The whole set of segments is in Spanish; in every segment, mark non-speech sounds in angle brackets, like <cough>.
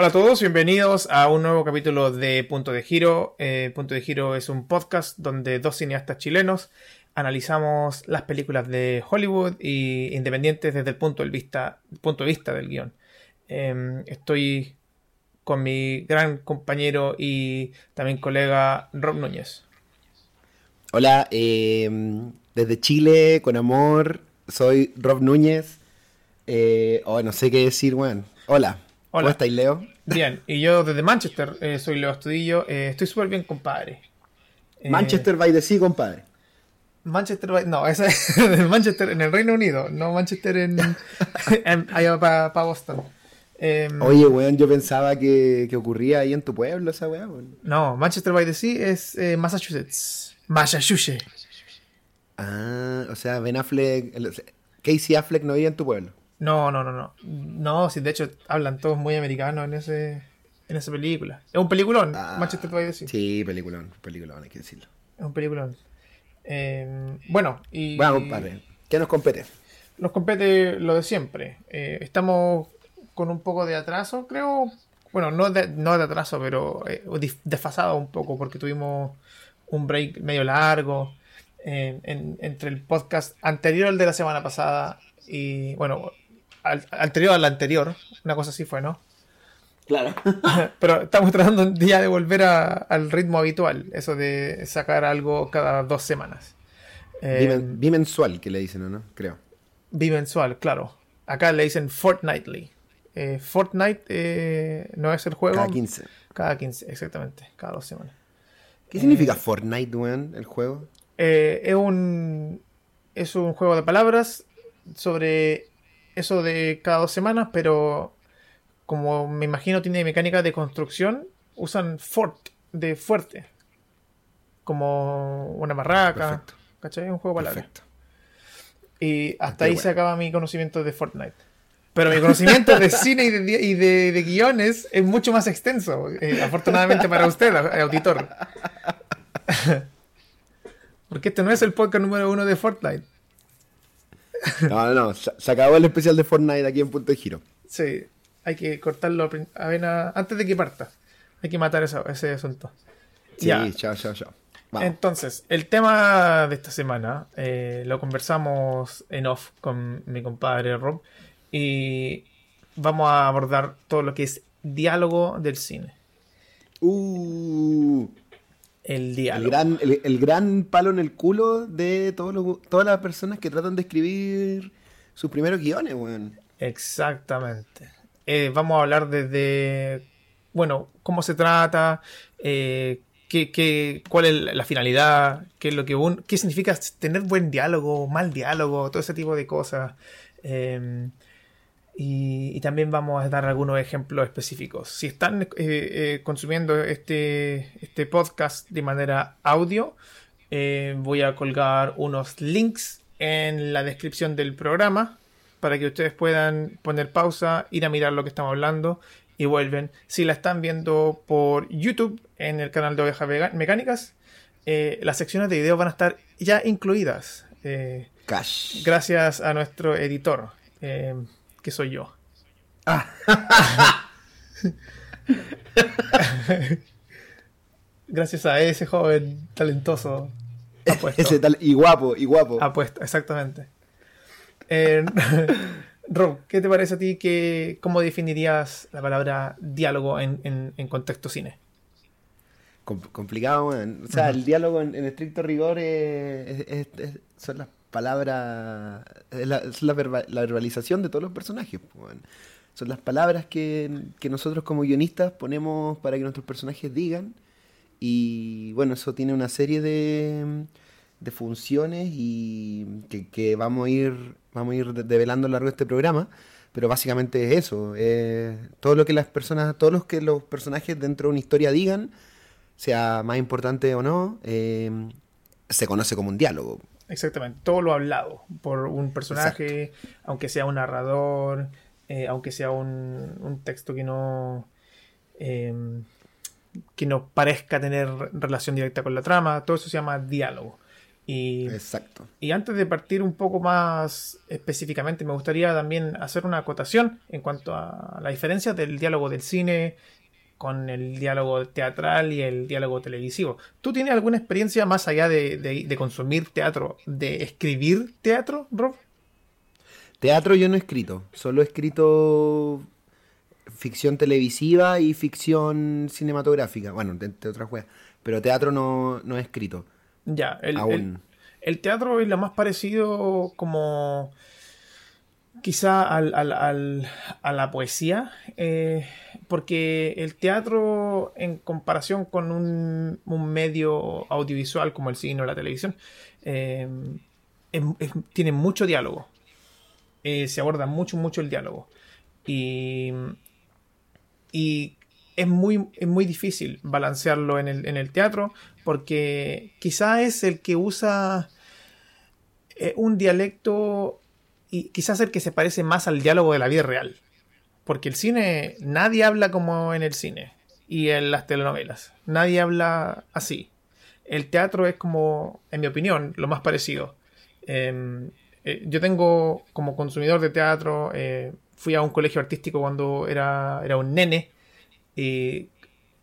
Hola a todos, bienvenidos a un nuevo capítulo de Punto de Giro. Eh, Punto de Giro es un podcast donde dos cineastas chilenos analizamos las películas de Hollywood y independientes desde el punto de vista, punto de vista del guion. Em, estoy con mi gran compañero y también colega Rob Núñez. Hola, em, desde Chile, con amor, soy Rob Núñez. Eh, oh, no sé qué decir, weón. Hola. Hola. ¿Cómo estáis, Leo? Bien, y yo desde Manchester eh, soy Leo Estudillo. Eh, estoy súper bien, compadre. Eh, Manchester by the Sea, compadre. Manchester, by- no, ese es <laughs> Manchester, en el Reino Unido, no Manchester en, <laughs> en- allá para Boston. Em, Oye, weón, yo pensaba que, que ocurría ahí en tu pueblo esa weá, weón. No, Manchester by the Sea es eh, Massachusetts. Massachusetts. Ah, o sea, Ben Affleck, Casey Affleck no vive en tu pueblo. No, no, no, no. No, sí, de hecho hablan todos muy americanos en ese en esa película. Es un peliculón, Ah, Manchester by the Sea. Sí, peliculón, peliculón, hay que decirlo. Es un peliculón. Em, bueno, y Bueno, compadre, ¿qué nos compete? nos compete lo de siempre. Eh, estamos con un poco de atraso, creo. Bueno, no de, no de atraso, pero eh, desfasado un poco porque tuvimos un break medio largo eh, en- entre el podcast anterior al de la semana pasada y, bueno, al- anterior al anterior. Una cosa así fue, ¿no? Claro. <laughs> Pero estamos tratando ya de volver a- al ritmo habitual, eso de sacar algo cada dos semanas. Eh, Bimen- bimensual, que le dicen, ¿o no? Creo. bimensual, claro. Acá le dicen fortnightly. Eh, Fortnite eh, no es el juego. Cada 15. Cada 15, exactamente. Cada dos semanas. ¿Qué significa Fortnite, weón, el juego? Eh, es un es un juego de palabras sobre eso de cada dos semanas, pero como me imagino tiene mecánica de construcción, usan fort de fuerte. Como una barraca. Perfecto. ¿Cachai? Es un juego de palabras. Perfecto. Y hasta Qué ahí bueno. se acaba mi conocimiento de Fortnite. Pero mi conocimiento de <laughs> cine y de, di- y de- de guiones es mucho más extenso. eh, afortunadamente para usted, auditor. <laughs> Porque este no es el podcast número uno de Fortnite. No, no, no. Se, se acabó el especial de Fortnite aquí en Punto de Giro. Sí, hay que cortarlo avena- antes de que parta. Hay que matar esa- ese asunto. Sí, Ya. chao, chao, chao. Vamos. Entonces, el tema de esta semana eh, lo conversamos en off con mi compadre Rob y vamos a abordar todo lo que es diálogo del cine. Uh, El el, gran, el, el gran palo en el culo de todos los- todas las personas que tratan de escribir sus primeros guiones, weón. Exactamente. Eh, vamos a hablar desde, bueno, cómo se trata, eh, qué, qué- cuál es la finalidad, qué es lo que un, qué significa tener buen diálogo, mal diálogo, todo ese tipo de cosas. Eh, y, y también vamos a dar algunos ejemplos específicos. Si están eh, eh, consumiendo este, este podcast de manera audio, eh, voy a colgar unos links en la descripción del programa para que ustedes puedan poner pausa, ir a mirar lo que estamos hablando y vuelven. Si la están viendo por YouTube en el canal de Ovejas Mecánicas, eh, las secciones de video van a estar ya incluidas. eh, Cash. gracias a nuestro editor, que soy yo. <laughs> gracias a ese joven talentoso apuesto. Ese tal, y guapo, y guapo. Apuesto, exactamente. Eh, <laughs> Rob, ¿qué te parece a ti? Que, ¿Cómo definirías la palabra diálogo en, en- en contexto cine? Com- complicado. O sea, el diálogo en, en estricto rigor es- es- es- es- son las palabras, es la, es la verba- la verbalización de todos los personajes, pues. Son las palabras que, que nosotros como guionistas ponemos para que nuestros personajes digan. Y bueno, eso tiene una serie de, de funciones y que, que vamos a ir vamos a ir de- develando a lo largo de este programa. Pero básicamente es eso. todo lo que las personas, todos los que los personajes dentro de una historia digan, sea más importante o no, eh, se conoce como un diálogo. Exactamente, todo lo hablado por un personaje, aunque sea un narrador, eh, aunque sea un, un texto que no eh, que no parezca tener relación directa con la trama, todo eso se llama diálogo. Y, Exacto. y antes de partir un poco más específicamente, me gustaría también hacer una acotación en cuanto a la diferencia del diálogo del cine con el diálogo teatral y el diálogo televisivo. ¿Tú tienes alguna experiencia más allá de, de- de consumir teatro, de escribir teatro, Rob? Teatro yo no he escrito, solo he escrito ficción televisiva y ficción cinematográfica, bueno, entre otras cosas, pero teatro no, no he escrito. Ya, el, Aún. el- el teatro es lo más parecido como quizá al, al- al- a la poesía, eh, porque el teatro en comparación con un, medio audiovisual como el cine o la televisión, eh, tiene mucho diálogo. Eh, se aborda mucho, mucho el diálogo. Y, y es muy, es muy difícil balancearlo en el, en el teatro porque quizá es el que usa eh, un dialecto y quizás el que se parece más al diálogo de la vida real. Porque el cine, nadie habla como en el cine y en las telenovelas. Nadie habla así. El teatro es como, en mi opinión, lo más parecido. Eh, eh, yo tengo como consumidor de teatro, eh, fui a un colegio artístico cuando era, era un nene. Y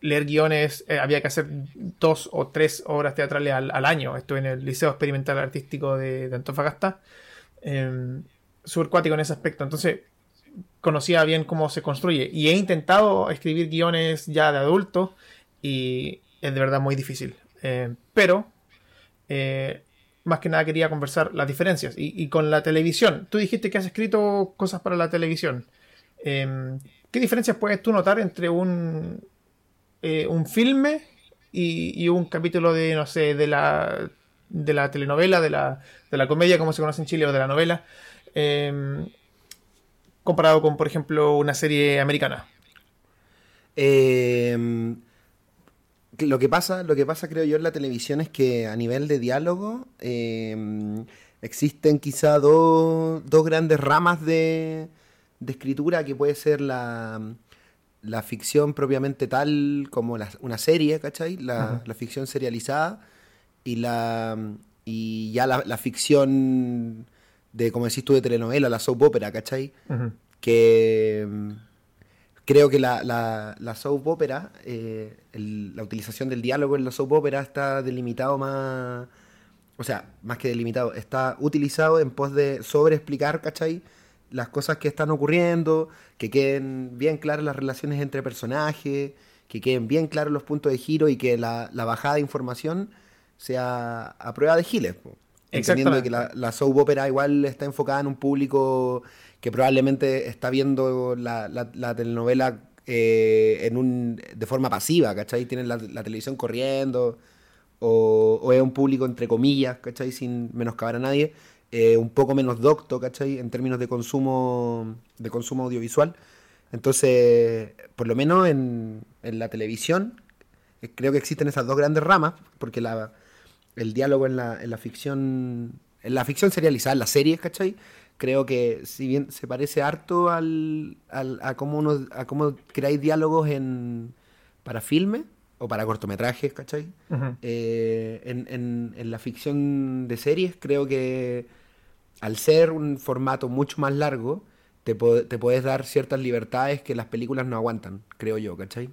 leer guiones, eh, había que hacer dos o tres obras teatrales al, año. Estuve en el Liceo Experimental Artístico de, Antofagasta. Eh, Súper cuático en ese aspecto. Entonces, conocía bien cómo se construye. Y he intentado escribir guiones ya de adulto. Y es de verdad muy difícil. Eh, pero, eh, más que nada quería conversar las diferencias. Y, con la televisión. Tú dijiste que has escrito cosas para la televisión. Eh, ¿Qué diferencias puedes tú notar entre un, eh, un filme y, y un capítulo de, no sé, de la, de la telenovela, de la, de la comedia, como se conoce en Chile, o de la novela, eh, comparado con, por ejemplo, una serie americana? Eh, lo que pasa, lo que pasa creo yo en la televisión es que a nivel de diálogo eh, existen quizá dos, dos grandes ramas de, de escritura que puede ser la, la ficción propiamente tal como la- una serie, ¿cachai? La, la ficción serializada y la y ya la, la ficción de, como decís tú, de telenovela, la soap opera, ¿cachai? Que mm, creo que la, la, la soap opera, eh, el- la utilización del diálogo en la soap opera está delimitado más, o sea, más que delimitado, está utilizado en pos de sobreexplicar, ¿cachai? Las cosas que están ocurriendo, que queden bien claras las relaciones entre personajes, que queden bien claros los puntos de giro y que la, la bajada de información sea a prueba de giles. po. Entendiendo que la, la soap opera igual está enfocada en un público que probablemente está viendo la, la- la telenovela eh, en un, de forma pasiva, ¿cachai? Tienen la, la televisión corriendo, o, o es un público entre comillas, ¿cachai? Sin menoscabar a nadie, eh, un poco menos docto, ¿cachai? En términos de consumo, de consumo audiovisual. Entonces, por lo menos en, en la televisión, eh, creo que existen esas dos grandes ramas, porque la, el diálogo en la, en la ficción, en la ficción serializada, en las series, ¿cachai? Creo que si bien se parece harto al, al- a cómo uno, a cómo creáis diálogos en para filmes o para cortometrajes, ¿cachai? Eh, en, en- en la ficción de series creo que al ser un formato mucho más largo, te, po- te puedes dar ciertas libertades que las películas no aguantan, creo yo, ¿cachai?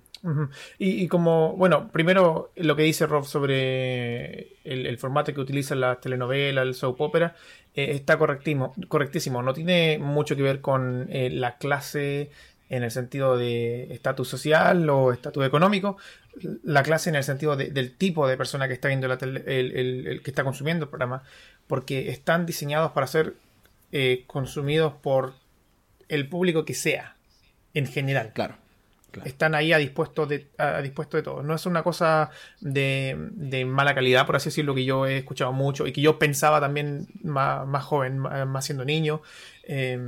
Y, como, bueno, primero lo que dice Rob sobre el, formato que utilizan las telenovelas, el soap opera, eh, está correctimo, correctísimo. No tiene mucho que ver con eh, la clase en el sentido de estatus social o estatus económico, la clase en el sentido de- del tipo de persona que está viendo la tele- el, el- el que está consumiendo el programa, porque están diseñados para ser eh, consumidos por el público que sea, en general Claro. Están ahí a dispuesto de, a dispuesto de todo. No es una cosa de, de mala calidad, por así decirlo, que yo he escuchado mucho y que yo pensaba también más, más joven, más, siendo niño, eh,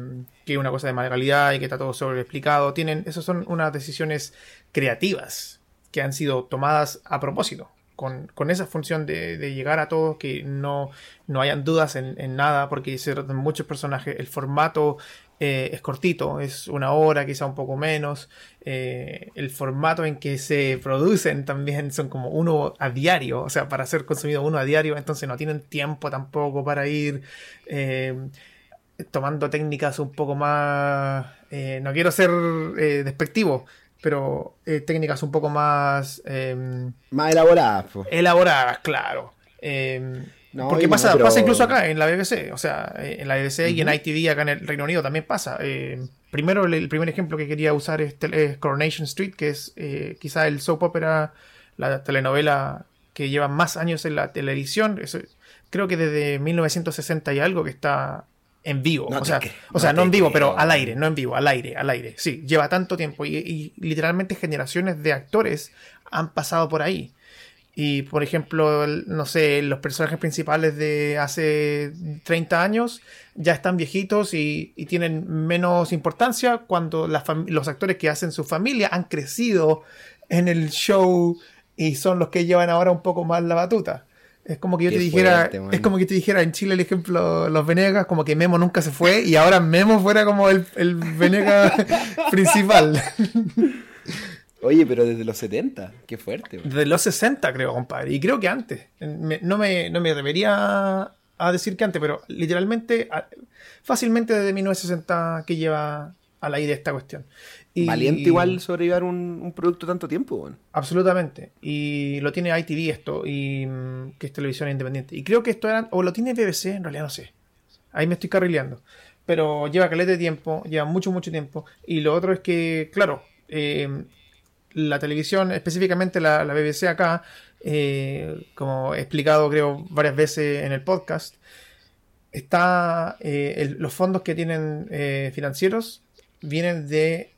que es una cosa de mala calidad y que está todo sobreexplicado. Tienen, esas son unas decisiones creativas que han sido tomadas a propósito con, con esa función de, llegar a todos, que no, no hayan dudas en, nada, porque muchos personajes. El formato eh, es cortito, es una hora, quizá un poco menos. Eh, el formato en que se producen también son como uno a diario, o sea, para ser consumido uno a diario, entonces no tienen tiempo tampoco para ir eh, tomando técnicas un poco más... no quiero ser despectivo, pero técnicas un poco más... más elaboradas. Elaboradas, claro. Porque pasa, pasa incluso acá en la BBC, o sea, en la BBC y en ITV acá en el Reino Unido también pasa. Eh, primero, el, primer ejemplo que quería usar es, Coronation Street, que es eh, quizá el soap opera, la telenovela que lleva más años en la televisión. creo que desde 1960 y algo que está en vivo. o sea, o sea, no, en vivo, pero al aire, no en vivo, al aire, al aire. Sí, lleva tanto tiempo y, y literalmente generaciones de actores han pasado por ahí. Y por ejemplo, no sé, los personajes principales de hace 30 años ya están viejitos y, tienen menos importancia cuando los actores que hacen su familia han crecido en el show y son los que llevan ahora un poco más la batuta. Es como que yo te dijera, es como que te dijera en Chile el ejemplo, los Venegas, como que Memo nunca se fue y ahora Memo fuera como el, el Venega <laughs> principal. <laughs> Oye, pero desde los 70, qué fuerte. Desde los 60, creo, compadre. Y creo que antes. no, me, no me atrevería a decir que antes, pero literalmente, fácilmente desde 1960 que lleva al aire esta cuestión. Y, Valiente igual sobrevivir un, un producto tanto tiempo. Bueno. Absolutamente. Y lo tiene ITV esto, y mm, que es televisión independiente. Y creo que esto era, o lo tiene BBC, en realidad no sé. Ahí me estoy carrileando. Pero lleva caleta de tiempo, lleva mucho, mucho tiempo. Y lo otro es que, claro, eh, la televisión, específicamente la, BBC acá, eh, como he explicado creo varias veces en el podcast, está eh, los fondos que tienen eh, financieros vienen de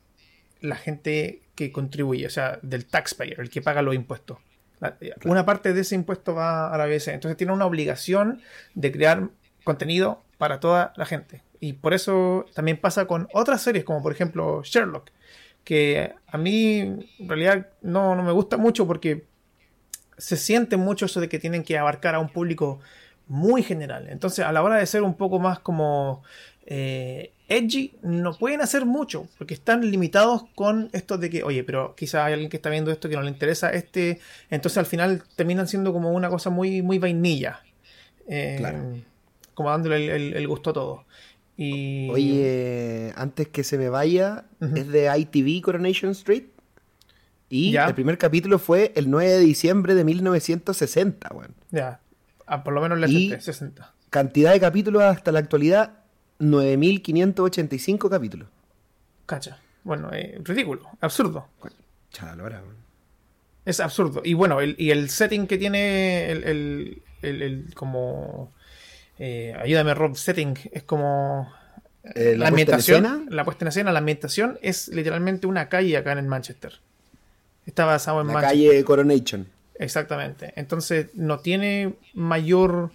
la gente que contribuye, o sea, del taxpayer, el que paga los impuestos. Una parte de ese impuesto va a la BBC, entonces tiene una obligación de crear contenido para toda la gente. Y por eso también pasa con otras series, como por ejemplo Sherlock que a mí en realidad no, me gusta mucho porque se siente mucho eso de que tienen que abarcar a un público muy general. Entonces, a la hora de ser un poco más como eh, edgy, no pueden hacer mucho, porque están limitados con esto de que, oye, pero quizá hay alguien que está viendo esto que no le interesa este. Entonces, al final terminan siendo como una cosa muy, muy vainilla. Eh, como dándole el, gusto a Oye, antes que se me vaya, es de ITV Coronation Street. Y el primer capítulo fue el 9 de diciembre de 1960, bueno. Ya, ah, por lo menos le 60. Cantidad de capítulos hasta la actualidad, 9.585 capítulos. Cacha. Bueno, eh, ridículo, absurdo. Chalora, Es absurdo. Y bueno, el, y el setting que tiene el, el como eh, ayúdame Rob, setting, es como... Eh, la, ambientación, la puesta en escena, la ambientación es literalmente una calle acá en Manchester. Está basado en la calle Coronation. Exactamente. Entonces no tiene mayor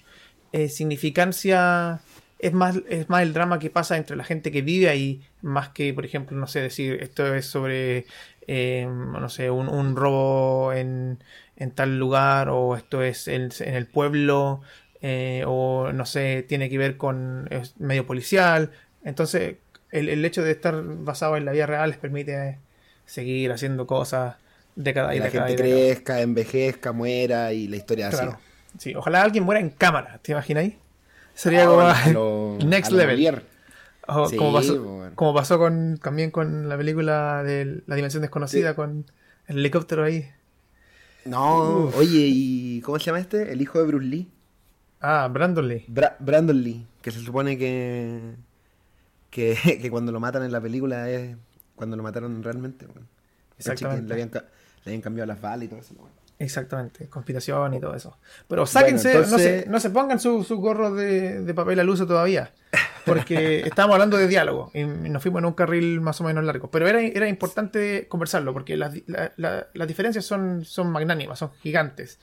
eh, significancia. Es más, es más el drama que pasa entre la gente que vive ahí, más que, por ejemplo, no sé, decir esto es sobre, no sé, un, robo en, en, tal lugar o esto es en el pueblo eh, o no sé, tiene que ver con medio policial. Entonces, el, hecho de estar basado en la vida real les permite seguir haciendo cosas de cada y la gente crezca, envejezca, muera y la historia así. Sí, ojalá alguien muera en cámara, ¿te imagináis? Sería como <laughs> next level. como, pasó, como, pasó, con también con la película de La Dimensión Desconocida, con el helicóptero ahí. No, oye, ¿y cómo se llama este? El hijo de Bruce Lee. Ah, Brandon Lee. Brandon Lee, que se supone que, <laughs> que, cuando lo matan en la película es cuando lo mataron realmente. Exactamente. Le habían, cambiado las balas y todo eso. Exactamente, conspiración y todo eso. Pero sáquense, no, se, no se pongan su, su gorro de, papel al uso todavía. Porque <laughs> estábamos hablando de diálogo y nos fuimos en un carril más o menos largo. Pero era, era importante conversarlo porque las, las diferencias son, son magnánimas, son gigantes.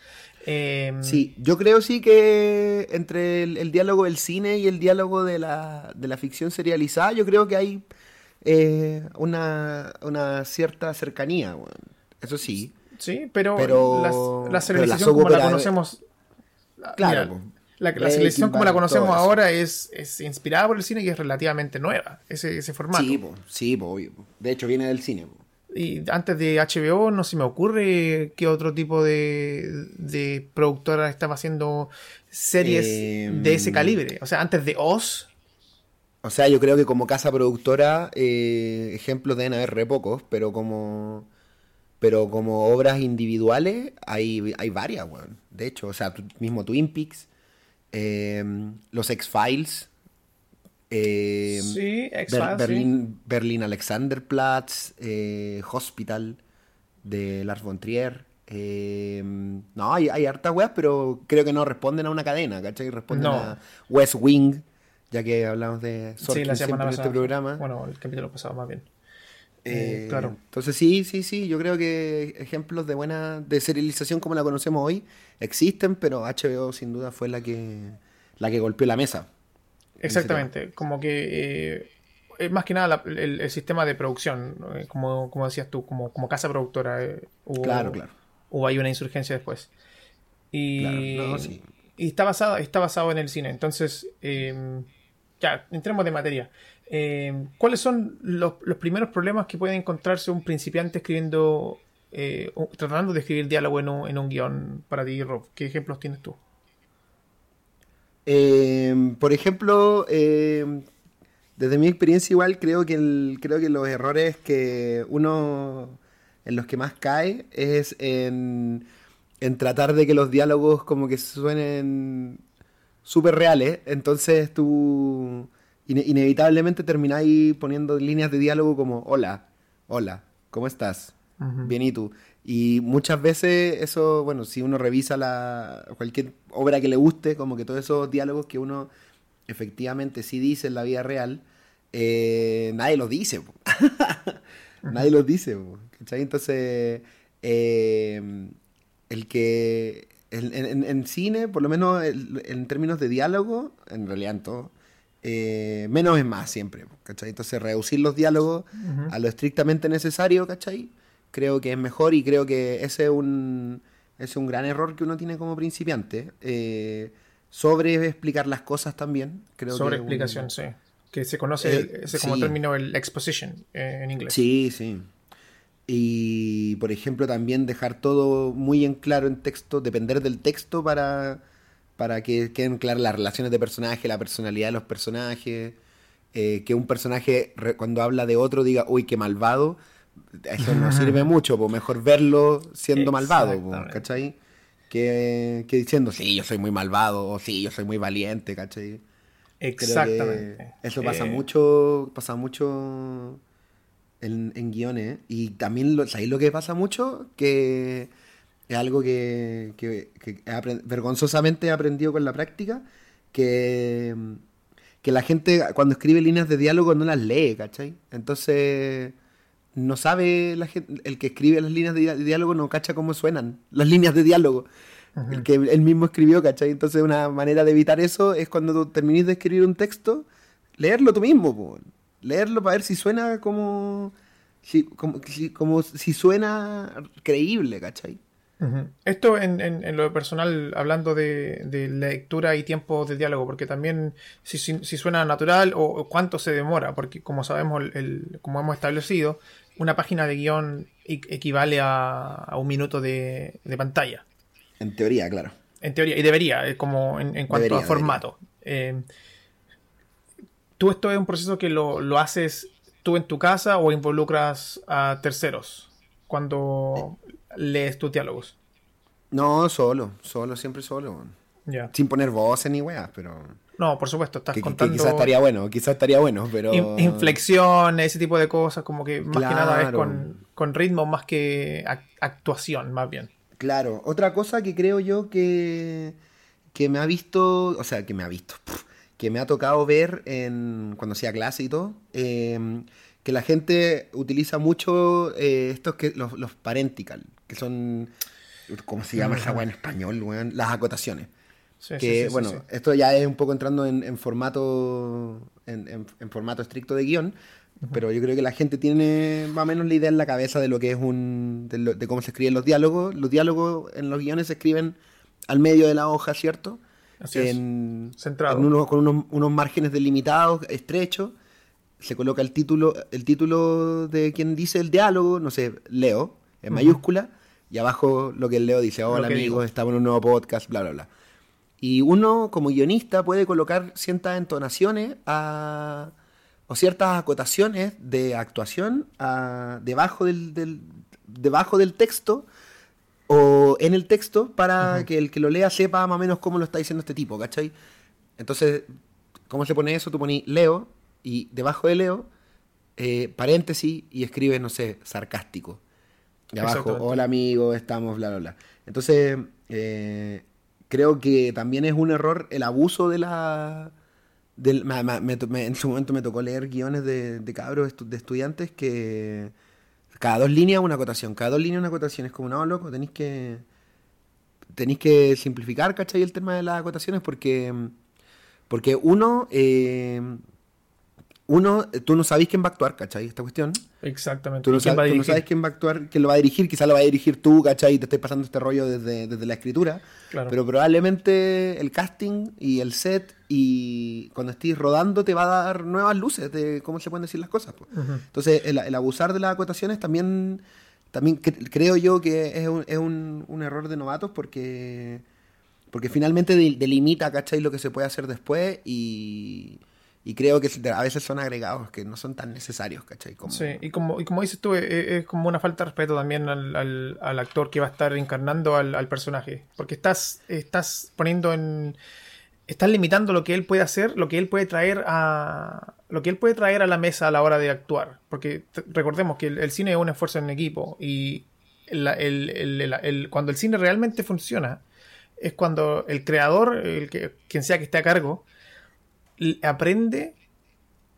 Em, sí, yo creo sí que entre el, diálogo del cine y el diálogo de la, de la ficción serializada, yo creo que hay eh, una, cierta cercanía. Eso sí. Sí, pero, Pero- la, la serialización como la conocemos. Claro, mira, la, la serialización como la conocemos ahora es, es inspirada por el cine y es relativamente nueva, ese, ese formato. Sí, po, sí, po, obvio, po. De hecho, viene del cine. po. Y antes de HBO no se me ocurre qué otro tipo de, de productora estaba haciendo series Eh, de ese calibre. O sea, antes de Oz, O sea, yo creo que como casa productora, eh, ejemplos deben haber re pocos, pero como, pero como obras individuales hay, hay varias, weón. De hecho, o sea, mismo Twin Peaks, eh, los X-Files, eh, sí, Ber- sí. Berlín, Alexanderplatz, eh, Hospital de Lars von Trier. eh, no, hay, hay hartas weas, pero creo que no responden a una cadena, ¿cachai? Responden No. a West Wing, ya que hablamos de Sí, Sorkin la siempre semana en este programa. Bueno, el capítulo pasado más bien. Claro. Entonces sí, sí, sí, yo creo que ejemplos de buena de serialización como la conocemos hoy existen, pero HBO sin duda fue la que la que golpeó la mesa. Exactamente, como que eh, más que nada la- el, el sistema de producción. Eh, como, como decías tú, como, como casa productora. eh, hubo, Claro, claro. Hubo ahí una insurgencia después. Y, Claro, no, sí. y está, basado, está basado en el cine. Entonces, eh, ya, entremos de materia. Eh, ¿Cuáles son los, los primeros problemas que puede encontrarse un principiante escribiendo, eh, o tratando de escribir diálogo en un, en un guion para ti, Rob? ¿Qué ejemplos tienes tú? Eh, por ejemplo, eh, desde mi experiencia igual creo que el, creo que los errores que uno en los que más cae es en, en tratar de que los diálogos como que suenen súper reales. Entonces tú ine- inevitablemente termináis poniendo líneas de diálogo como hola, hola, ¿cómo estás? Bien, ¿y tú? Y muchas veces eso, bueno, si uno revisa la, cualquier obra que le guste, como que todos esos diálogos que uno efectivamente sí dice en la vida real, eh, nadie los dice. <laughs> nadie los dice. ¿cachai? Entonces, eh, el que en, en- en cine, por lo menos el- en términos de diálogo, en realidad en todo, eh, menos es más siempre. ¿cachai? Entonces, reducir los diálogos a lo estrictamente necesario, ¿cachai? Creo que es mejor y creo que ese es un, es un gran error que uno tiene como principiante. Eh, sobre explicar las cosas también. Creo Sobre que un- explicación, sí. Que se conoce Eh, ese como sí. término el exposition eh, en inglés. Sí, sí. Y, por ejemplo, también dejar todo muy en claro en texto, depender del texto para, para que queden claras las relaciones de personaje, la personalidad de los personajes, eh, que un personaje re- cuando habla de otro diga, uy, qué malvado, eso no sirve mucho, pues mejor verlo siendo malvado, po, Exactamente. ¿cachai? Que, que diciendo, sí, yo soy muy malvado, o sí, yo soy muy valiente, ¿cachai? Exactamente. eso pasa Eh, mucho, pasa mucho en, en guiones. Y también, lo, ¿sabéis lo que pasa mucho? Que es algo que, que- que he apren- vergonzosamente he aprendido con la práctica, que, que la gente cuando escribe líneas de diálogo no las lee, ¿cachai? Entonces no sabe la gente, el que escribe las líneas de, diálogo no cacha cómo suenan las líneas de diálogo. El que él mismo escribió, ¿cachai? Entonces una manera de evitar eso es cuando tú terminís de escribir un texto, leerlo tú mismo, po. leerlo para ver si suena como si, como, si, como si suena creíble, ¿cachai? Esto en, en- en lo personal, hablando de, de lectura y tiempo de diálogo, porque también si, si- si suena natural o, o cuánto se demora, porque como sabemos, el, el- como hemos establecido, una página de guion e- equivale a, a un minuto de, de pantalla, En teoría, claro. en teoría, y debería, como en, en cuanto Debería, a formato. Eh, ¿Tú esto es un proceso que lo, lo haces tú en tu casa o involucras a terceros cuando lees tus diálogos? No, solo, solo, siempre solo. Sin poner voces ni weas, pero... No, por supuesto, estás Que, que- que contando quizás estaría bueno, quizás estaría bueno, pero... in- inflexiones, ese tipo de cosas, como que más que nada es con, con ritmo más que ac- actuación, más bien. Claro, otra cosa que creo yo que, que me ha visto, o sea, que me ha visto, que me ha tocado ver en, cuando hacía clase y todo, eh, que la gente utiliza mucho eh, estos que los, los parentical, que son, ¿cómo se llama esa weá en español, weón? Las acotaciones. Sí, que sí, sí, bueno, esto ya es un poco entrando en, en formato en, en- en formato estricto de guion, pero yo creo que la gente tiene más o menos la idea en la cabeza de lo que es un. de, cómo se escriben los diálogos. Los diálogos en los guiones se escriben al medio de la hoja, ¿cierto? Así en, Centrado. con unos, unos, márgenes delimitados, estrechos. Se coloca el título, el título de quien dice el diálogo, no sé, Leo, en mayúscula, y abajo lo que el Leo dice, hola amigos, estamos en un nuevo podcast, bla, bla, bla. Y uno, como guionista, puede colocar ciertas entonaciones a, o ciertas acotaciones de actuación debajo, del, debajo del texto o en el texto para que el que lo lea sepa más o menos cómo lo está diciendo este tipo, ¿cachai? Entonces, ¿cómo se pone eso? Tú pones Leo y debajo de Leo, eh, paréntesis y escribes, no sé, sarcástico. De abajo, hola amigo, estamos, bla, bla, bla. Entonces, eh, creo que también es un error el abuso de la... Del, en su momento me tocó leer guiones de, de cabros, de estudiantes que cada dos líneas una acotación, cada dos líneas una acotación. Es como, no, loco, tenéis que tenéis que simplificar, ¿cachai? El tema de las acotaciones porque, porque uno, eh, uno, tú no sabes quién va a actuar, ¿cachai? Esta cuestión. Exactamente. Tú no, sabes, quién va a actuar, quién lo va a dirigir, quizá lo va a dirigir tú, ¿cachai? Te estoy pasando este rollo desde, la escritura. Pero probablemente el casting y el set y cuando estés rodando te va a dar nuevas luces de cómo se pueden decir las cosas. Entonces, el, abusar de las acotaciones también, también creo yo que es, un, es un, error de novatos porque, porque finalmente delimita, ¿cachai? Lo que se puede hacer después y y creo que a veces son agregados que no son tan necesarios, ¿cachai? Sí, y como, y como dices tú, es, como una falta de respeto también al, al, actor que va a estar encarnando al, personaje. Porque estás, estás poniendo en. Estás limitando lo que él puede hacer, lo que él puede traer a. Lo que él puede traer a la mesa a la hora de actuar. Porque recordemos que el, cine es un esfuerzo en equipo. Y cuando el cine realmente funciona, es cuando el creador, el que, quien sea que esté a cargo, aprende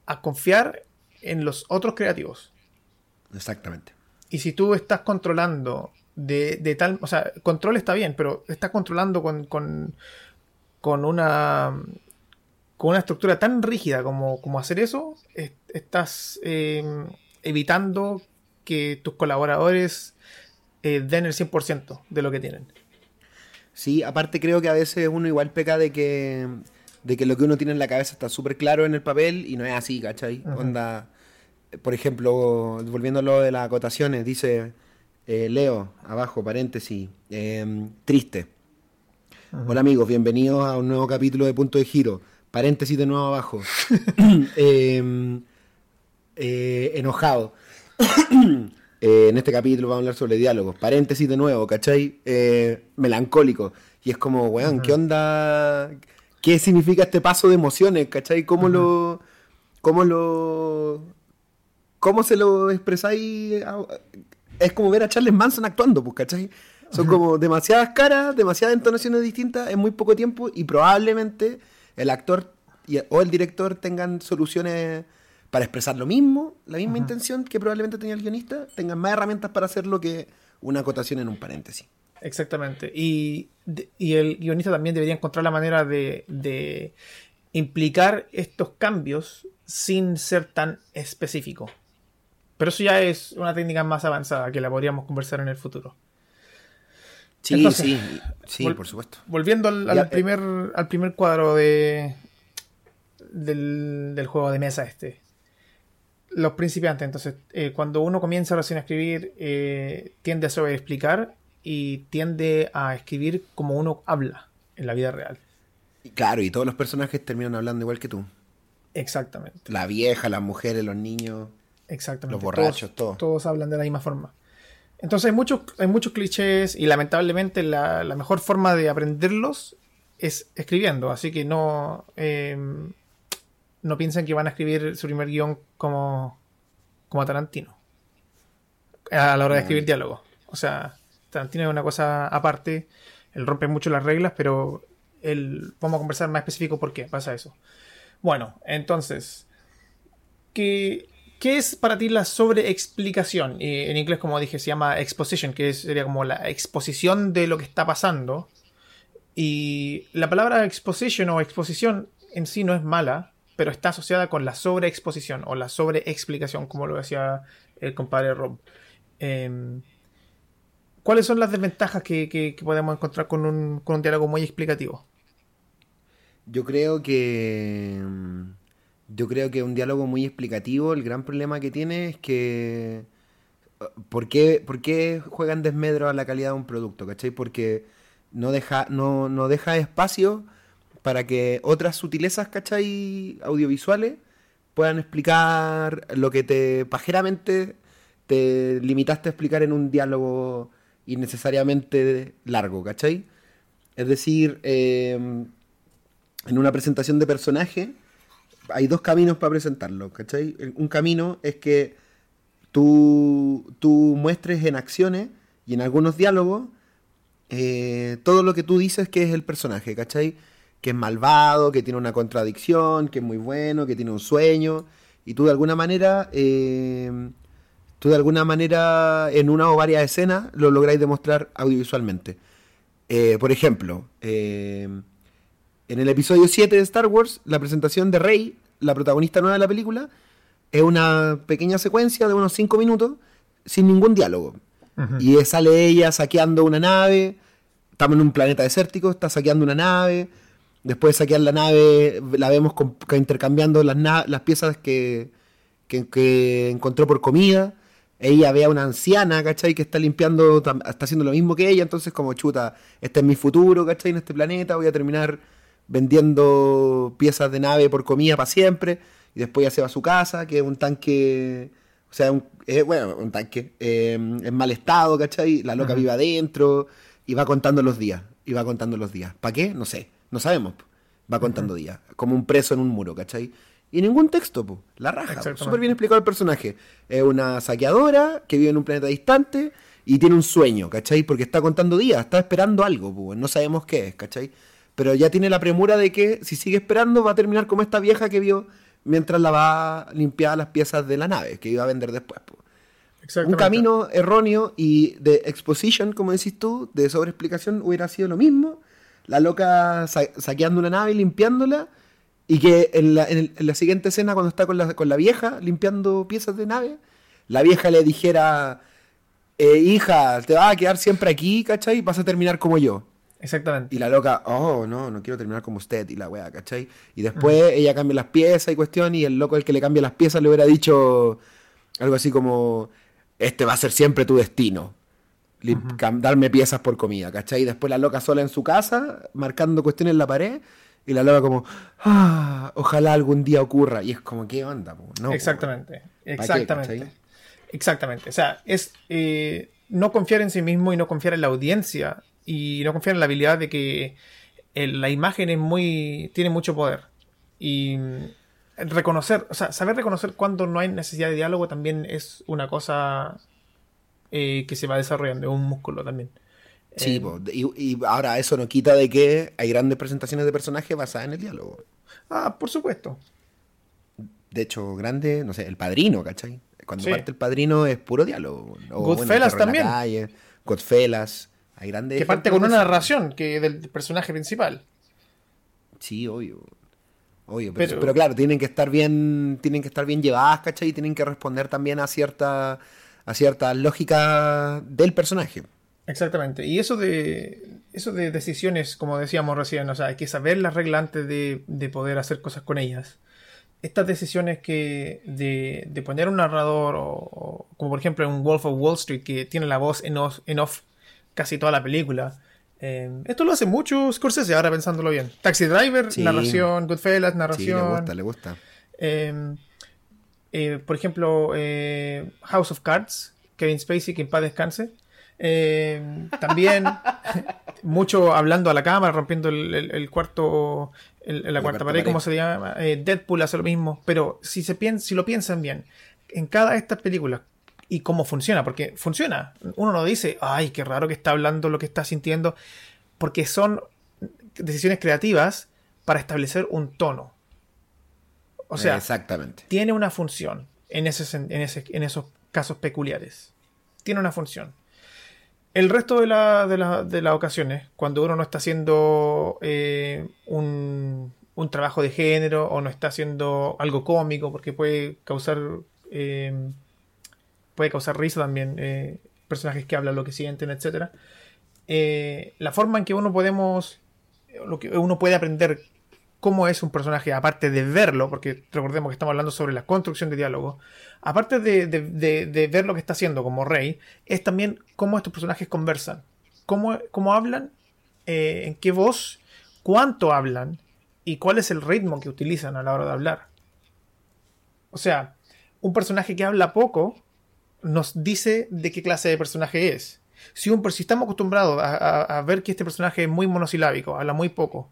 a confiar en los otros creativos. Exactamente. Y si tú estás controlando de, tal, o sea, control está bien, pero estás controlando con, con, con una con una estructura tan rígida como, como hacer eso, estás em, evitando que tus colaboradores eh, den el 100% de lo que tienen. Sí, aparte creo que a veces uno igual peca de que de que lo que uno tiene en la cabeza está súper claro en el papel y no es así, ¿cachai? Onda, por ejemplo, volviendo a lo de las acotaciones, dice eh, Leo, abajo, paréntesis, em, triste. Hola amigos, bienvenidos a un nuevo capítulo de Punto de Giro. Paréntesis de nuevo abajo. <laughs> Em, eh, enojado. <coughs> Eh, en este capítulo vamos a hablar sobre diálogos. Paréntesis de nuevo, ¿cachai? melancólico. Y es como, weón, ¿qué onda? Qué significa este paso de emociones, ¿cachai? ¿Cómo lo. cómo lo. cómo se lo expresáis? Es como ver a Charles Manson actuando, pues, ¿cachai? Son como demasiadas caras, demasiadas entonaciones distintas en muy poco tiempo y probablemente el actor o el director tengan soluciones para expresar lo mismo, la misma intención que probablemente tenía el guionista, tengan más herramientas para hacer lo que una acotación en un paréntesis. Exactamente. Y, el guionista también debería encontrar la manera de, implicar estos cambios sin ser tan específico. Pero eso ya es una técnica más avanzada que la podríamos conversar en el futuro. Sí, sí, sí, por supuesto. Volviendo al, eh, primer, al primer cuadro de, del, juego de mesa este. Los principiantes, entonces, eh, cuando uno comienza recién a escribir, eh, tiende a sobreexplicar y tiende a escribir como uno habla en la vida real. Claro, y todos los personajes terminan hablando igual que tú. Exactamente. La vieja, las mujeres, los niños. Exactamente. Los borrachos, todos, todos. hablan de la misma forma. Entonces hay muchos, hay muchos clichés y lamentablemente la, mejor forma de aprenderlos es escribiendo. Así que no, eh, no piensen que van a escribir su primer guion como, como Tarantino. A la hora de escribir diálogo. O sea, Tarantino una cosa aparte, él rompe mucho las reglas, pero él, vamos a conversar más específico por qué pasa eso. Bueno, entonces, ¿qué, qué es para ti la sobreexplicación? en inglés, como dije, se llama exposition, que sería como la exposición de lo que está pasando. Y la palabra exposition o exposición en sí no es mala, pero está asociada con la sobreexposición o la sobreexplicación, como lo decía el compadre Rob. Em, ¿Cuáles son las desventajas que, podemos encontrar con un, con un diálogo muy explicativo? Yo creo que. Yo creo que un diálogo muy explicativo, el gran problema que tiene es que. ¿Por qué, por qué juegan desmedro a la calidad de un producto? ¿Cachai? Porque no deja, no, no deja espacio para que otras sutilezas, ¿cachai? Audiovisuales puedan explicar lo que te pajeramente te limitaste a explicar en un diálogo innecesariamente largo, ¿cachai? Es decir, em, en una presentación de personaje hay dos caminos para presentarlo, ¿cachai? Un camino es que tú, tú muestres en acciones y en algunos diálogos eh, todo lo que tú dices que es el personaje, ¿cachai? Que es malvado, que tiene una contradicción, que es muy bueno, que tiene un sueño, y tú de alguna manera, eh, tú de alguna manera en una o varias escenas lo lográis demostrar audiovisualmente. Eh, por ejemplo, en el episodio 7 de Star Wars, la presentación de Rey, la protagonista nueva de la película, es una pequeña secuencia de unos 5 minutos sin ningún diálogo. Y sale ella saqueando una nave. Estamos en un planeta desértico, está saqueando una nave. Después de saquear la nave, la vemos intercambiando las, las piezas que, que, encontró por comida. Ella ve a una anciana, ¿cachai? Que está limpiando, está haciendo lo mismo que ella. Entonces, como chuta, este es mi futuro, ¿cachai? En este planeta voy a terminar vendiendo piezas de nave por comida para siempre. Y después ya se va a su casa, que es un tanque o sea, un, bueno, un tanque eh, en mal estado, ¿cachai? La loca vive adentro y va contando los días. Y va contando los días. ¿Para qué? No sé. No sabemos. Va contando días. Como un preso en un muro, ¿cachai? Y ningún texto, po. La raja. Súper bien explicado el personaje. Es una saqueadora que vive en un planeta distante y tiene un sueño, ¿cachai? Porque está contando días, está esperando algo, po. No sabemos qué es, ¿cachai? Pero ya tiene la premura de que si sigue esperando va a terminar como esta vieja que vio mientras la va a limpiar las piezas de la nave que iba a vender después. Un camino erróneo y de exposition, como decís tú, de sobreexplicación, hubiera sido lo mismo. La loca saqueando una nave y limpiándola. Y que en la, siguiente escena, cuando está con la, con la, vieja limpiando piezas de nave, la vieja le dijera: eh, Hija, te vas a quedar siempre aquí, ¿cachai? Vas a terminar como yo. Exactamente. Y la loca, oh, no, no quiero terminar como usted y la wea, ¿cachai? Y después ella cambia las piezas y cuestión y el loco el que le cambia las piezas le hubiera dicho algo así como, este va a ser siempre tu destino. Darme piezas por comida, ¿cachai? Y después la loca sola en su casa, marcando cuestiones en la pared, y la loca como, ah, ojalá algún día ocurra. Y es como, ¿qué onda? No, exactamente, exactamente. exactamente. O sea, es eh, no confiar en sí mismo y no confiar en la audiencia y no confiar en la habilidad de que la imagen es muy tiene mucho poder y reconocer, o sea, saber reconocer cuando no hay necesidad de diálogo también es una cosa eh, que se va desarrollando, es un músculo también. Sí, eh, y, ahora eso no quita de que hay grandes presentaciones de personajes basadas en el diálogo. Ah, por supuesto. De hecho, grande, no sé, el padrino, ¿cachai? Cuando parte el padrino es puro diálogo. Goodfellas también. Godfellas que parte con una narración que del personaje principal. Sí, obvio. Obvio, pero, claro, tienen que estar bien, tienen que estar bien llevadas, ¿cachai? Y tienen que responder también a cierta, a cierta lógica del personaje. Exactamente. Y eso de, eso de decisiones, como decíamos recién, o sea, hay que saber las reglas antes de, poder hacer cosas con ellas. Estas decisiones que de, de poner un narrador, o, como por ejemplo en Wolf of Wall Street, que tiene la voz en en off casi toda la película. Eh, esto lo hace mucho Scorsese, ahora pensándolo bien. Taxi Driver, narración, Goodfellas, narración. le gusta, le gusta. Eh, eh, por ejemplo, House of Cards, Kevin Spacey, que en paz descanse. También <laughs> mucho hablando a la cámara, rompiendo el, cuarto, la, cuarta pared, como se llama. Deadpool hace lo mismo. Pero si, se si lo piensan bien, en cada de estas películas, y cómo funciona, porque funciona. Uno no dice, ay, qué raro que está hablando lo que está sintiendo, porque son decisiones creativas para establecer un tono. O sea, Exactamente. tiene una función en, ese, en, ese, en esos casos peculiares. Tiene una función. El resto de, de, de las ocasiones, cuando uno no está haciendo eh, un, un trabajo de género o no está haciendo algo cómico porque puede causar eh, puede causar risa también eh, personajes que hablan lo que sienten etcétera. La forma en que uno podemos lo que uno puede aprender cómo es un personaje aparte de verlo porque recordemos que estamos hablando sobre la construcción de diálogo aparte de, ver lo que está haciendo como rey es también cómo estos personajes conversan cómo, cómo hablan en qué voz cuánto hablan y cuál es el ritmo que utilizan a la hora de hablar. O sea, un personaje que habla poco nos dice de qué clase de personaje es. Si, un, si estamos acostumbrados a, ver que este personaje es muy monosilábico, habla muy poco,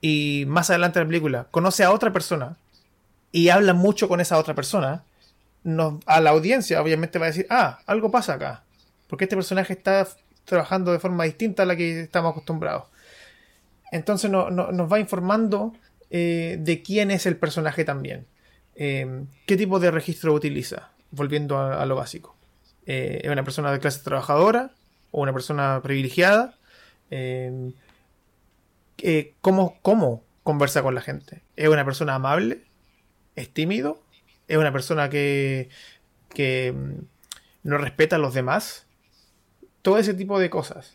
y más adelante en la película conoce a otra persona y habla mucho con esa otra persona, a la audiencia obviamente va a decir, ah, algo pasa acá, porque este personaje está trabajando de forma distinta a la que estamos acostumbrados. Entonces nos va informando eh, de quién es el personaje también. Eh, ¿Qué tipo de registro utiliza? Volviendo a, lo básico. Eh, ¿Es una persona de clase trabajadora o una persona privilegiada? ¿Cómo, ¿Cómo conversa con la gente? ¿Es una persona amable? ¿Es tímido? ¿Es una persona que, que mm, no respeta a los demás? Todo ese tipo de cosas.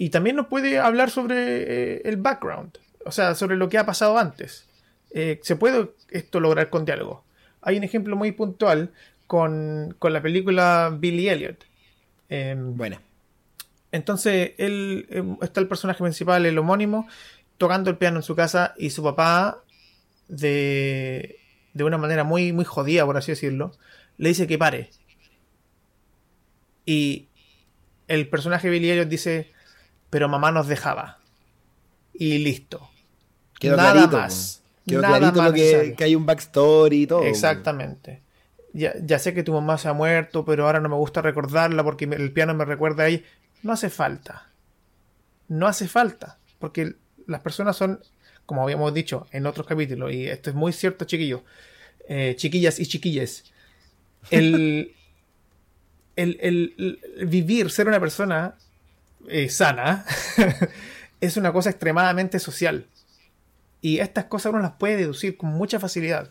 Y también nos puede hablar sobre eh, el background, o sea, sobre lo que ha pasado antes. Eh, se puede esto lograr con diálogo. Hay un ejemplo muy puntual con, la película Billy Elliot. Em, bueno. Entonces, él, em, está el personaje principal, el homónimo, tocando el piano en su casa y su papá, de, de una manera muy, muy jodida, por así decirlo, le dice que pare. Y el personaje Billy Elliot dice, pero mamá nos dejaba. Y listo. nada más. Quedó clarito que, hay un backstory y todo. Exactamente. Ya, sé que tu mamá se ha muerto, pero ahora no me gusta recordarla porque el piano me recuerda a ella. No hace falta. No hace falta. Porque las personas son, como habíamos dicho en otros capítulos, y esto es muy cierto, chiquillos, eh, chiquillas y chiquilles. <laughs> el, el, vivir, ser una persona eh, sana, <laughs> es una cosa extremadamente social. Y estas cosas uno las puede deducir con mucha facilidad.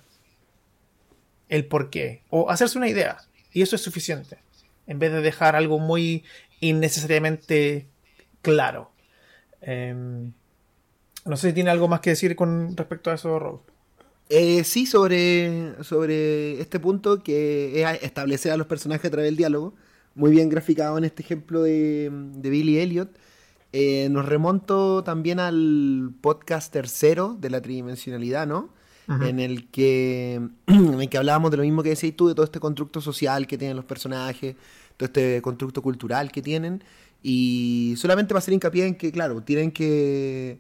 El por qué. O hacerse una idea. Y eso es suficiente. En vez de dejar algo muy innecesariamente claro. Em, no sé si tiene algo más que decir con respecto a eso, Rob. Eh, sí, sobre, sobre este punto que es establecer a los personajes a través del diálogo muy bien graficado en este ejemplo de, Billy Elliot. Eh, nos remonto también al podcast tercero de la tridimensionalidad, ¿no? en, el que, <clears throat> en el que hablábamos de lo mismo que decías tú, de todo este constructo social que tienen los personajes, todo este constructo cultural que tienen. Y solamente va a ser hincapié en que, claro, tienen que,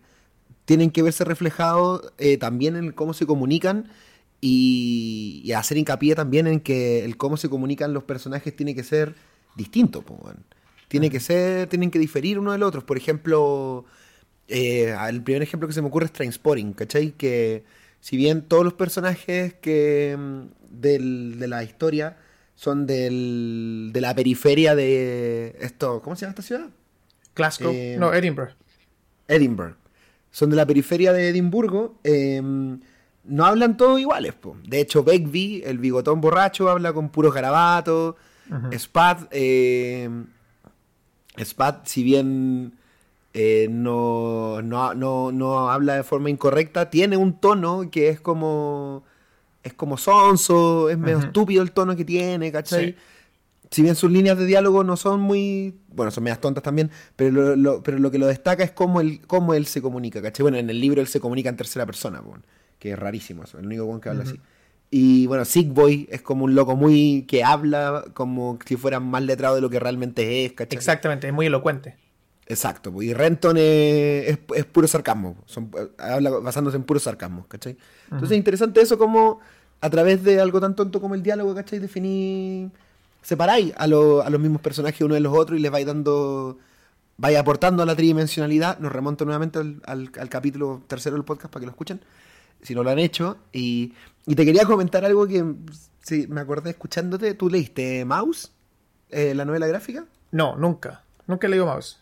tienen que verse reflejados eh, también en cómo se comunican y, y, hacer hincapié también en que el cómo se comunican los personajes tiene que ser distinto. Tiene que ser, tienen que diferir uno del otro. Por ejemplo, eh, el primer ejemplo que se me ocurre es Trainspotting, ¿cachai? Que si bien todos los personajes que mm, de la historia son del, de la periferia de esto, ¿cómo se llama esta ciudad? Glasgow, eh, no, Edinburgh. Edinburgh. Son de la periferia de Edimburgo. Em, no hablan todos iguales. De hecho, Begbie, el bigotón borracho, habla con puros garabatos. Spad, eh, Spad, si bien eh, no, no, habla de forma incorrecta, tiene un tono que es como. Es como sonso, es medio estúpido el tono que tiene, ¿cachai? Si bien sus líneas de diálogo no son muy. Bueno, son medias tontas también, pero lo, pero lo que lo destaca es cómo él, cómo él se comunica, ¿cachai? Bueno, en el libro él se comunica en tercera persona, que es rarísimo eso, el único que habla así. Y bueno, Sick Boy es como un loco muy que habla como si fuera más letrado de lo que realmente es, ¿cachai? Exactamente, es muy elocuente. Exacto, y Renton es, es, puro sarcasmo, son, habla basándose en puro sarcasmo, ¿cachai? Entonces es interesante eso como a través de algo tan tonto como el diálogo, ¿cachai? Definir, separáis a, a los mismos personajes uno de los otros y les vais dando, vais aportando a la tridimensionalidad. Nos remonto nuevamente al, al capítulo tercero del podcast para que lo escuchen si no lo han hecho. Y, te quería comentar algo que sí, me acordé escuchándote. ¿Tú leíste Mouse, eh, la novela gráfica? No, nunca. Nunca he leído Mouse.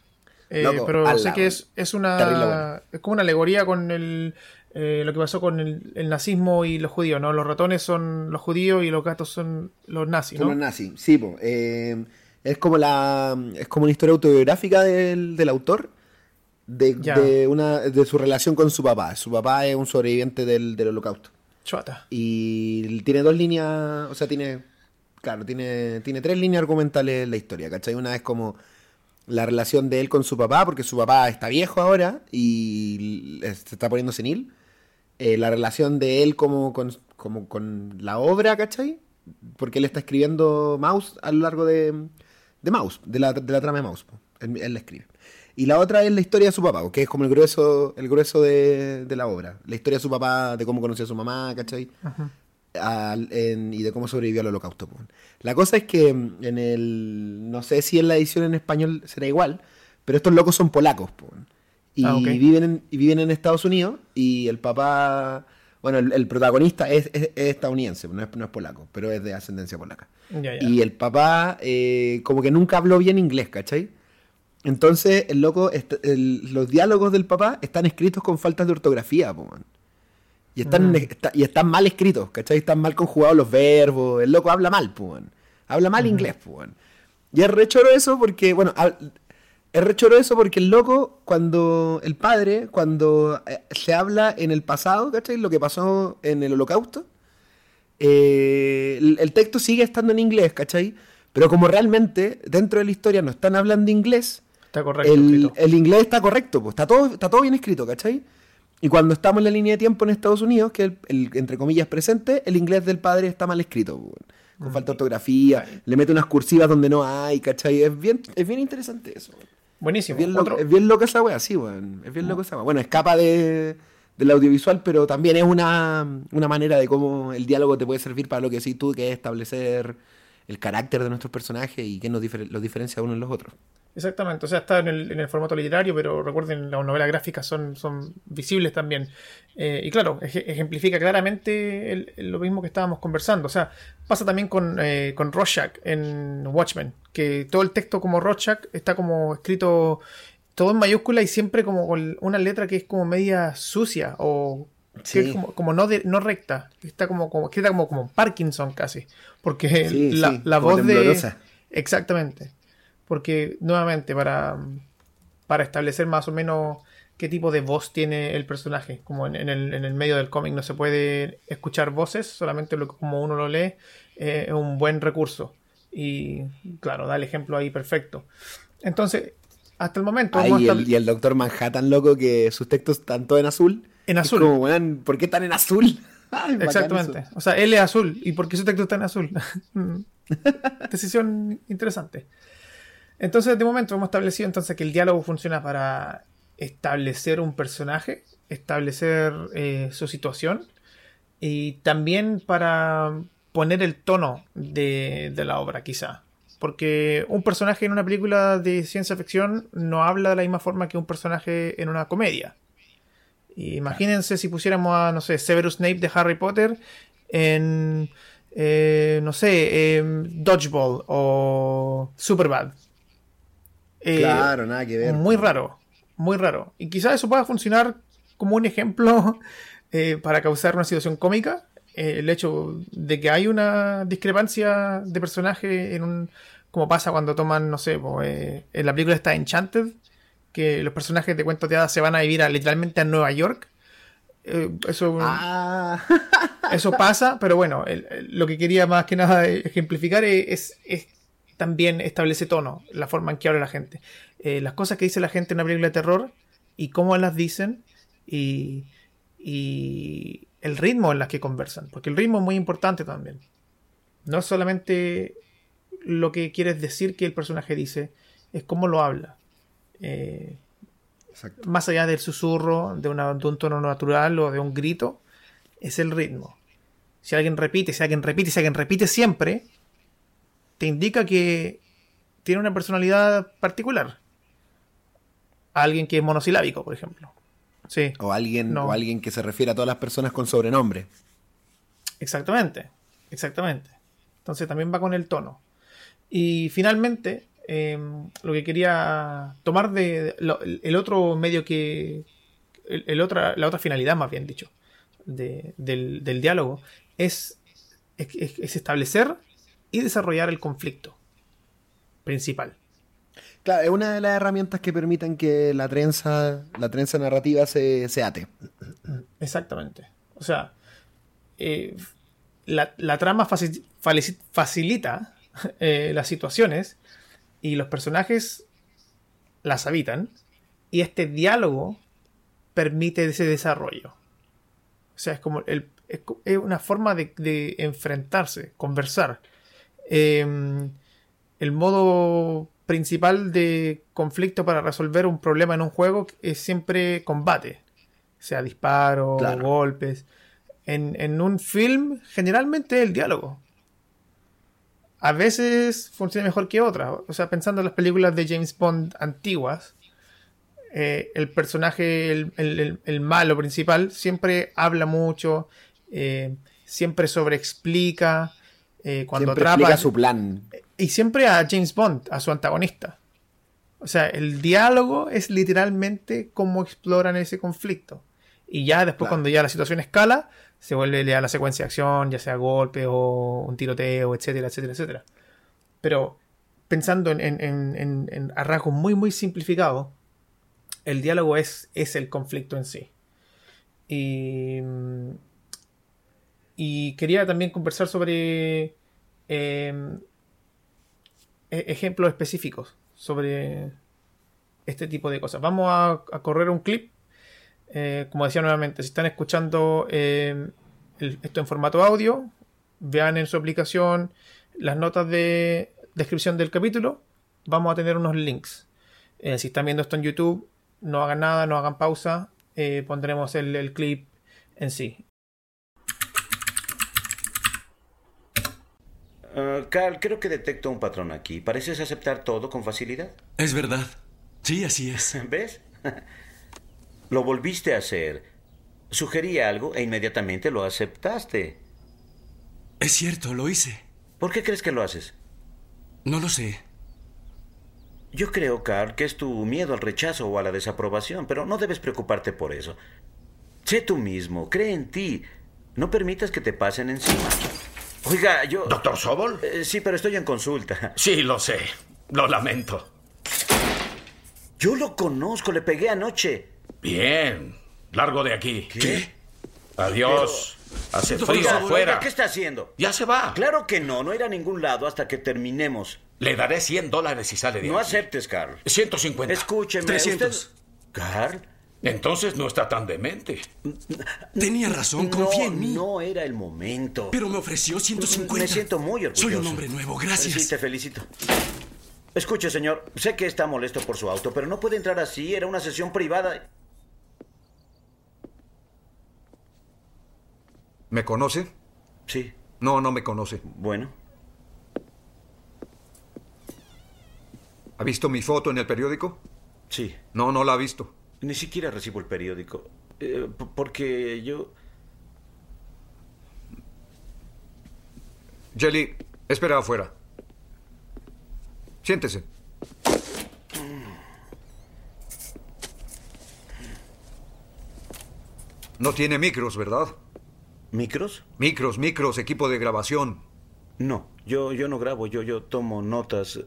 Eh, Loco, pero ala, sé que es, es una. bueno. Es como una alegoría con el. eh, lo que pasó con el, el nazismo y los judíos, ¿no? Los ratones son los judíos y los gatos son los nazis, Son ¿no? los nazis, sí, po. Eh, es como la es como una historia autobiográfica del, del autor de, una de su relación con su papá. Su papá es un sobreviviente del, del holocausto. Y tiene dos líneas, o sea, tiene, claro, tiene, tiene tres líneas argumentales en la historia, ¿cachai? Una es como la relación de él con su papá, porque su papá está viejo ahora y se está poniendo senil. Eh, la relación de él como con, como con la obra, ¿cachai? Porque él está escribiendo Mouse a lo largo de, de Mouse, de la, de la trama de Mouse. Él, la escribe. Y la otra es la historia de su papá, que es como el grueso, el grueso de, de la obra. La historia de su papá, de cómo conoció a su mamá, ¿cachai? En- y de cómo sobrevivió al holocausto. La cosa es que mm, en el. No sé si en la edición en español será igual, pero estos locos son polacos. po. Y, Ah, viven en, y viven en Estados Unidos. Y el papá. Bueno, el, el protagonista es, es- es estadounidense, no es, no es polaco, pero es de ascendencia polaca. Y el papá, eh, como que nunca habló bien inglés, ¿cachai? Entonces, el loco, el- los diálogos del papá están escritos con faltas de ortografía, po, man. Y están, Mm. está- y están mal escritos, ¿cachai? Están mal conjugados los verbos. El loco habla mal, man. Habla mal inglés, man. Y es rechoro eso porque, bueno, es rechoro eso porque el loco, cuando, el padre, cuando eh, se habla en el pasado, ¿cachai? Lo que pasó en el holocausto, eh, el, el texto sigue estando en inglés, ¿cachai? Pero como realmente dentro de la historia no están hablando inglés, Está correcto. el, el inglés está correcto, pues, está todo, está todo bien escrito, ¿cachai? Y cuando estamos en la línea de tiempo en Estados Unidos, que el, el, entre comillas presente, el inglés del padre está mal escrito, con falta de ortografía, le mete unas cursivas donde no hay, ¿cachai? Es bien, es bien interesante eso. Es Buenísimo. bien, loco, es bien loca esa wea, sí, weón. Es bien loco esa wea. Bueno, escapa de, del audiovisual, pero también es una, una manera de cómo el diálogo te puede servir para lo que decís tú, que es establecer el carácter de nuestros personajes y qué nos difer- los diferencia unos de los otros. Exactamente, o sea, está en el, en el formato literario, pero recuerden, las novelas gráficas son, son visibles también. Eh, y claro, ej- ejemplifica claramente el- el- lo mismo que estábamos conversando. O sea, pasa también con, eh, con Rorschach en Watchmen, que todo el texto como Rorschach está como escrito todo en mayúscula y siempre como con una letra que es como media sucia o que Sí. es como, como no, de- no recta, está como, como escrita como, como Parkinson casi, porque Sí, la, sí, la voz de... Exactamente. Porque, nuevamente, para, para establecer más o menos qué tipo de voz tiene el personaje. Como en, en el, en el medio del cómic no se puede escuchar voces, solamente lo, como uno lo lee, eh, es un buen recurso. Y claro, da el ejemplo ahí perfecto. Entonces, hasta el momento... Ay, hemos y, el, y el Doctor Manhattan, loco, que sus textos están todos en azul. En azul. como, ¿por qué están en azul? <laughs> Ay, Exactamente. O sea, él es azul. ¿Y por qué su texto está en azul? <laughs> Mm. Decisión interesante. Entonces, de momento hemos establecido entonces que el diálogo funciona para establecer un personaje, establecer eh, su situación y también para poner el tono de, la obra, quizá. Porque un personaje en una película de ciencia ficción no habla de la misma forma que un personaje en una comedia. Imagínense si pusiéramos a, no sé, Severus Snape de Harry Potter en, eh, no sé, em, Dodgeball o Superbad. Eh, Claro, nada que ver. muy raro, muy raro. Y quizás eso pueda funcionar como un ejemplo <laughs> eh, para causar una situación cómica. Eh, el hecho de que hay una discrepancia de personaje en un. como pasa cuando toman, no sé, en la película está Enchanted, que los personajes de cuentos de hadas se van a vivir a, literalmente a Nueva York. Eso, Ah, <laughs> eso pasa, pero bueno, el- el- lo que quería más que nada ejemplificar es, es- también establece tono, la forma en que habla la gente. Eh, las cosas que dice la gente en una película de terror y cómo las dicen y, y el ritmo en las que conversan, porque el ritmo es muy importante también. No es solamente lo que quieres decir que el personaje dice, es cómo lo habla. Eh, más allá del susurro, de, una- de un tono natural o de un grito, es el ritmo. Si alguien repite, si alguien repite, si alguien repite siempre, te indica que tiene una personalidad particular. Alguien que es monosilábico, por ejemplo. Sí, O alguien, No. o alguien que se refiere a todas las personas con sobrenombre. exactamente. Exactamente. Entonces también va con el tono. Y finalmente, em, lo que quería tomar de, el otro medio que, el, otra, la otra finalidad más bien dicho, del, diálogo, es, es, establecer y desarrollar el conflicto principal. Claro, es una de las herramientas que permiten que la trenza, la trenza narrativa se, se ate. Exactamente. O sea, eh, la, trama facilita <laughs> eh, las situaciones y los personajes las habitan y este diálogo permite ese desarrollo. O sea, es como el, es, una forma de, enfrentarse, conversar. Em, el modo principal de conflicto para resolver un problema en un juego es siempre combate. Sea disparo, golpes. En, un film, generalmente el diálogo. A veces funciona mejor que otras. O sea, pensando en las películas de James Bond antiguas, eh, el personaje, el, malo principal, siempre habla mucho, eh, siempre sobreexplica. Eh, cuando siempre atrapa. su plan. Y siempre a James Bond, a su antagonista. O sea, el diálogo es literalmente cómo exploran ese conflicto. Y ya después, cuando ya la situación escala, se vuelve a la secuencia de acción, ya sea golpe o un tiroteo, etcétera, etcétera, etcétera. Pero pensando en, en, en, a rasgos muy, muy simplificados, el diálogo es, es el conflicto en sí. Y, y quería también conversar sobre em, e, ejemplos específicos sobre este tipo de cosas. Vamos a correr un clip eh, como decía nuevamente, si están escuchando eh, esto en formato audio, vean en su aplicación las notas de descripción del capítulo. Vamos a tener unos links. Eh, si están viendo esto en YouTube, no hagan nada, no hagan pausa. pondremos el, clip en sí. Uh, Carl, creo que detecto un patrón aquí. ¿Pareces aceptar todo con facilidad? Es verdad. Sí, así es. <laughs> ¿Ves? <laughs> Lo volviste a hacer. Sugerí algo e inmediatamente lo aceptaste. Es cierto, lo hice. ¿Por qué crees que lo haces? No lo sé. Yo creo, Carl, que es tu miedo al rechazo o a la desaprobación, pero no debes preocuparte por eso. Sé tú mismo, cree en ti. No permitas que te pasen encima. Oiga, yo... ¿Doctor Sobol? Eh, sí, pero estoy en consulta. Sí, lo sé. Lo lamento. Yo lo conozco, le pegué anoche. Bien. Largo de aquí. ¿Qué? Adiós. Hace frío afuera. ¿Qué está haciendo? Ya se va. Claro que no. No irá a ningún lado hasta que terminemos. Le daré 100 dólares si sale de No aceptes, Carl. 150. Escúcheme. 300. ¿Carl? Entonces no está tan demente. Tenía razón, confía en mí. No era el momento. Pero me ofreció 150. Me siento muy orgulloso. Soy un hombre nuevo, gracias. Sí, te felicito. Escuche, señor, sé que está molesto por su auto, pero no puede entrar así. Era una sesión privada. ¿Me conoce? Sí. No, no me conoce. Bueno. ¿Ha visto mi foto en el periódico? Sí. No, no la ha visto. Ni siquiera recibo el periódico. Eh, porque yo... Jelly, espera afuera. Siéntese. No tiene micros, ¿verdad? ¿Micros? Micros, micros, equipo de grabación. No, yo, yo no grabo, yo, yo tomo notas.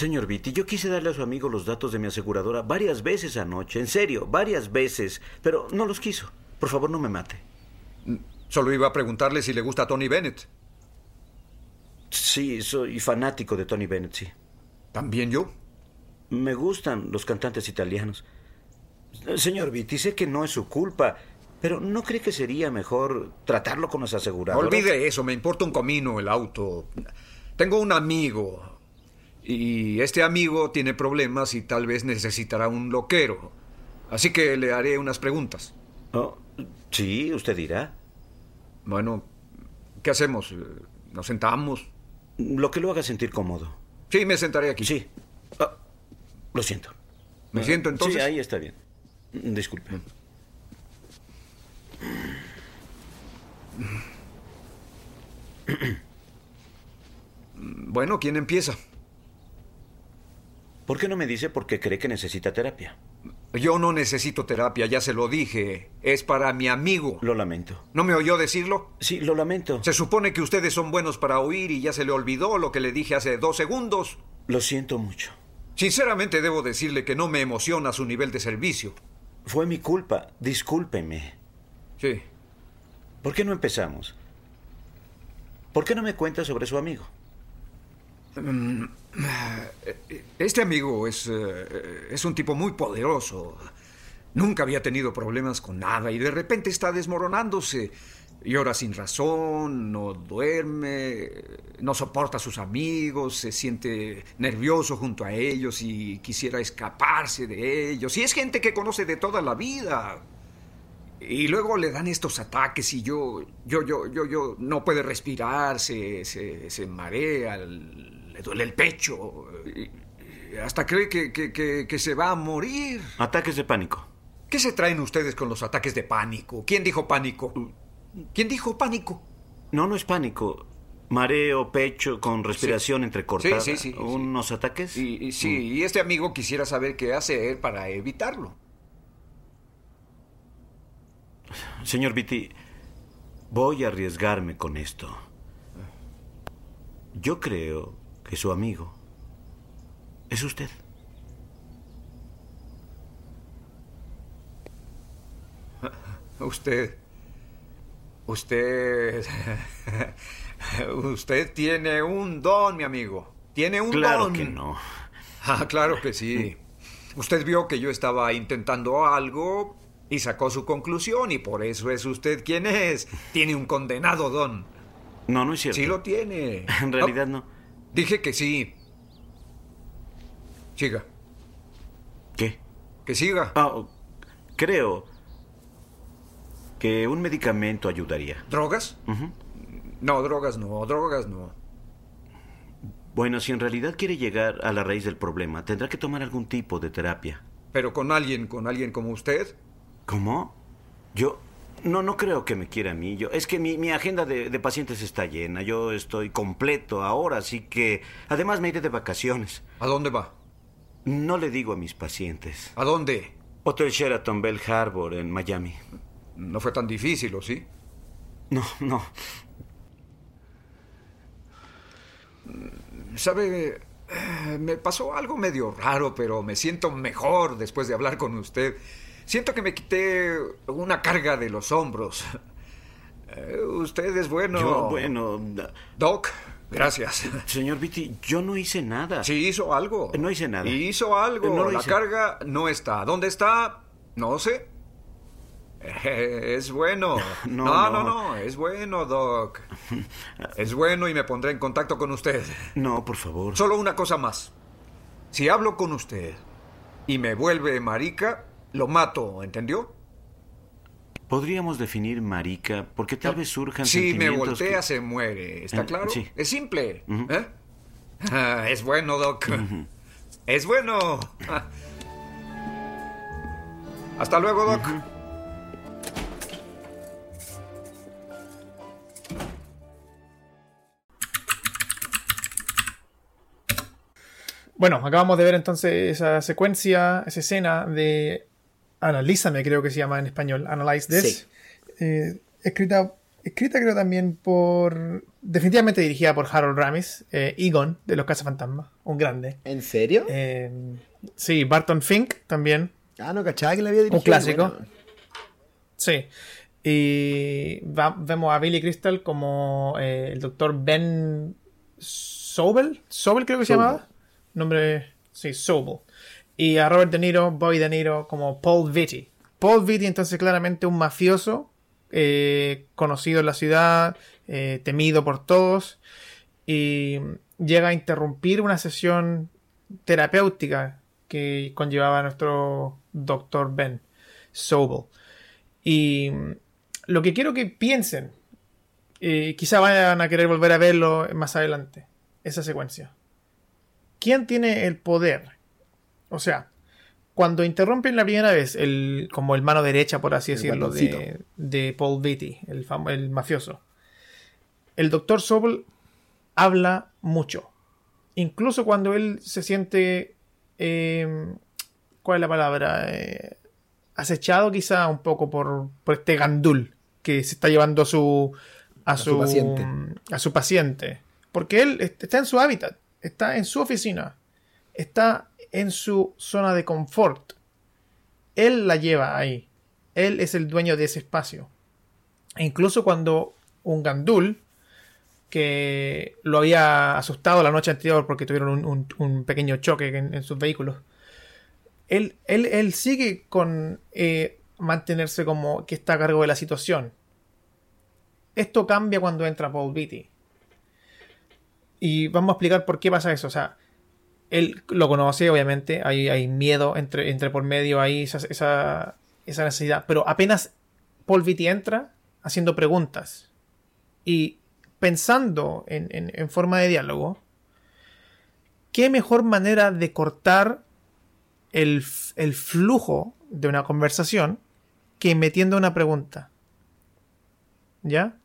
Señor Vitti, yo quise darle a su amigo los datos de mi aseguradora varias veces anoche, en serio, varias veces, pero no los quiso. Por favor, no me mate. Solo iba a preguntarle si le gusta Tony Bennett. Sí, soy fanático de Tony Bennett, sí. ¿También yo? Me gustan los cantantes italianos. Señor Vitti, sé que no es su culpa, pero ¿no cree que sería mejor tratarlo con los asegurados? Olvide eso, me importa un comino el auto. Tengo un amigo. Y este amigo tiene problemas y tal vez necesitará un loquero. Así que le haré unas preguntas. Oh, sí, usted dirá. Bueno, ¿qué hacemos? ¿Nos sentamos? Lo que lo haga sentir cómodo. Sí, me sentaré aquí. Sí. Ah, lo siento. ¿Me siento entonces? Sí, ahí está bien. Disculpe. Mm. <clears throat> Bueno, ¿quién empieza? ¿Por qué no me dice por qué cree que necesita terapia? Yo no necesito terapia, ya se lo dije. Es para mi amigo. Lo lamento. ¿No me oyó decirlo? Sí, lo lamento. Se supone que ustedes son buenos para oír y ya se le olvidó lo que le dije hace dos segundos. Lo siento mucho. Sinceramente debo decirle que no me emociona su nivel de servicio. Fue mi culpa. Discúlpeme. Sí. ¿Por qué no empezamos? ¿Por qué no me cuenta sobre su amigo? Este amigo es, eh, es un tipo muy poderoso. Nunca había tenido problemas con nada y de repente está desmoronándose. Llora sin razón, no duerme, no soporta a sus amigos, se siente nervioso junto a ellos y quisiera escaparse de ellos. Y es gente que conoce de toda la vida. Y luego le dan estos ataques y yo, yo, yo, yo, yo, no puede respirar, se, se, se marea, le duele el pecho. hasta cree que, que, que, que se va a morir. Ataques de pánico. ¿Qué se traen ustedes con los ataques de pánico? ¿Quién dijo pánico? ¿Quién dijo pánico? No, no es pánico. Mareo, pecho, con respiración entrecortada. Sí, sí, sí, ¿Unos sí. ataques? Y, y sí, y este amigo quisiera saber qué hacer para evitarlo. Señor Vitti, voy a arriesgarme con esto. Yo creo que su amigo es usted. <laughs> Usted. Usted. Usted tiene un don, mi amigo. Tiene un Claro don. que no. Ah, claro que sí. Usted vio que yo estaba intentando algo y sacó su conclusión y por eso es usted quien es. Tiene un condenado don. No, no es cierto. Sí lo tiene. <laughs> En realidad no. Dije que sí. Siga. ¿Qué? Que siga. Ah, oh, creo que un medicamento ayudaría. ¿Drogas? No, drogas no, drogas no. Bueno, si en realidad quiere llegar a la raíz del problema, tendrá que tomar algún tipo de terapia. Pero con alguien, con alguien como usted. ¿Cómo? Yo... No, no creo que me quiera a mí. Yo, es que mi, mi agenda de, de pacientes está llena. Yo estoy completo ahora, así que... Además me iré de vacaciones. ¿A dónde va? No le digo a mis pacientes. ¿A dónde? Hotel Sheraton Bell Harbor en Miami. No fue tan difícil, ¿o sí? No, no. ¿Sabe? Eh, Me pasó algo medio raro, pero me siento mejor después de hablar con usted. Siento que me quité una carga de los hombros. <laughs> Eh, Usted es bueno. Yo, bueno... Doc, gracias. <laughs> Señor Vitti, yo no hice nada. Sí, hizo algo. No hice nada. Hizo algo. No La hice. carga no está. ¿Dónde está? No sé. Eh, <laughs> Es bueno. No, no, no. no, no, Es bueno, Doc. Es bueno y me pondré en contacto con usted. No, por favor. Solo una cosa más. Si hablo con usted y me vuelve marica, lo mato, ¿entendió? Podríamos definir marica porque tal vez surjan Si me sentimientos voltea, que- se muere. ¿Está Eh, claro? sí. Es simple. Ujú. ¿eh? Ah, <laughs> es bueno, Doc. Es bueno. <laughs> Hasta luego, Doc. Bueno, acabamos de ver entonces esa secuencia, esa escena de Analízame, creo que se llama en español, Analyze This. Eh, escrita, escrita creo también por... Definitivamente dirigida por Harold Ramis, eh, Egon, de Los Cazafantasmas, un grande. ¿En serio? Eh, sí, Barton Fink también, ah, no cachaba que la había dirigido. clásico. Bueno. Sí. Y va- vemos a Billy Crystal como eh, el doctor Ben Sobel. Sobel creo que se llamaba. Nombre. Sí, Sobel. Y a Robert De Niro, Bobby De Niro como Paul Vitti. Paul Vitti, entonces, claramente un mafioso. eh, conocido en la ciudad. eh, temido por todos. Y llega a interrumpir una sesión terapéutica que conllevaba nuestro doctor Ben Sobel. Y lo que quiero que piensen, eh, quizá vayan a querer volver a verlo más adelante, esa secuencia. ¿Quién tiene el poder? O sea, cuando interrumpen la primera vez, el, como el mano derecha, por así El decirlo, de, de Paul Vitti, el, fam- el mafioso, el doctor Sobel habla mucho. Incluso cuando él se siente eh, ¿cuál es la palabra? Eh, acechado quizá un poco por, por este gandul que se está llevando a su a, su paciente. a su paciente. Porque él est- está en su hábitat, está en su oficina, está en su zona de confort. Él la lleva ahí. Él es el dueño de ese espacio. E incluso cuando un gandul que lo había asustado la noche anterior porque tuvieron un, pequeño choque en, en sus vehículos. Él, él, él sigue con eh, mantenerse como que está a cargo de la situación. Esto cambia cuando entra Paul Beatty. Y vamos a explicar por qué pasa eso. O sea, él lo conoce, obviamente. Hay, miedo entre, entre por medio, ahí esa, esa, esa necesidad. Pero apenas Paul Beatty entra haciendo preguntas y pensando en, en- forma de diálogo, ¿qué mejor manera de cortar el, el flujo de una conversación que metiendo una pregunta? ¿Ya?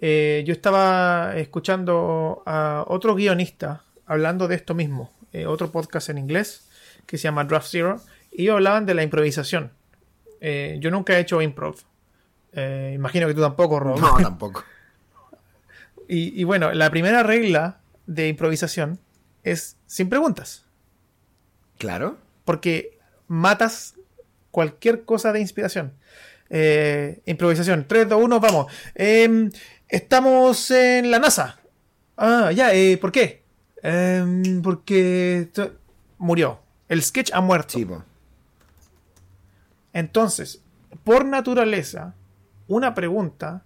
Eh, yo estaba escuchando a otro guionista hablando de esto mismo, eh, otro podcast en inglés que se llama Draft Zero, y hablaban de la improvisación. Eh, yo nunca he hecho improv. Eh, imagino que tú tampoco, Rob. No, tampoco. <laughs> Y, y bueno, la primera regla de improvisación es sin preguntas. Claro. Porque matas cualquier cosa de inspiración. Improvisación. 3, 2, 1, vamos. Em, estamos en la NASA. Ah, ya, ¿por qué? Em, porque murió. El sketch ha muerto. Sí. Entonces, por naturaleza, una pregunta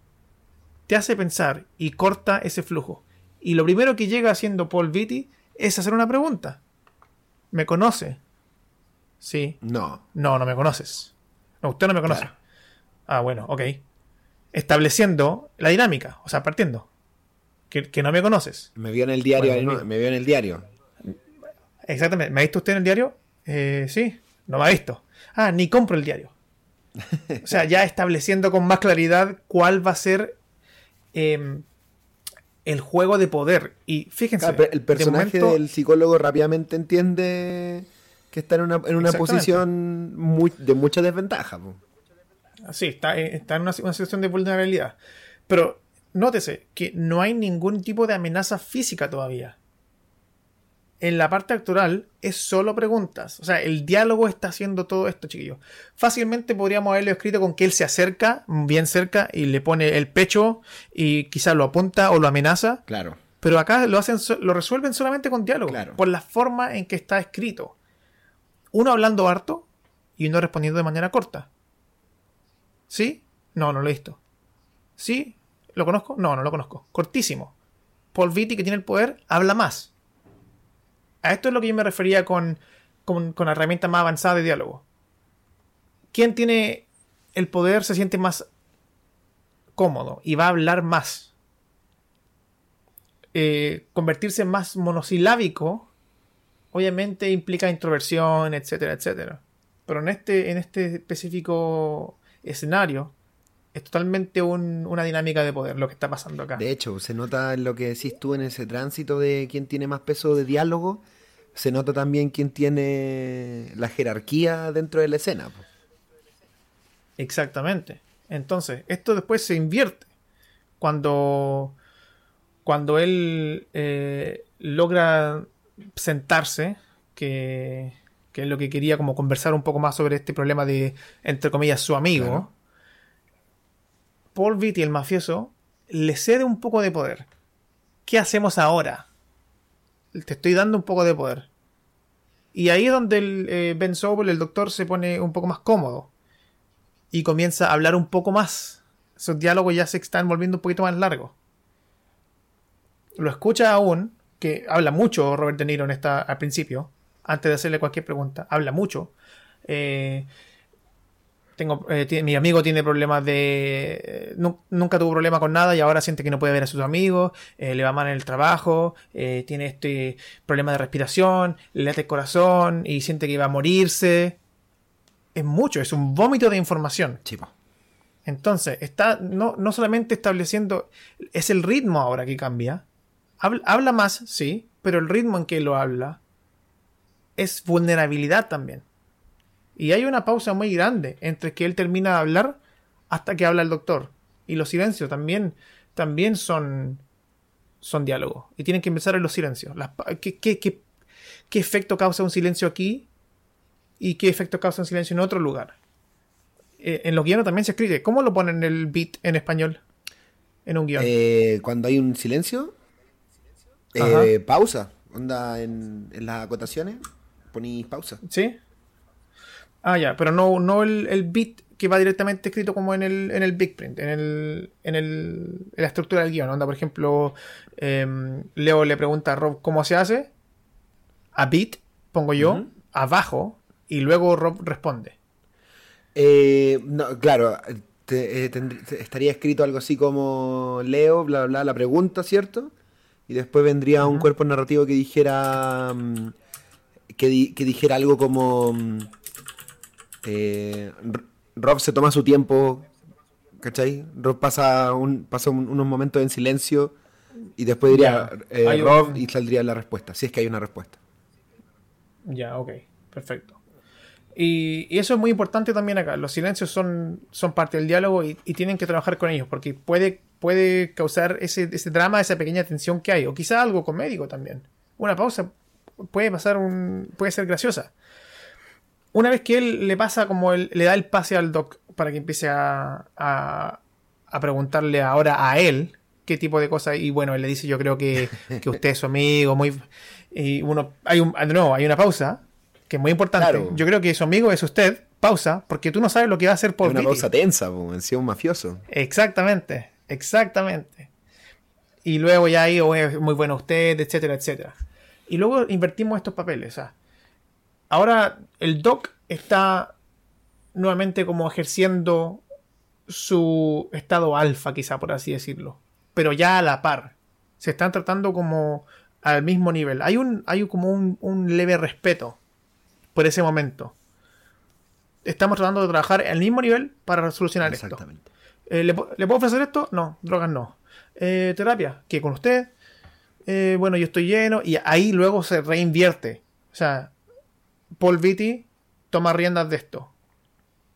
te hace pensar y corta ese flujo. Y lo primero que llega haciendo Paul Vitti es hacer una pregunta. ¿Me conoce? Sí. No. No, no me conoces. No, usted no me conoce. Claro. Ah, bueno, ok. Estableciendo la dinámica, o sea, partiendo. Que, que no me conoces. Me vio en el diario. Bueno, ¿no? mi- Me vio en el diario. Exactamente. ¿Me ha visto usted en el diario? Eh, sí, no me ha visto. Ah, ni compro el diario. O sea, ya estableciendo con más claridad cuál va a ser em, el juego de poder. Y fíjense, pero el de personaje momento- del psicólogo rápidamente entiende que está en una, en una posición muy- de mucha desventaja. po. Sí, está, eh, está en una, una situación de vulnerabilidad. Pero nótese que no hay ningún tipo de amenaza física todavía. En la parte actoral es solo preguntas. O sea, el diálogo está haciendo todo esto, chiquillos. Fácilmente podríamos haberlo escrito con que él se acerca, bien cerca, y le pone el pecho y quizás lo apunta o lo amenaza. Claro. Pero acá lo hacen, lo resuelven solamente con diálogo. Claro. Por la forma en que está escrito. Uno hablando harto y uno respondiendo de manera corta. ¿Sí? No, no lo he visto. ¿Sí? ¿Lo conozco? No, no lo conozco. Cortísimo. Paul Vitti, que tiene el poder, habla más. A esto es lo que yo me refería con, con, con herramientas más avanzadas de diálogo. Quien tiene el poder se siente más cómodo y va a hablar más eh, convertirse más monosilábico, obviamente implica introversión, etcétera, etcétera. Pero en este, en este específico escenario, es totalmente un- una dinámica de poder lo que está pasando acá. De hecho, se nota en lo que decís tú en ese tránsito de quién tiene más peso de diálogo. Se nota también quién tiene la jerarquía dentro de la escena. Exactamente. Entonces, esto después se invierte. Cuando, cuando él eh, logra sentarse, que, que es lo que quería como conversar un poco más sobre este problema de, entre comillas, su amigo, Claro. Paul Vitti, el mafioso, le cede un poco de poder. ¿Qué hacemos ahora? Te estoy dando un poco de poder. Y ahí es donde el, eh, Ben Sobel, el doctor, se pone un poco más cómodo y comienza a hablar un poco más. Esos diálogos ya se están volviendo un poquito más largos. Lo escucha aún, que habla mucho Robert De Niro en esta, al principio, antes de hacerle cualquier pregunta. Habla mucho. Eh, tengo, eh, mi amigo tiene problemas de... eh, nu- nunca tuvo problema con nada y ahora siente que no puede ver a sus amigos, eh, le va mal en el trabajo, eh, tiene este problema de respiración, le late el corazón y siente que va a morirse. Es mucho, es un vómito de información. Entonces, está no, no solamente estableciendo, es el ritmo ahora que cambia. Habla, habla más, sí, pero el ritmo en que lo habla es vulnerabilidad también. Y hay una pausa muy grande entre que él termina de hablar hasta que habla el doctor. Y los silencios también, también son, son diálogos. Y tienen que empezar en los silencios. Las ¿qué, qué, qué, qué efecto causa un silencio aquí? ¿Y qué efecto causa un silencio en otro lugar? Eh, en los guiones también se escribe. ¿Cómo lo ponen el beat en español? En un guion. Eh, cuando hay un silencio, eh, pausa. Onda en, en las acotaciones, ponís pausa. ¿Sí? Ah, ya, pero no, no el, el beat que va directamente escrito como en el, en el big print, en, el, en, el, en la estructura del guion. Onda, por ejemplo, em, Leo le pregunta a Rob cómo se hace. A beat, pongo yo, abajo, y luego Rob responde. Eh, no, claro, te- eh, te- estaría escrito algo así como Leo, bla, bla, bla, la pregunta, ¿cierto? Y después vendría un cuerpo narrativo que dijera mm, que, di- que dijera algo como mm, eh, Rob se toma su tiempo, ¿cachai? Rob pasa, un, pasa un- unos momentos en silencio y después diría eh, Rob un- y saldría la respuesta, si es que hay una respuesta. Ya, ok, perfecto. Y, y eso es muy importante también acá. Los silencios son, son parte del diálogo y, y tienen que trabajar con ellos porque puede, puede causar ese, ese drama, esa pequeña tensión que hay. O quizá algo comédico también. Una pausa puede pasar un, puede ser graciosa. Una vez que él le pasa como él, le da el pase al doc para que empiece a, a, a preguntarle ahora a él qué tipo de cosas. Y bueno, él le dice, yo creo que, que usted es su amigo, muy... Y uno, hay un, de nuevo, hay una pausa, que es muy importante. Claro. Yo creo que su amigo es usted, pausa, porque tú no sabes lo que va a hacer Es por una pausa tensa, po, en sí un mafioso. Exactamente, exactamente. Y luego ya ahí, oh, es muy bueno usted, etcétera, etcétera. Y luego invertimos estos papeles. o sea, ahora el Doc está nuevamente como ejerciendo su estado alfa, quizá por así decirlo. Pero ya a la par. Se están tratando como al mismo nivel. Hay un, hay como un, un leve respeto por ese momento. Estamos tratando de trabajar al mismo nivel para solucionar esto. Exactamente. Eh, ¿le, puedo ofrecer esto? No, drogas no. Eh, terapia, ¿qué con usted? Eh, bueno, yo estoy lleno. Y ahí luego se reinvierte. O sea, Paul Vitti toma riendas de esto.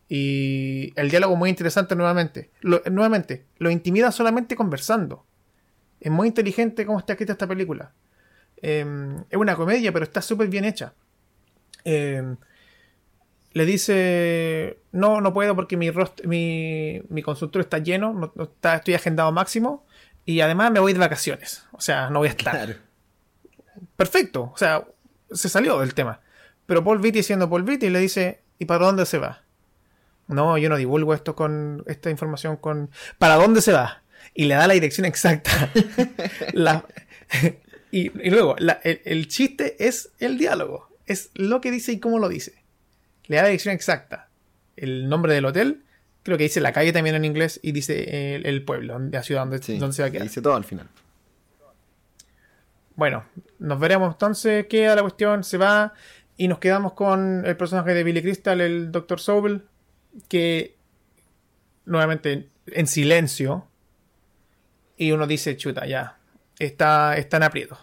Y el diálogo muy interesante nuevamente. Lo- nuevamente, lo intimida solamente conversando. Es muy inteligente cómo está escrita esta película. Eh, es una comedia, pero está súper bien hecha. Eh, le dice, no, no puedo porque mi, mi, mi consultorio está lleno, no- no está, estoy agendado máximo y además me voy de vacaciones. O sea, no voy a estar. Claro. Perfecto, o sea, se salió del tema. Pero Paul Vitti siendo Paul Vitti le dice, ¿y para dónde se va? No, yo no divulgo esto con esta información con... ¿Para dónde se va? Y le da la dirección exacta. <laughs> La- y, y luego, la- el, el chiste es el diálogo. Es lo que dice y cómo lo dice. Le da la dirección exacta. El nombre del hotel, creo que dice la calle también en inglés y dice el, el pueblo, la ciudad donde, Sí, donde se va a quedar. dice todo al final. Bueno, nos veremos entonces. Queda la cuestión, se va. Y nos quedamos con el personaje de Billy Crystal, el Dr. Sobel, que nuevamente en silencio. Y uno dice, chuta, ya, está, está en aprieto.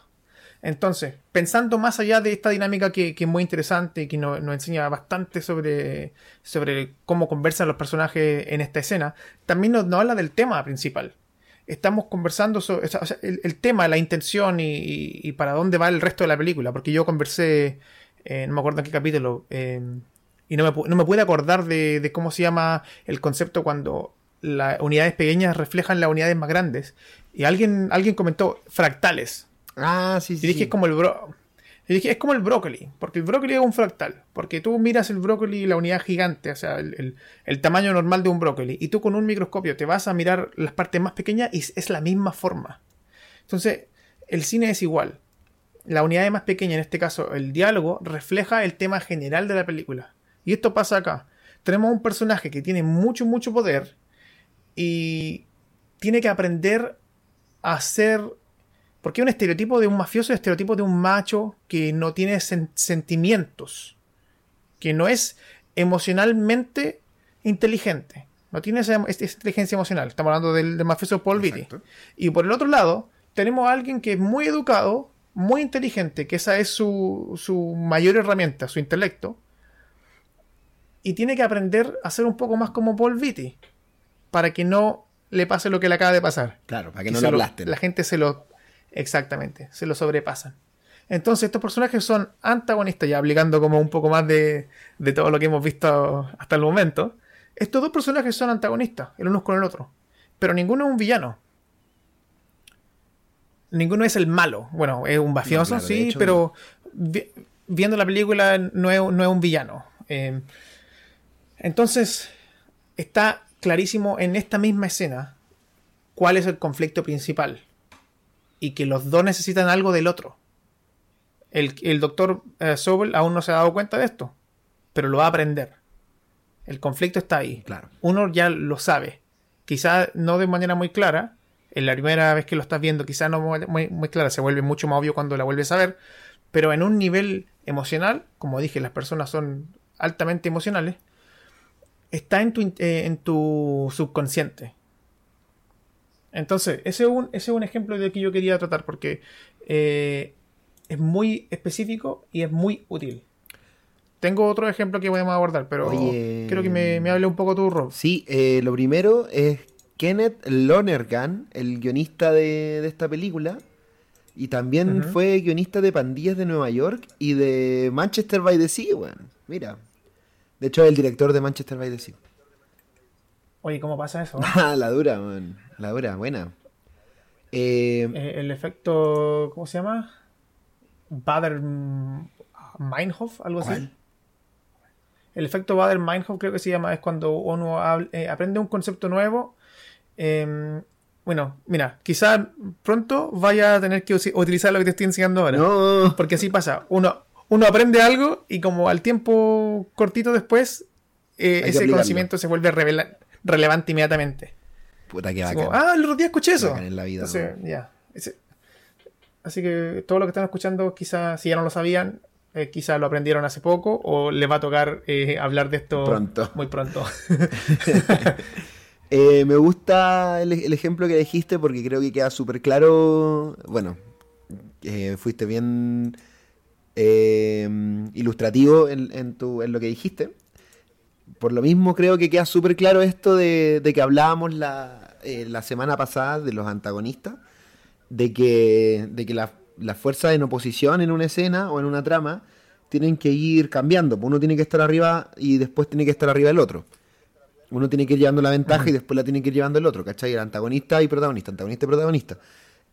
Entonces, pensando más allá de esta dinámica que, que es muy interesante y que nos, enseña bastante sobre, sobre cómo conversan los personajes en esta escena, también nos, habla del tema principal. Estamos conversando sobre el tema, la intención y, y- y para dónde va el resto de la película. Porque yo conversé, eh, no me acuerdo en qué capítulo, eh, y no me, no me pude acordar de, de cómo se llama el concepto cuando las unidades pequeñas reflejan las unidades más grandes. Y alguien, alguien comentó fractales. Ah, sí, sí. Y dije, sí. es como el bro. Y dije, es como el brócoli, porque el brócoli es un fractal. Porque tú miras el brócoli, la unidad gigante, o sea, el, el- el tamaño normal de un brócoli, y tú con un microscopio te vas a mirar las partes más pequeñas y es la misma forma. Entonces, el cine es igual. La unidad más pequeña, en este caso el diálogo, refleja el tema general de la película. Y esto pasa acá. Tenemos un personaje que tiene mucho, mucho poder y tiene que aprender a ser porque un estereotipo de un mafioso es estereotipo de un macho que no tiene sen- sentimientos, que no es emocionalmente inteligente, no tiene esa, esa inteligencia emocional. Estamos hablando del, del mafioso Paul Vitti. Y por el otro lado, tenemos a alguien que es muy educado muy inteligente, que esa es su, su mayor herramienta, su intelecto, y tiene que aprender a ser un poco más como Paul Vitti, para que no le pase lo que le acaba de pasar. Claro, para que no lo aplasten. La gente se lo. Exactamente, se lo sobrepasan. Entonces, estos personajes son antagonistas, ya aplicando como un poco más de, de todo lo que hemos visto hasta el momento. Estos dos personajes son antagonistas, el uno con el otro. Pero ninguno es un villano. Ninguno es el malo. Bueno, es un mafioso, No, claro, de sí, hecho, pero vi- viendo la película no es, no es un villano. Eh, entonces, está clarísimo en esta misma escena cuál es el conflicto principal. Y que los dos necesitan algo del otro. El, el doctor eh, Sobel aún no se ha dado cuenta de esto, pero lo va a aprender. El conflicto está ahí. Claro. Uno ya lo sabe. Quizá no de manera muy clara. En la primera vez que lo estás viendo, quizá no muy, muy- clara. Se vuelve mucho más obvio cuando la vuelves a ver. Pero en un nivel emocional, como dije, las personas son altamente emocionales. Está en tu, eh, en tu subconsciente. Entonces, ese es un, ese es un ejemplo de que yo quería tratar porque eh, es muy específico y es muy útil. Tengo otro ejemplo que podemos abordar, pero Oye. quiero que me, me hable un poco tú, Rob. Sí, eh, lo primero es Kenneth Lonergan, el guionista de, de esta película. Y también fue guionista de Pandillas de Nueva York y de Manchester by the Sea, weón. Mira. De hecho, es el director de Manchester by the Sea. Oye, ¿cómo pasa eso? <laughs> Ah, la dura, weón. La dura, buena. Eh, Eh, el efecto, ¿cómo se llama? Bader Meinhof, algo así. El efecto Bader Meinhof creo que se llama, es cuando uno habl- eh, aprende un concepto nuevo. Eh, bueno, mira, quizá pronto vaya a tener que utilizar lo que te estoy enseñando ahora. no. Porque así pasa. Uno, uno aprende algo y como al tiempo cortito después, eh, ese aplicarlo. conocimiento se vuelve revela- relevante inmediatamente. Puta que bacán. como, ah, el otro día escuché eso. Bacán en la vida, Entonces, weón. ya. Ese- Así que todo lo que están escuchando, quizás si ya no lo sabían, eh, quizás lo aprendieron hace poco o les va a tocar eh, hablar de esto Pronto. muy pronto. <laughs> <laughs> Eh, me gusta el, ejemplo que dijiste porque creo que queda súper claro. Bueno, eh, fuiste bien eh, ilustrativo en, tu, en lo que dijiste. Por lo mismo creo que queda súper claro esto de, que hablábamos la, eh, la semana pasada de los antagonistas, de que, las fuerzas en oposición en una escena o en una trama tienen que ir cambiando. Uno tiene que estar arriba y después tiene que estar arriba el otro. Uno tiene que ir llevando la ventaja y después la tiene que ir llevando el otro, ¿cachai? El antagonista y protagonista, antagonista y protagonista.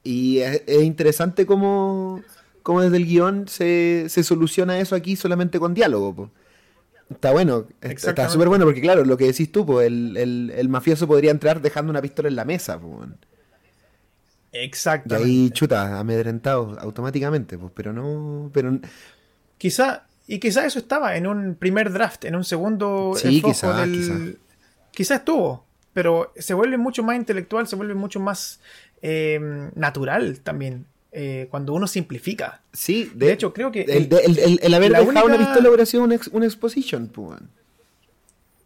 Y es, es interesante cómo, cómo desde el guion se, se soluciona eso aquí solamente con diálogo. po. Está bueno, es- está Exactamente. súper bueno porque claro, lo que decís tú, po, el, el- el mafioso podría entrar dejando una pistola en la mesa. po, weón. y Exactamente. ahí chuta, amedrentado automáticamente, pues, pero no... Pero, Quizá, y quizá eso estaba en un primer draft, en un segundo Sí, quizá, del. quizá. Quizá estuvo, pero se vuelve mucho más intelectual, se vuelve mucho más eh, natural también. eh, cuando uno simplifica. sí, De hecho, creo que El, el- el- el- el haber la dejado una pistola hubiera sido una, ex- una exposition, pues.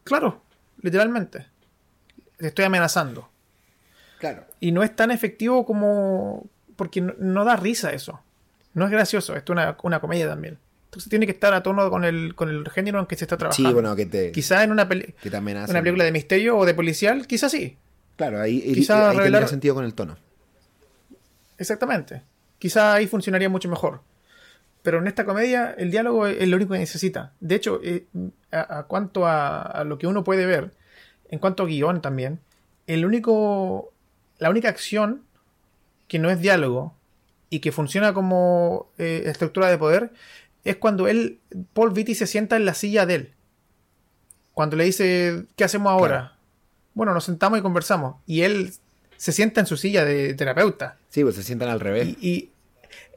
Claro, literalmente. Te estoy amenazando. Claro. Y no es tan efectivo como. Porque no, no da risa eso. No es gracioso, esto es una, una comedia también. Entonces tiene que estar a tono con el, con el género en que se está trabajando. Sí, bueno, que te, Quizá en una, peli- que te amenazan. una película de misterio o de policial, quizá sí. Claro, ahí, Quizá ahí revelar- sentido con el tono. Exactamente. Quizá ahí funcionaría mucho mejor. Pero en esta comedia el diálogo es lo único que necesita. De hecho, eh, a, a cuanto a, a lo que uno puede ver, en cuanto a guion también, el único, la única acción que no es diálogo y que funciona como eh, estructura de poder es cuando él, Paul Vitti se sienta en la silla de él. Cuando le dice, ¿qué hacemos ahora? Claro. Bueno, nos sentamos y conversamos. Y él se sienta en su silla de terapeuta. Sí, pues se sientan al revés. Y, y,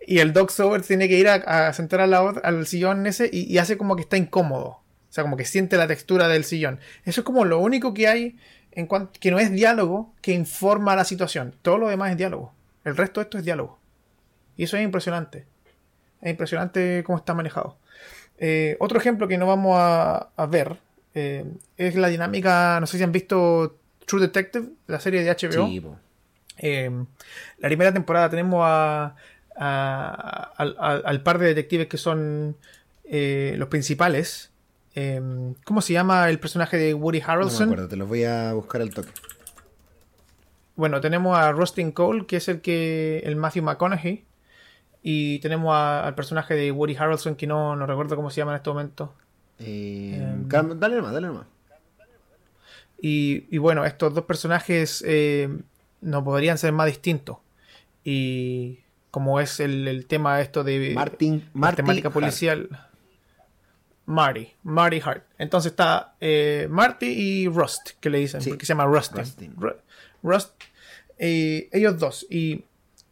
y el Doc Sober tiene que ir a, a sentar al, lado, al sillón ese y, y hace como que está incómodo. O sea, como que siente la textura del sillón. Eso es como lo único que hay en cuanto que no es diálogo que informa la situación. Todo lo demás es diálogo. El resto de esto es diálogo. Y eso es impresionante. Es impresionante cómo está manejado. Eh, otro ejemplo que no vamos a, a ver eh, es la dinámica. No sé si han visto True Detective, la serie de HBO. Sí. Eh, la primera temporada tenemos a, a- al, par de detectives que son los principales. ¿Cómo se llama el personaje de Woody No me Harrelson? acuerdo, te los voy a buscar al toque. bueno, tenemos a Rustin Cole, que es el que el Matthew McConaughey. Y tenemos a- al personaje de Woody Harrelson, que no, no recuerdo cómo se llama en este momento. Eh, Em. dale nomás, dale nomás. Y, y bueno, estos dos personajes eh, no podrían ser más distintos. Y como es el, el tema esto de Martin- Marty temática Hart. policial. Marty, Marty Hart. Entonces está eh, Marty y Rust, que le dicen, Sí, porque se llama Rustin. Rustin. Ru- Rust. eh, ellos dos. Y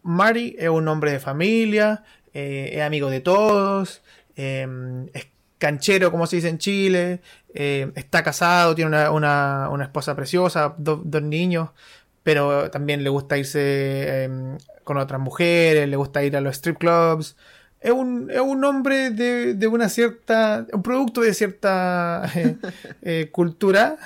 Marty es un hombre de familia, eh, es amigo de todos, eh, es canchero, como se dice en Chile, eh, está casado, tiene una, una- esposa preciosa, do- dos niños, pero también le gusta irse eh, con otras mujeres, le gusta ir a los strip clubs. Es un, es un hombre de, de una cierta, un producto de cierta <laughs> eh, eh, cultura,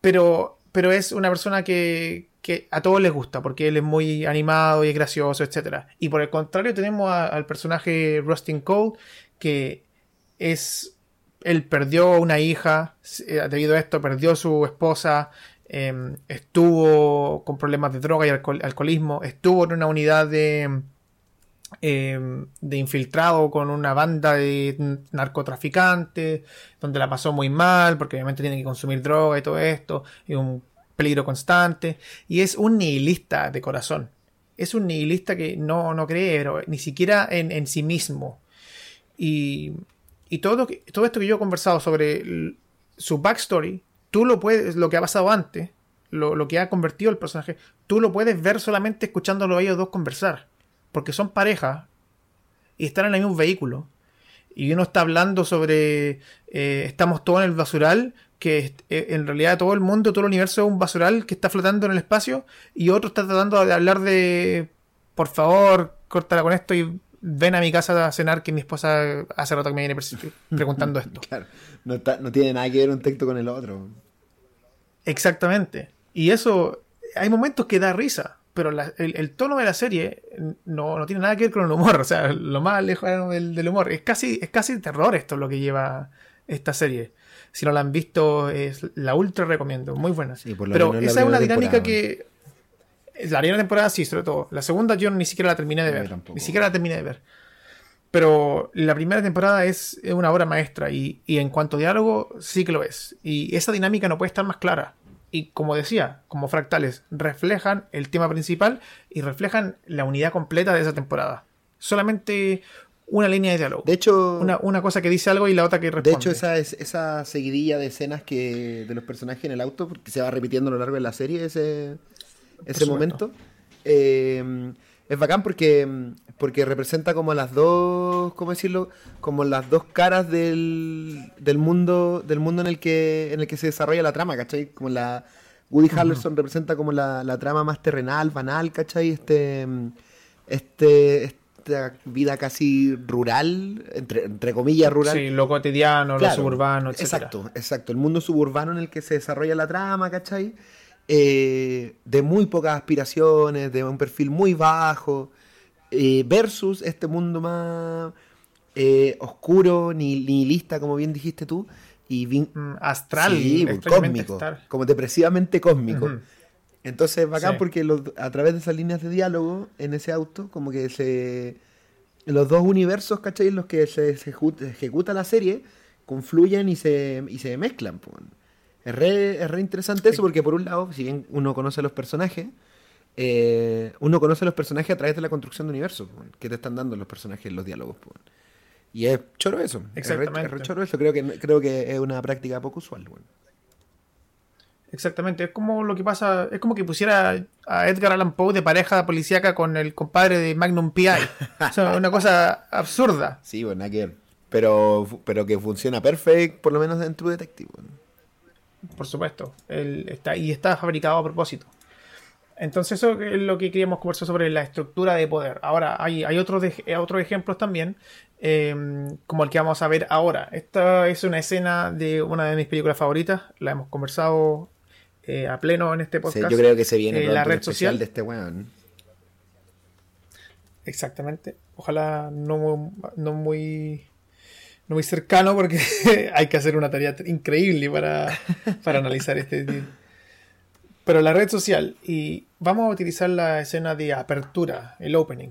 pero, pero es una persona que, que a todos les gusta, porque él es muy animado y es gracioso, etc. Y por el contrario tenemos al personaje Rustin Cole, que es... Él perdió una hija, eh, debido a esto perdió su esposa, eh, estuvo con problemas de droga y alcohol- alcoholismo, estuvo en una unidad de, eh, de infiltrado con una banda de narcotraficantes, donde la pasó muy mal, porque obviamente tiene que consumir droga y todo esto, y un peligro constante, y es un nihilista de corazón. Es un nihilista que no, no cree, pero ni siquiera en, en sí mismo. Y, y todo, todo esto que yo he conversado sobre su backstory, tú lo puedes, lo que ha pasado antes, lo, lo que ha convertido el personaje, tú lo puedes ver solamente escuchándolo a ellos dos conversar. Porque son pareja y están en el mismo vehículo. Y uno está hablando sobre eh, estamos todos en el basural, que eh, en realidad todo el mundo, todo el universo es un basural que está flotando en el espacio, y otro está tratando de hablar de por favor, córtala con esto y ven a mi casa a cenar que mi esposa hace rato que me viene preguntando esto. <laughs> Claro, no, está- no tiene nada que ver un texto con el otro. Exactamente. Y eso, hay momentos que da risa, pero la- el, el tono de la serie no, no tiene nada que ver con el humor, o sea, lo más lejos del, del humor. Es casi, es casi terror esto lo que lleva esta serie. Si no la han visto, es, la ultra recomiendo, muy buena. Sí, por pero esa es una dinámica temporada. que... La primera temporada sí, sobre todo. La segunda yo ni siquiera la terminé de ver. tampoco. Ni siquiera la terminé de ver. Pero la primera temporada es es una obra maestra y, y en cuanto a diálogo sí que lo es. Y esa dinámica no puede estar más clara. Y como decía, como fractales, reflejan el tema principal y reflejan la unidad completa de esa temporada. Solamente una línea de diálogo. De hecho, una, una cosa que dice algo y la otra que de responde. hecho esa, es, esa seguidilla de escenas que de los personajes en el auto, porque se va repitiendo a lo largo de la serie ese, ese momento, eh, es bacán porque, porque representa como las dos, ¿cómo decirlo? Como las dos caras del, del mundo del mundo en el que en el que se desarrolla la trama, ¿cachai? Como la Woody Harrelson representa como la, la trama más terrenal, banal, ¿cachai? Este, este, esta vida casi rural, entre, entre comillas rural. Sí, lo cotidiano, Claro, lo suburbano, etc. Exacto, exacto. El mundo suburbano en el que se desarrolla la trama, ¿cachai? Eh, de muy pocas aspiraciones, de un perfil muy bajo, eh, versus este mundo más eh, oscuro, ni nihilista, como bien dijiste tú, y Mm, Astral, Sí, cósmico, astral. como depresivamente cósmico. Ujú. Entonces, bacán Sí. porque los- a través de esas líneas de diálogo en ese auto, como que se los dos universos, ¿cachai? En los que se, se ejecu- ejecuta la serie, confluyen y se, y se mezclan. po. Es re, es re interesante eso porque por un lado, si bien uno conoce a los personajes, eh, uno conoce a los personajes a través de la construcción de universo po, que te están dando los personajes en los diálogos. po. Y es choro eso. Es re- Es re, Exactamente. choro eso. Creo que, creo que es una práctica poco usual. bueno. Exactamente, es como lo que pasa, es como que pusiera a Edgar Allan Poe de pareja policíaca con el compadre de Magnum P.I. O sea, una cosa absurda. <laughs> Sí, bueno, que. Pero, pero que funciona perfecto, por lo menos en True Detective. Por supuesto, él está, y está fabricado a propósito. Entonces eso es lo que queríamos conversar sobre la estructura de poder. Ahora, hay, hay otros, de- otros ejemplos también, eh, como el que vamos a ver ahora. Esta es una escena de una de mis películas favoritas, la hemos conversado eh, a pleno en este Sí, podcast. yo creo que se viene Eh, la red social. de este weón. Exactamente. Ojalá no, no muy no muy cercano porque <laughs> hay que hacer una tarea increíble para, para analizar este. Pero la red social y vamos a utilizar la escena de apertura, el opening,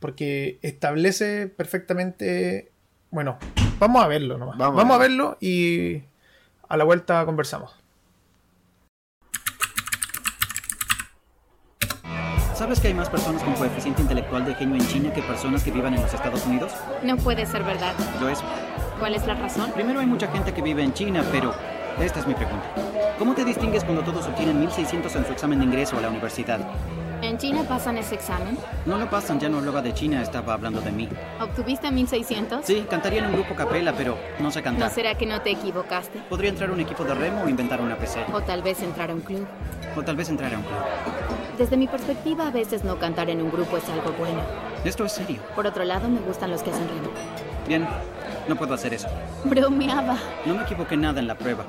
porque establece perfectamente. Bueno, vamos a verlo nomás. Vamos a verlo y a la vuelta conversamos. ¿Sabes que hay más personas con coeficiente intelectual de genio en China que personas que vivan en los Estados Unidos? No puede ser verdad. Lo es. ¿Cuál es la razón? Primero hay mucha gente que vive en China, pero esta es mi pregunta. ¿Cómo te distingues cuando todos obtienen 1600 en su examen de ingreso a la universidad? ¿En China pasan ese examen? No lo pasan, ya no hablaba de China, estaba hablando de mí. ¿Obtuviste 1600? Sí, cantaría en un grupo capela, pero no sé ¿No cantar. será que no te equivocaste? Podría entrar a un equipo de remo o inventar una PC. O tal vez entrar a un club. O tal vez entrar a un club. Desde mi perspectiva, a veces no cantar en un grupo es algo bueno. Esto es serio. Por otro lado, me gustan los que hacen remo. Bien, no puedo hacer eso. Bromeaba. No me equivoqué nada en la prueba.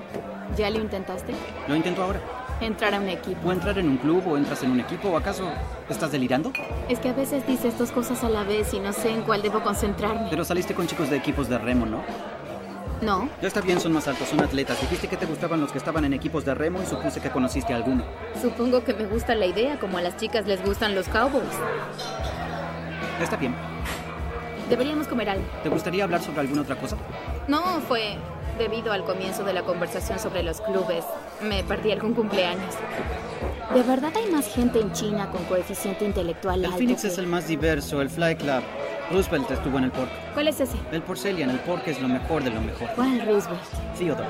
¿Ya lo intentaste? Lo intento ahora. Entrar a un equipo. O entrar en un club o entras en un equipo, ¿o acaso estás delirando? Es que a veces dices dos cosas a la vez y no sé en cuál debo concentrarme. Pero saliste con chicos de equipos de remo, ¿no? No, Ya está bien, son más altos, son atletas. Dijiste que te gustaban los que estaban en equipos de remo y supuse que conociste a alguno. supongo que me gusta la idea, como a las chicas les gustan los cowboys. Está bien. Deberíamos comer algo. ¿Te gustaría hablar sobre alguna otra cosa? No, fue debido al comienzo de la conversación sobre los clubes. Me perdí algún cumpleaños. ¿De verdad hay más gente en China con coeficiente intelectual El alto Phoenix que- es el más diverso, el Fly Club. Roosevelt estuvo en el Pork. ¿Cuál es ese? El Porcelian, el Pork es lo mejor de lo mejor. ¿Cuál Roosevelt? Theodore.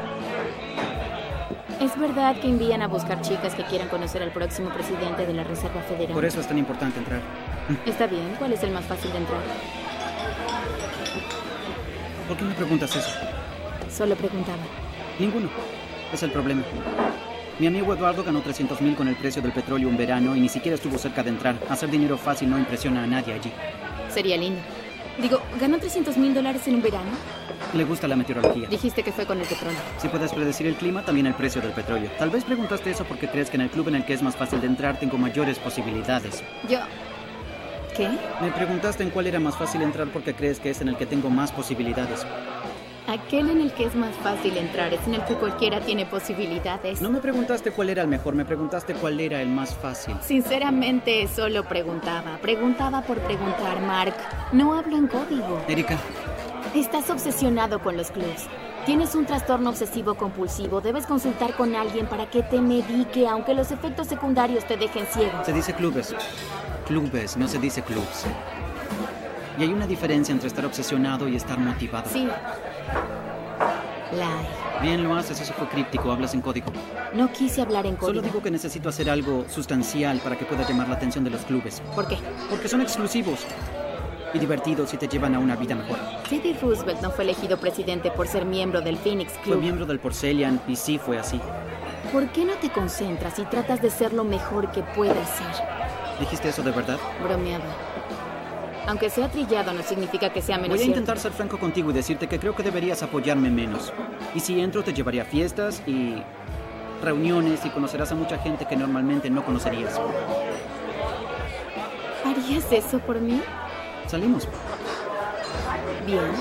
¿Es verdad que envían a buscar chicas que quieran conocer al próximo presidente de la Reserva Federal? Por eso es tan importante entrar. Está bien, ¿cuál es el más fácil de entrar? ¿Por qué me preguntas eso? Solo preguntaba. Ninguno. Es el problema. Mi amigo Eduardo ganó 300 mil con el precio del petróleo un verano y ni siquiera estuvo cerca de entrar. Hacer dinero fácil no impresiona a nadie allí. Sería lindo. Digo, ¿ganó 300 mil dólares en un verano? Le gusta la meteorología. Dijiste que fue con el petróleo. Si puedes predecir el clima, también el precio del petróleo. Tal vez preguntaste eso porque crees que en el club en el que es más fácil de entrar tengo mayores posibilidades. Yo... ¿Qué? Me preguntaste en cuál era más fácil entrar porque crees que es en el que tengo más posibilidades. Aquel en el que es más fácil entrar es en el que cualquiera tiene posibilidades. No me preguntaste cuál era el mejor, me preguntaste cuál era el más fácil. Sinceramente, solo preguntaba. Preguntaba por preguntar, Mark. No hablo en código. Erika, Estás obsesionado con los clubs. Tienes un trastorno obsesivo compulsivo. Debes consultar con alguien para que te medique, aunque los efectos secundarios te dejen ciego. se dice clubes. Clubes, no se dice clubs. Y hay una diferencia entre estar obsesionado y estar motivado. Sí. Hay. Bien lo haces, eso fue críptico, hablas en código. No quise hablar en código. Solo digo que necesito hacer algo sustancial para que pueda llamar la atención de los clubes. ¿Por qué? Porque son exclusivos y divertidos y te llevan a una vida mejor. Teddy Roosevelt no fue elegido presidente por ser miembro del Phoenix Fue Club. miembro del Porcelian y sí fue así. ¿Por qué no te concentras y tratas de ser lo mejor que puedas ser? ¿Dijiste eso de verdad? Bromeaba. Aunque sea trillado no significa que sea menos Voy a cierto. intentar ser franco contigo y decirte que creo que deberías apoyarme menos. Y si entro, te llevaré a fiestas y reuniones y conocerás a mucha gente que normalmente no conocerías. ¿Harías eso por mí? Salimos. Bien.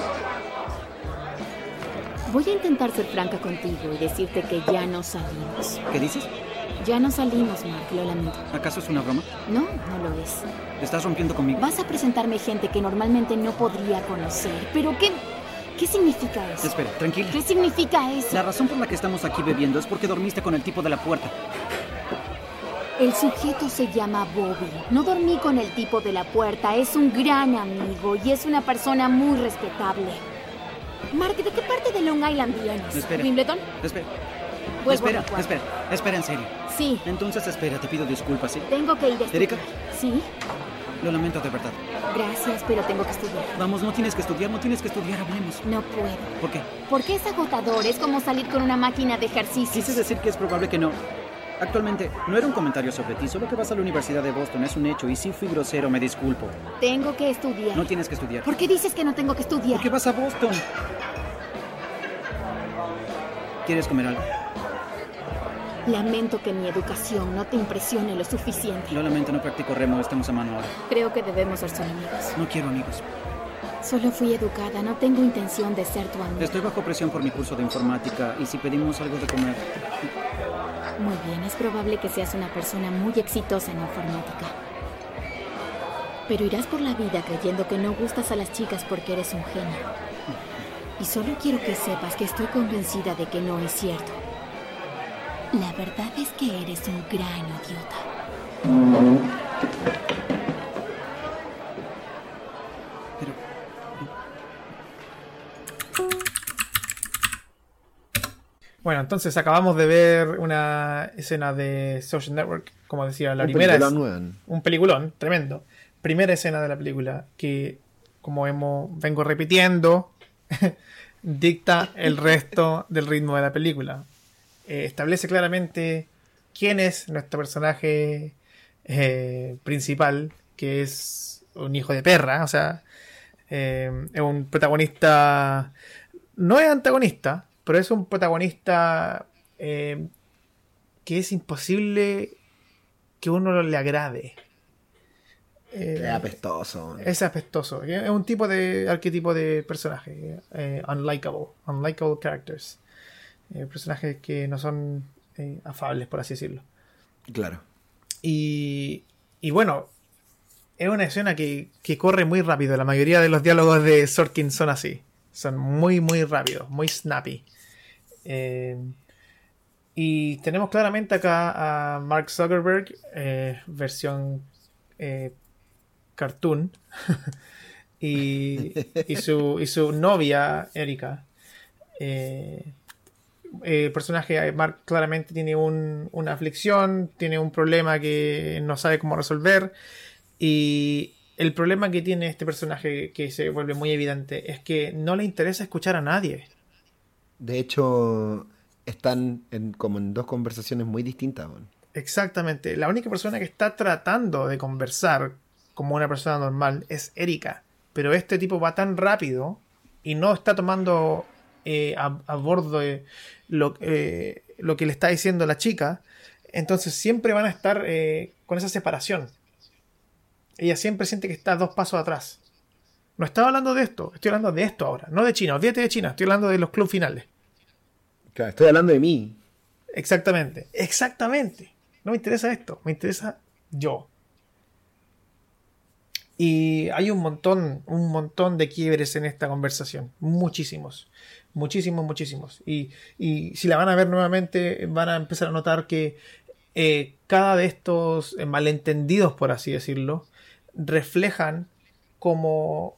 Voy a intentar ser franca contigo y decirte que ya no salimos. ¿Qué dices? Ya no salimos, Mark, lo lamento. ¿Acaso es una broma? No, no lo es. ¿Estás rompiendo conmigo? Vas a presentarme gente que normalmente no podría conocer. ¿Pero qué? ¿Qué significa eso? Espera, tranquila. ¿Qué significa eso? La razón por la que estamos aquí bebiendo es porque dormiste con el tipo de la puerta. El sujeto se llama Bobby. No dormí con el tipo de la puerta. Es un gran amigo y es una persona muy respetable. Mark, ¿de qué parte de Long Island vienes? Espera. ¿Wimbledon? Espera. A espera, espera, espera en serio. Sí, Entonces espera, te pido disculpas, ¿sí? tengo que ir a estudiar. ¿Erika? Sí, Lo lamento de verdad. gracias, pero tengo que estudiar. Vamos, no tienes que estudiar, no tienes que estudiar, hablemos. No puedo. ¿Por qué? Porque es agotador, es como salir con una máquina de ejercicios. Quise decir que es probable que no. Actualmente, no era un comentario sobre ti, solo que vas a la Universidad de Boston, es un hecho, y si fui grosero, me disculpo. Tengo que estudiar. No tienes que estudiar. ¿Por qué dices que no tengo que estudiar? ¿Por qué vas a Boston? ¿Quieres comer algo? Lamento que mi educación no te impresione lo suficiente. Lo lamento, no practico remo, estamos a mano ahora. Creo que debemos ser amigos. No quiero amigos. Solo fui educada, no tengo intención de ser tu amiga. Estoy bajo presión por mi curso de informática y si pedimos algo de comer. Muy bien, es probable que seas una persona muy exitosa en informática. Pero irás por la vida creyendo que no gustas a las chicas porque eres un genio. Y solo quiero que sepas que estoy convencida de que no es cierto. La verdad es que eres un gran idiota. Pero Bueno, entonces acabamos de ver una escena de Social Network, como decía, la Un primera. peliculón, es- un peliculón, tremendo. Primera escena de la película que, como hemos, vengo repitiendo, <laughs> dicta el resto del ritmo de la película. Eh, establece claramente quién es nuestro personaje eh, principal, que es un hijo de perra, o sea, eh, es un protagonista, no es antagonista, pero es un protagonista que es imposible que uno le agrade. Es apestoso. es apestoso. Es un tipo de arquetipo de personaje. unlikable. Unlikable characters. Eh, personajes que no son eh, afables, por así decirlo. Claro. Y, y bueno, es una escena que, que corre muy rápido. La mayoría de los diálogos de Sorkin son así. Son muy, muy rápidos, muy snappy. Eh, y tenemos claramente acá a Mark Zuckerberg, eh, versión eh, cartoon, <laughs> y, y, su, y su novia, Erika. Eh, el personaje eh, Mark claramente tiene un- una aflicción, tiene un problema que no sabe cómo resolver. Y el problema que tiene este personaje, que se vuelve muy evidente, es que no le interesa escuchar a nadie. De hecho, están en, como en dos conversaciones muy distintas. Exactamente. La única persona que está tratando de conversar como una persona normal es Erika. Pero este tipo va tan rápido y no está tomando eh, a, a bordo eh, lo, eh, lo que le está diciendo la chica. Entonces siempre van a estar eh, con esa separación. Ella siempre siente que está dos pasos atrás. No estaba hablando de esto, estoy hablando de esto ahora. No de China, olvídate de China, estoy hablando de los clubes finales. Claro, estoy hablando de mí. Exactamente, exactamente. No me interesa esto, me interesa yo. Y hay un montón, un montón de quiebres en esta conversación. Muchísimos, muchísimos, muchísimos. Y, y si la van a ver nuevamente, van a empezar a notar que eh, cada de estos eh, malentendidos, por así decirlo, reflejan cómo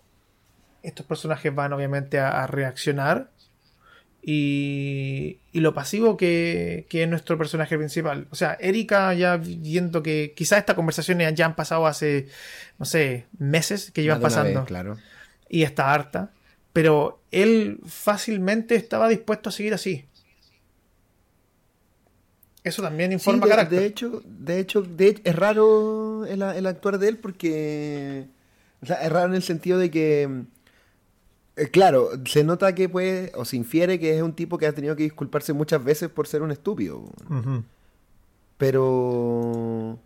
estos personajes van obviamente a, a reaccionar y, y lo pasivo que, que es nuestro personaje principal. O sea, Erika ya viendo que quizás estas conversaciones ya han pasado hace, no sé, meses que llevan pasando vez, claro. y está harta, pero él fácilmente estaba dispuesto a seguir así. Eso también Sí, informa de, carácter. de hecho, de hecho, de- es raro el, el actuar de él porque. O sea, es raro en el sentido de que. eh, claro, se nota que puede, o se infiere que es un tipo que ha tenido que disculparse muchas veces por ser un estúpido. Pero.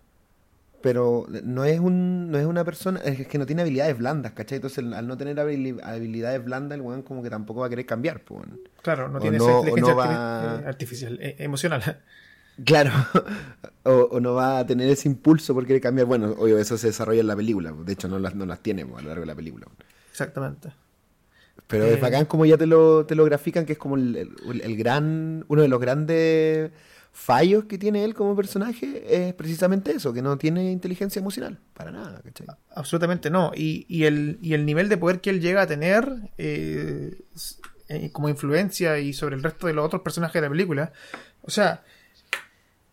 Pero no es un, no es una persona, es que no tiene habilidades blandas, ¿cachai? Entonces al no tener habili- habilidades blandas, el weón como que tampoco va a querer cambiar, pues. Claro, no O tiene no- esa inteligencia no arti- va- eh, artificial, eh, emocional. <laughs> Claro, <laughs> o, o no va a tener ese impulso por querer cambiar. Bueno, obvio, eso se desarrolla en la película. De hecho, no las, no las tiene pues, a lo largo de la película. Exactamente. Pero Eh. es bacán como ya te lo, te lo grafican, que es como el, el- el gran, uno de los grandes fallos que tiene él como personaje, es precisamente eso, que no tiene inteligencia emocional, para nada, ¿cachai? Absolutamente no. Y, el, nivel de poder que él llega a tener eh, eh, como influencia y sobre el resto de los otros personajes de la película. O sea,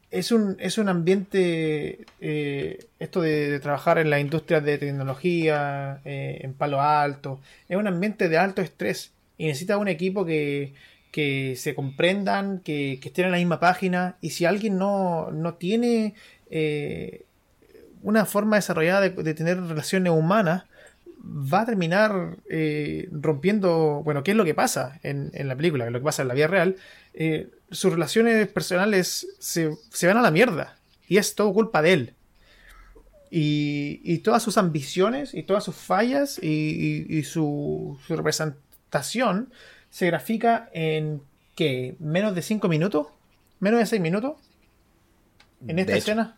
es un, es un ambiente, eh, esto de, de trabajar en la industria de tecnología, eh, en Palo Alto, es un ambiente de alto estrés y necesita un equipo que, que se comprendan, que, que estén en la misma página y si alguien no, no tiene... eh, una forma desarrollada de, de tener relaciones humanas va a terminar eh, rompiendo, bueno, ¿qué es lo que pasa en, en la película? Lo que pasa en la vida real. Eh, sus relaciones personales se, se van a la mierda y es todo culpa de él. Y, y todas sus ambiciones y todas sus fallas y, y- y su, su representación se grafica en que menos de 5 minutos, menos de 6 minutos en esta escena.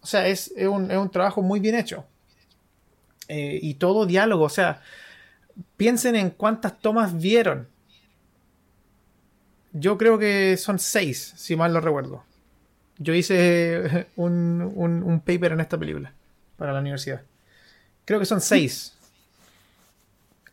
O sea, es, es un, es un trabajo muy bien hecho. Eh, y todo diálogo, o sea, piensen en cuántas tomas vieron. Yo creo que son seis, si mal no recuerdo. Yo hice <laughs> un, un- un paper en esta película para la universidad. Creo que son seis.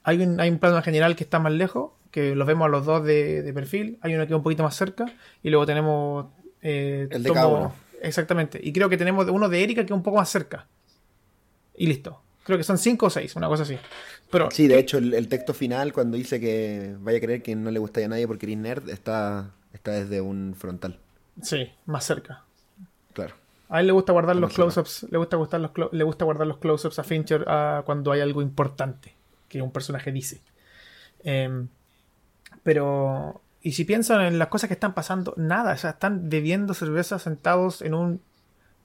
Hay un, hay un plano general que está más lejos, que los vemos a los dos de, de perfil. Hay uno que es un poquito más cerca. Y luego tenemos. eh, El de cada uno. Exactamente. Y creo que tenemos uno de Erika que es un poco más cerca. Y listo. Creo que son cinco o seis, una cosa así. Pero Sí, de hecho, el, el texto final, cuando dice que vaya a creer que no le gusta a nadie porque eres nerd, está, está desde un frontal. sí, más cerca. Claro. A él le gusta guardar los close-ups, le gusta gustar los le gusta guardar los close-ups a Fincher ah, cuando hay algo importante que un personaje dice. Em, pero y si piensan en las cosas que están pasando, nada, o sea, están bebiendo cerveza sentados en un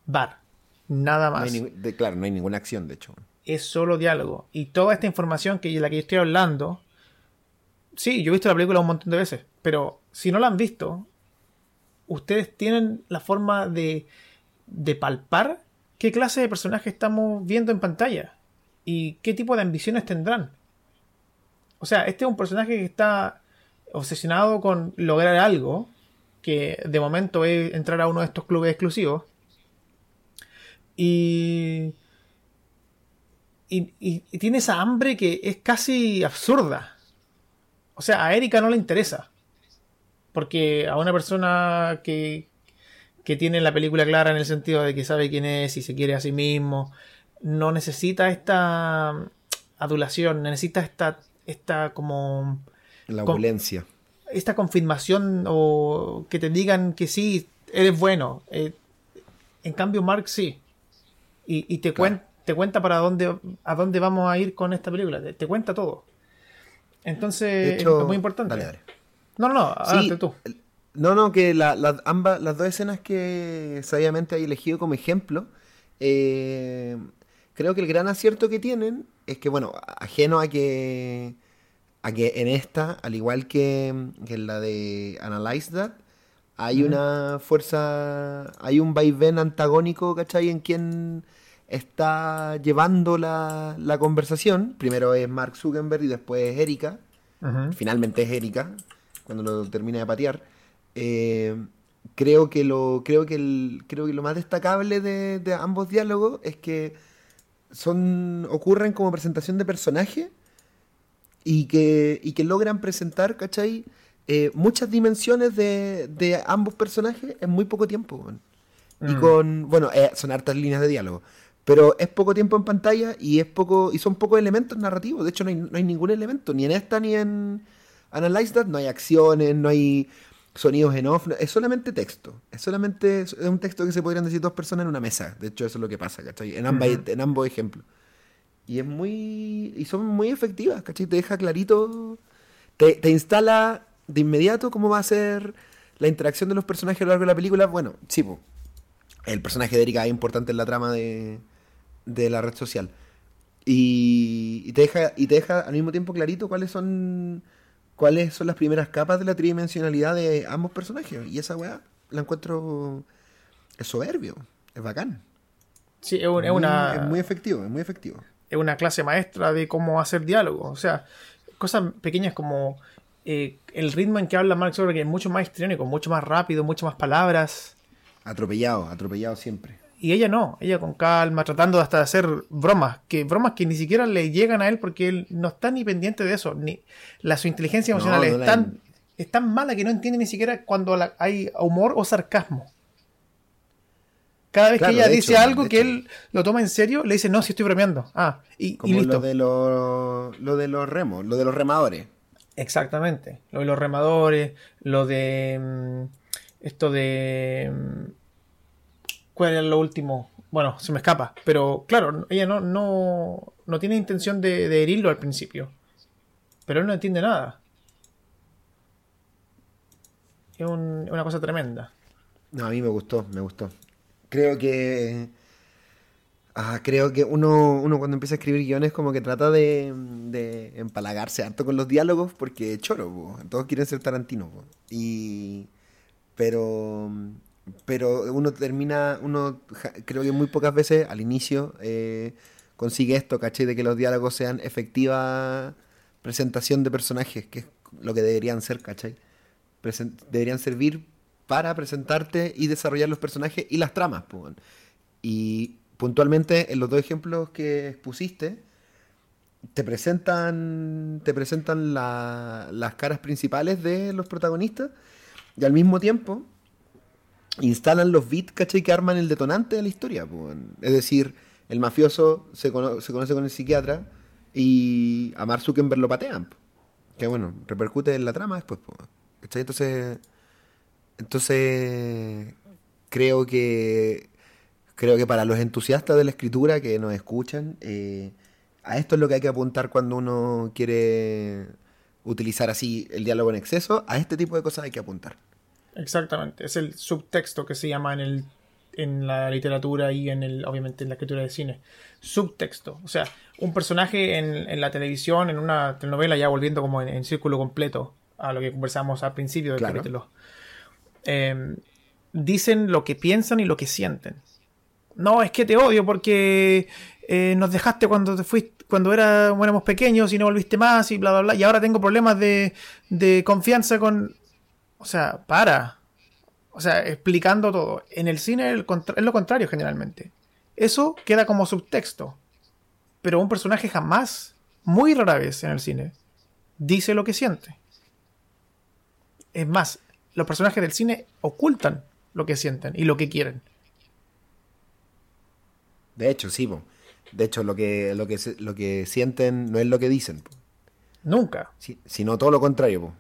bar. Nada más. de- claro, no hay ninguna acción, de hecho. es solo diálogo. Y toda esta información que la que yo estoy hablando, sí, yo he visto la película un montón de veces, pero si no la han visto, ustedes tienen la forma de, de palpar qué clase de personaje estamos viendo en pantalla y qué tipo de ambiciones tendrán. O sea, este es un personaje que está obsesionado con lograr algo, que de momento es entrar a uno de estos clubes exclusivos. Y y, y- tiene esa hambre que es casi absurda. O sea, a Erika no le interesa. Porque a una persona que, que tiene la película clara en el sentido de que sabe quién es y se quiere a sí mismo, no necesita esta adulación, necesita esta, esta como La Con- opulencia. esta confirmación o que te digan que sí, eres bueno. Eh, en cambio, Mark sí. Y, y te, Claro. cuen- te cuenta para dónde, a dónde vamos a ir con esta película. Te, te cuenta todo. Entonces, hecho, es muy importante. Dale, dale. No, no, no, adelante Sí, tú. No, no, que la- la- ambas, las dos escenas que sabiamente hay elegido como ejemplo, eh, creo que el gran acierto que tienen es que, bueno, ajeno a que, a que en esta, al igual que, que en la de Analyze That, hay una fuerza, hay un vaivén antagónico, ¿cachai? En quien está llevando la, la conversación. Primero es Mark Zuckerberg y después es Erika finalmente es Erika cuando lo termina de patear Eh, creo que lo creo que el, creo que lo más destacable de, de ambos diálogos es que son ocurren como presentación de personaje y que y que logran presentar ¿cachai? Eh, muchas dimensiones de, de ambos personajes en muy poco tiempo y Mm. con bueno eh, son hartas líneas de diálogo pero es poco tiempo en pantalla y es poco y son pocos elementos narrativos de hecho no hay, no hay ningún elemento ni en esta ni en Analyze That no hay acciones no hay sonidos en off es solamente texto es solamente es un texto que se podrían decir dos personas en una mesa de hecho eso es lo que pasa ¿cachai? en, ambas, en ambos ejemplos y es muy y son muy efectivas ¿cachai? te deja clarito te, te instala de inmediato cómo va a ser la interacción de los personajes a lo largo de la película bueno sí po, el personaje de Erika es importante en la trama de, de la red social. Y, y te deja, y te deja al mismo tiempo clarito cuáles son cuáles son las primeras capas de la tridimensionalidad de ambos personajes. Y esa weá la encuentro es soberbio, es bacán. Sí, es, un- es Muy- una, es muy efectivo, es muy efectivo. es una clase maestra de cómo hacer diálogo. O sea, cosas pequeñas como eh, el ritmo en que habla Mark Zuckerberg es mucho más histriónico, mucho más rápido, mucho más palabras. Atropellado, atropellado siempre. Y ella no, ella con calma, tratando hasta de hacer bromas, que bromas que ni siquiera le llegan a él porque él no está ni pendiente de eso, ni la su inteligencia emocional no es, la- tan, es tan mala que no entiende ni siquiera cuando la- hay humor o sarcasmo. Cada vez Claro, que ella dice hecho, algo que hecho. él lo toma en serio, le dice, no, si estoy bromeando. Ah, y, y Como listo. lo de los lo de los remos, lo de los remadores. Exactamente. Lo de los remadores, lo de mm, esto de... ¿Cuál era lo último? Bueno, se me escapa. Pero claro, ella no, no, no tiene intención de, herirlo al principio. Pero él no entiende nada. Es un- una cosa tremenda. No, a mí me gustó, me gustó. Creo que. ah, creo que uno, uno cuando empieza a escribir guiones como que trata de, de empalagarse harto con los diálogos porque choro, todos quieren ser Tarantino. Y. Pero. Pero uno termina. Uno creo que muy pocas veces al inicio eh, consigue esto, ¿cachai? De que los diálogos sean efectiva presentación de personajes, que es lo que deberían ser, ¿cachai? Deberían servir para presentarte y desarrollar los personajes y las tramas. weón. Y puntualmente en los dos ejemplos que expusiste, te presentan, te presentan la- las caras principales de los protagonistas y al mismo tiempo instalan los bits, ¿cachai? Que arman el detonante de la historia. Es decir, el mafioso se, cono- se conoce con el psiquiatra y a Mark Zuckerberg lo patean. Que bueno, repercute en la trama después. ¿cachai? Entonces, entonces creo que creo que para los entusiastas de la escritura que nos escuchan, eh, a esto es lo que hay que apuntar cuando uno quiere utilizar así el diálogo en exceso. A este tipo de cosas hay que apuntar. Exactamente. Es el subtexto que se llama en el en la literatura y en el obviamente en la escritura de cine. Subtexto. O sea, un personaje en, en la televisión, en una telenovela, ya volviendo como en, en círculo completo a lo que conversamos al principio del Claro. capítulo. eh, dicen lo que piensan y lo que sienten. No, es que te odio porque eh, nos dejaste cuando te fuiste, cuando era, éramos pequeños y no volviste más y bla bla bla. Y ahora tengo problemas de, de confianza con. O sea, para. O sea, explicando todo. En el cine el es lo contrario generalmente. Eso queda como subtexto. Pero un personaje jamás, muy rara vez en el cine, dice lo que siente. Es más, los personajes del cine ocultan lo que sienten y lo que quieren. De hecho, sí, po. De hecho, lo que, lo que, lo que sienten no es lo que dicen, po. Nunca. Si- sino todo lo contrario. po.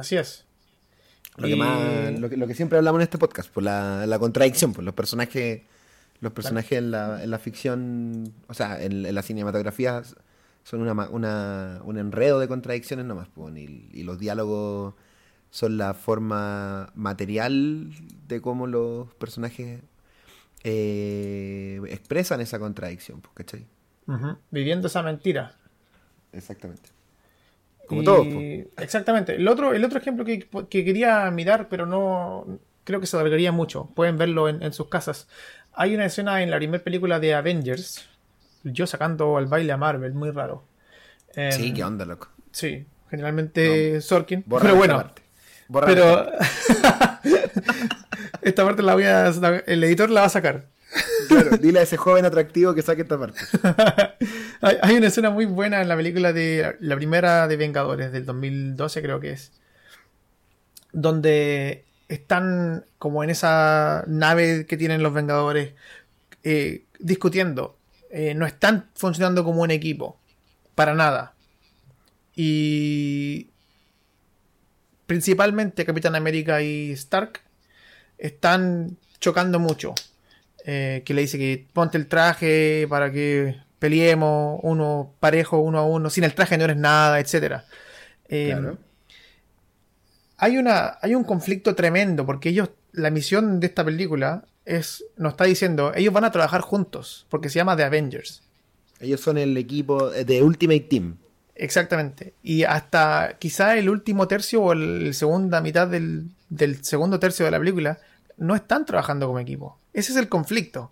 Así es. Lo, que más, lo, que, lo que siempre hablamos en este podcast, por la, la contradicción, por los personajes, los personajes en, la, en la ficción, o sea, en, en la cinematografía son una, una- un enredo de contradicciones nomás, po, y, y los diálogos son la forma material de cómo los personajes eh, expresan esa contradicción, po, ¿cachai? Ujú. Viviendo esa mentira. Exactamente. Como Y- todos. Exactamente. El otro, el otro ejemplo que, que quería mirar, pero no creo que se alargaría mucho. Pueden verlo en, en sus casas. Hay una escena en la primera película de Avengers. Yo sacando al baile a Marvel, muy raro. Em, Sí, qué onda, loco. Sí, generalmente Sorkin. Borra pero bueno. Pero <laughs> esta parte la voy a. El editor la va a sacar. Claro, dile a ese joven atractivo que saque esta parte. <laughs> hay, una escena muy buena en la película de la primera de Vengadores del 2012 creo que es donde están como en esa nave que tienen los Vengadores eh, discutiendo. Eh, no están funcionando como un equipo para nada. Y principalmente Capitán América y Stark están chocando mucho eh, que le dice que ponte el traje para que peleemos uno parejo, uno a uno, sin el traje no eres nada, etcétera. Eh, Claro. hay, una, hay un conflicto tremendo porque ellos, la misión de esta película es, nos está diciendo, ellos van a trabajar juntos porque se llama The Avengers. Ellos son el equipo de Ultimate Team. Exactamente. Y hasta quizá el último tercio o el segunda mitad del, del segundo tercio de la película no están trabajando como equipo. Ese es el conflicto.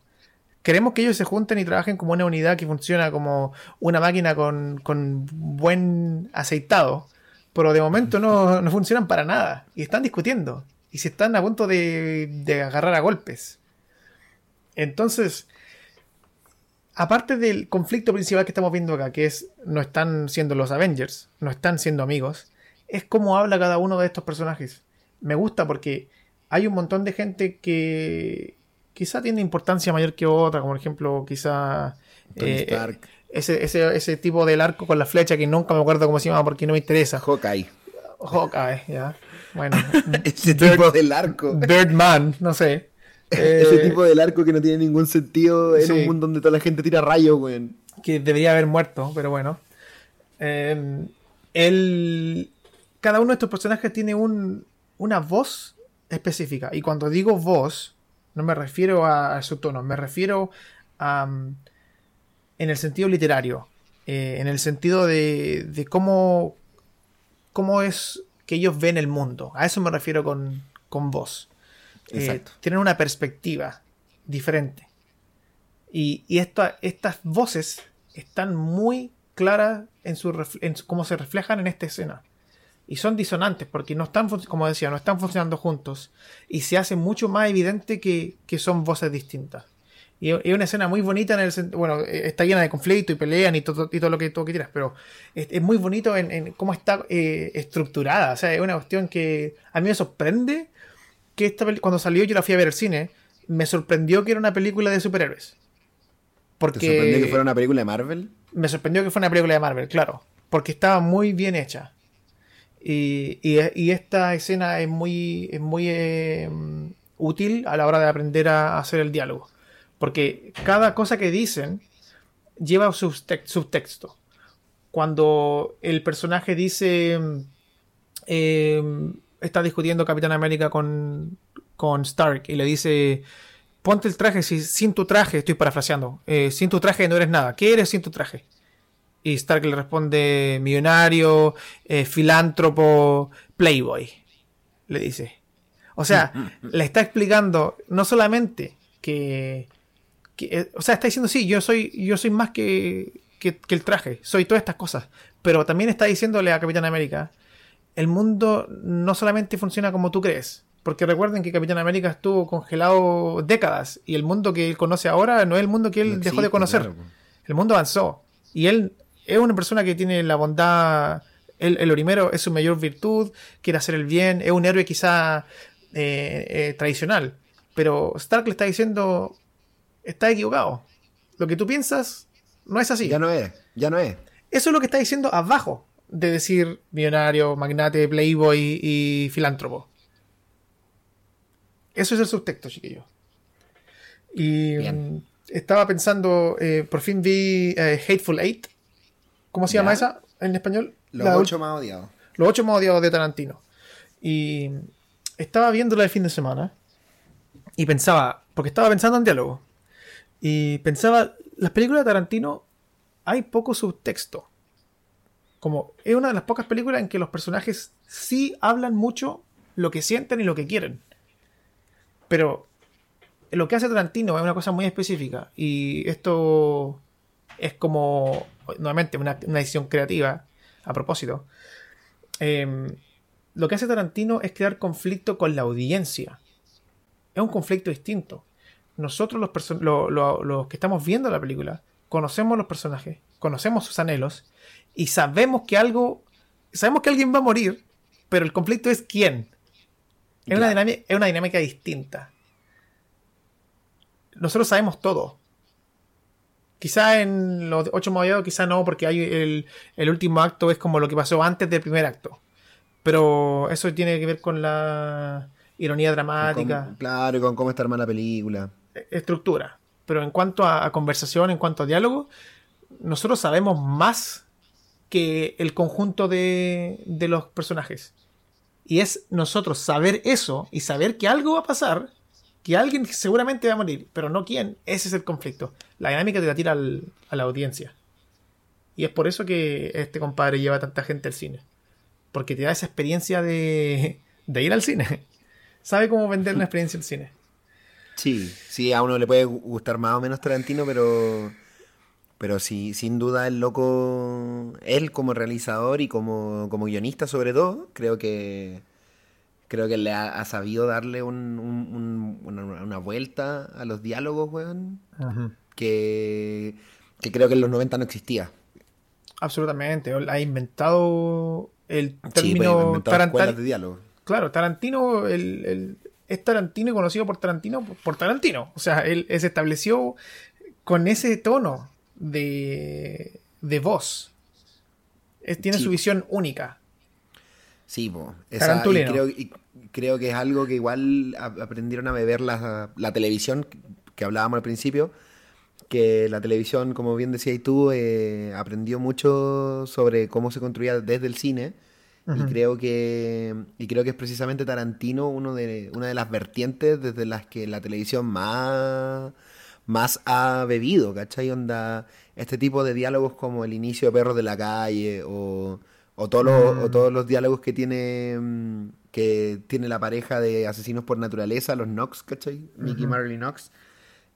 Queremos que ellos se junten y trabajen como una unidad que funciona como una máquina con, con buen aceitado, pero de momento no, no funcionan para nada. Y están discutiendo. Y se están a punto de, de agarrar a golpes. Entonces, aparte del conflicto principal que estamos viendo acá, que es no están siendo los Avengers, no están siendo amigos, es cómo habla cada uno de estos personajes. Me gusta porque hay un montón de gente que quizá tiene importancia mayor que otra, como por ejemplo, quizá eh, Stark. ese, ese, ese tipo del arco con la flecha que nunca me acuerdo cómo se llama porque no me interesa. Hawkeye. Hawkeye, ya. Bueno, <laughs> Ese tipo del arco. Birdman, no sé. <laughs> Ese Eh, tipo del arco que no tiene ningún sentido en sí. un mundo donde toda la gente tira rayos, weón. que debería haber muerto, pero bueno. Eh, él, cada uno de estos personajes tiene un, una voz específica. Y cuando digo voz, no me refiero a, a su tono, me refiero a... mm, en el sentido literario, eh, en el sentido de, de cómo, cómo es que ellos ven el mundo. A eso me refiero con, con voz. Eh, tienen una perspectiva diferente. Y, y esta- estas voces están muy claras en, su en su- cómo se reflejan en esta escena. Y son disonantes porque no están, como decía, no están funcionando juntos. Y se hace mucho más evidente que, que son voces distintas. Y es una escena muy bonita en el bueno, eh, está llena de conflicto y pelean y todo, y todo lo que todo que quieras, pero es, es muy bonito en, en cómo está eh, estructurada. O sea, es una cuestión que a mí me sorprende que esta cuando salió yo la fui a ver al cine, me sorprendió que era una película de superhéroes. Porque ¿Te sorprendió que fuera una película de Marvel? me sorprendió que fuera una película de Marvel, claro. Porque estaba muy bien hecha. Y, esta escena es muy, eh, útil a la hora de aprender a hacer el diálogo. Porque cada cosa que dicen lleva subte- subtexto. Cuando el personaje dice. eh, está discutiendo Capitán América con, con Stark y le dice. Ponte el traje, si sin tu traje, estoy parafraseando, eh, sin tu traje no eres nada. ¿Qué eres sin tu traje? Y Stark le responde millonario, eh, filántropo, playboy. Le dice. O sea, le está explicando no solamente que, que, eh, o sea, está diciendo sí, yo soy, yo soy más que, que, que el traje, soy todas estas cosas. Pero también está diciéndole a Capitán América, el mundo no solamente funciona como tú crees. Porque recuerden que Capitán América estuvo congelado décadas y el mundo que él conoce ahora no es el mundo que él No dejó de conocer. claro. El mundo avanzó. Y él es una persona que tiene la bondad. El, el primero es su mayor virtud, quiere hacer el bien, es un héroe quizá eh, eh, tradicional. Pero Stark le está diciendo, está equivocado. Lo que tú piensas no es así. Ya no es, ya no es. Eso es lo que está diciendo abajo de decir millonario, magnate, playboy y filántropo. Eso es el subtexto, chiquillo. Y Bien. mm, estaba pensando, eh, por fin vi eh, Hateful Eight. ¿Cómo se llama esa en español? Los La ocho más odiados. los ocho más odiados de Tarantino. Y estaba viéndola el fin de semana y pensaba, porque estaba pensando en diálogo, y pensaba, las películas de Tarantino hay poco subtexto. Como es una de las pocas películas en que los personajes sí hablan mucho lo que sienten y lo que quieren. Pero lo que hace Tarantino es una cosa muy específica y esto es como, nuevamente, una, una decisión creativa a propósito. Em, lo que hace Tarantino es crear conflicto con la audiencia. Es un conflicto distinto. Nosotros, los, lo- lo- los que estamos viendo la película, conocemos los personajes, conocemos sus anhelos y sabemos que algo, sabemos que alguien va a morir, pero el conflicto es quién. Es, una, dinámica, es una dinámica distinta. Nosotros sabemos todo. Quizá en los ocho movidos, quizá no, porque hay el, el último acto es como lo que pasó antes del primer acto. Pero eso tiene que ver con la ironía dramática, Con- claro, y con cómo está armada la película. e- estructura. Pero en cuanto a, a conversación, en cuanto a diálogo, nosotros sabemos más que el conjunto de, de los personajes. Y es nosotros saber eso y saber que algo va a pasar, que alguien seguramente va a morir, pero no quién. Ese es el conflicto. La dinámica te la tira al- a la audiencia. Y es por eso que este compadre lleva tanta gente al cine. Porque te da esa experiencia de, ir al cine. <laughs> Sabe cómo vender una experiencia al cine. Sí, sí, a uno le puede gu- gustar más o menos Tarantino, pero pero sí, sin duda el loco, él como realizador y como, como guionista sobre todo, creo que creo que le ha, ha sabido darle un- un- un- una, vuelta a los diálogos, weón, que, que creo que en los 90 no existía. Absolutamente. Ha inventado el Sí, pues, término inventado escuelas de diálogo. Claro, Tarantino el, el- es Tarantino y conocido por Tarantino por- por Tarantino. O sea, él, él se estableció con ese tono de, de voz. Es- tiene Sí. su visión única. Sí, po. Esa- y creo, y creo que es algo que igual aprendieron a beber la, la televisión que hablábamos al principio, que la televisión, como bien decías tú, eh, aprendió mucho sobre cómo se construía desde el cine. Y creo que y creo que es precisamente Tarantino uno de, una de las vertientes desde las que la televisión más, más ha bebido, ¿cachai? Onda, este tipo de diálogos como el inicio de Perros de la Calle o, o, todos, los, o Mm. todos los diálogos que tiene mm, que tiene la pareja de asesinos por naturaleza, los Knox, ¿cachai? Mickey. Marley Knox.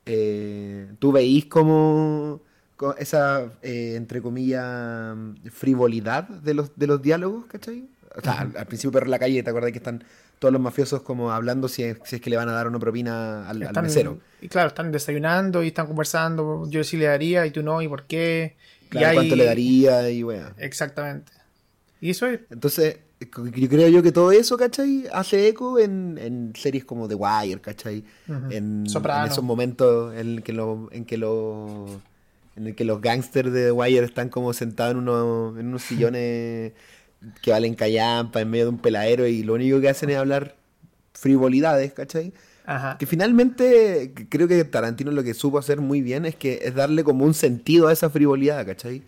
Eh, tú veís como co- esa, eh, entre comillas, frivolidad de los, de los diálogos, ¿cachai? O sea, al, al principio Perro en la calle, ¿te acuerdas que están todos los mafiosos como hablando si es, si es que le van a dar una propina al, mesero? Y claro, están desayunando y están conversando. Yo sí le daría y tú no, y por qué. Y Claro, hay- ¿Cuánto le daría? Y wea. Exactamente. Y eso es. Entonces, yo creo yo que todo eso, ¿cachai? Hace eco en, en series como The Wire, ¿cachai? Ujú. en, Soprano. en esos momentos en que lo, en que lo, en el que los gangsters de The Wire están como sentados en unos, en unos sillones que valen callampa en medio de un peladero y lo único que hacen es hablar frivolidades, ¿cachai? Ajá. Que finalmente creo que Tarantino lo que supo hacer muy bien es que es darle como un sentido a esa frivolidad, ¿cachai?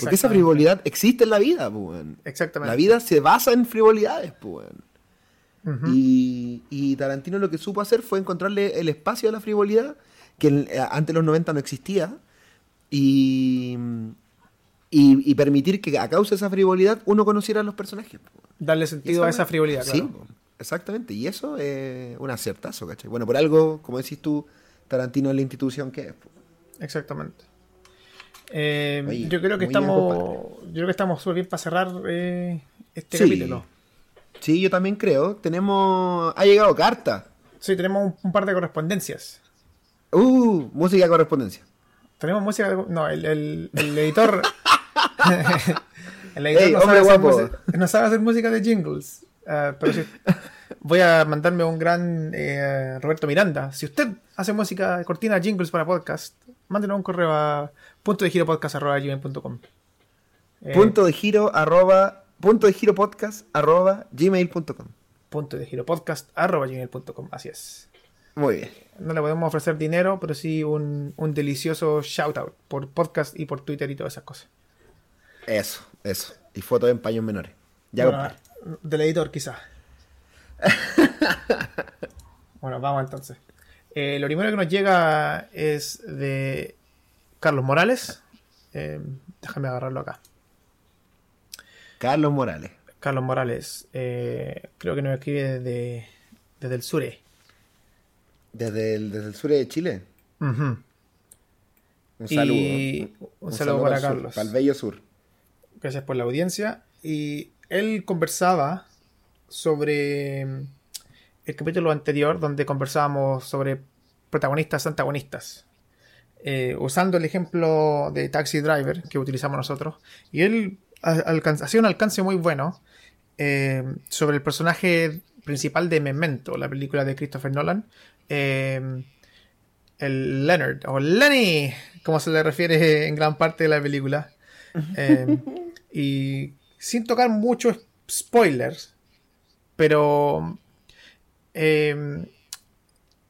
Porque esa frivolidad existe en la vida, pues. Exactamente. La vida se basa en frivolidades, pues. y, y Tarantino lo que supo hacer fue encontrarle el espacio a la frivolidad, que en- eh, antes de los 90 no existía, y, y, y permitir que a causa de esa frivolidad uno conociera a los personajes. po. Darle sentido a esa frivolidad. Sí, po, exactamente. Y eso es un acertazo, ¿cachai? Bueno, por algo, como decís tú, Tarantino es la institución que es. po. Exactamente. Eh, Oye, yo creo que estamos. yo creo que estamos súper bien para cerrar eh, este Sí. capítulo. Sí, yo también creo. Tenemos. Ha llegado carta. Sí, tenemos un, un par de correspondencias. Uh, música de correspondencia. Tenemos música. de- no, el, el- el editor. <laughs> <laughs> el editor Ey, no, sabe guapo. música, no sabe hacer música de jingles. Ah, pero sí, voy a mandarme un gran eh, Roberto Miranda. Si usted hace música de cortina jingles para podcast, mándenos un correo a punto de giro podcast.gmail.com. Eh, Punto de giro arroba. Punto de giro podcast arroba gmail.com. punto de giro podcast arroba gmail.com. Así es. Muy bien. No le podemos ofrecer dinero, pero sí un, un delicioso shout out por podcast y por Twitter y todas esas cosas. Eso, eso. Y fotos en paños menores. Ya, Bueno, del editor, quizás. <laughs> bueno, vamos entonces. Eh, lo primero que nos llega es de Carlos Morales. Eh, déjame agarrarlo acá. Carlos Morales. Carlos Morales, eh, creo que nos escribe desde, desde el Sure. Desde el, desde el sur de Chile. Un Y saludo. un saludo para sur, Carlos. para el bello sur. Gracias por la audiencia. Y él conversaba sobre el capítulo anterior donde conversábamos sobre protagonistas antagonistas. Eh, usando el ejemplo de Taxi Driver que utilizamos nosotros. Y él hacía un alcance muy bueno eh, sobre el personaje principal de Memento, la película de Christopher Nolan. eh, el Leonard, o Lenny, como se le refiere en gran parte de la película. Y sin tocar muchos spoilers, pero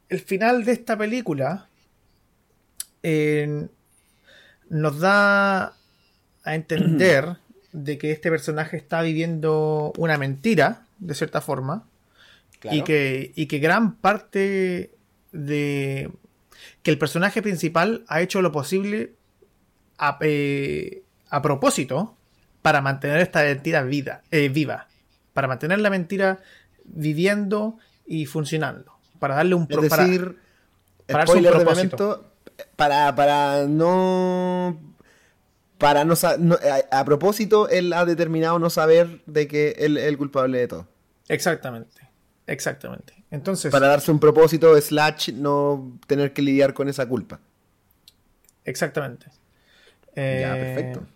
el final de esta película eh, nos da a entender <clears throat> de que este personaje está viviendo una mentira, de cierta forma, y, que, y que gran parte de que el personaje principal ha hecho lo posible a, eh, a propósito para mantener esta mentira vida, eh, viva, para mantener la mentira viviendo y funcionando, para darle un Es para- darse un spoiler de propósito. momento, para, para no... Para no, sa- no- a, a propósito, él ha determinado no saber de que él es el culpable de todo. Exactamente, exactamente. Entonces, Para darse un propósito, slash, no tener que lidiar con esa culpa. exactamente. Ya, Eh, perfecto.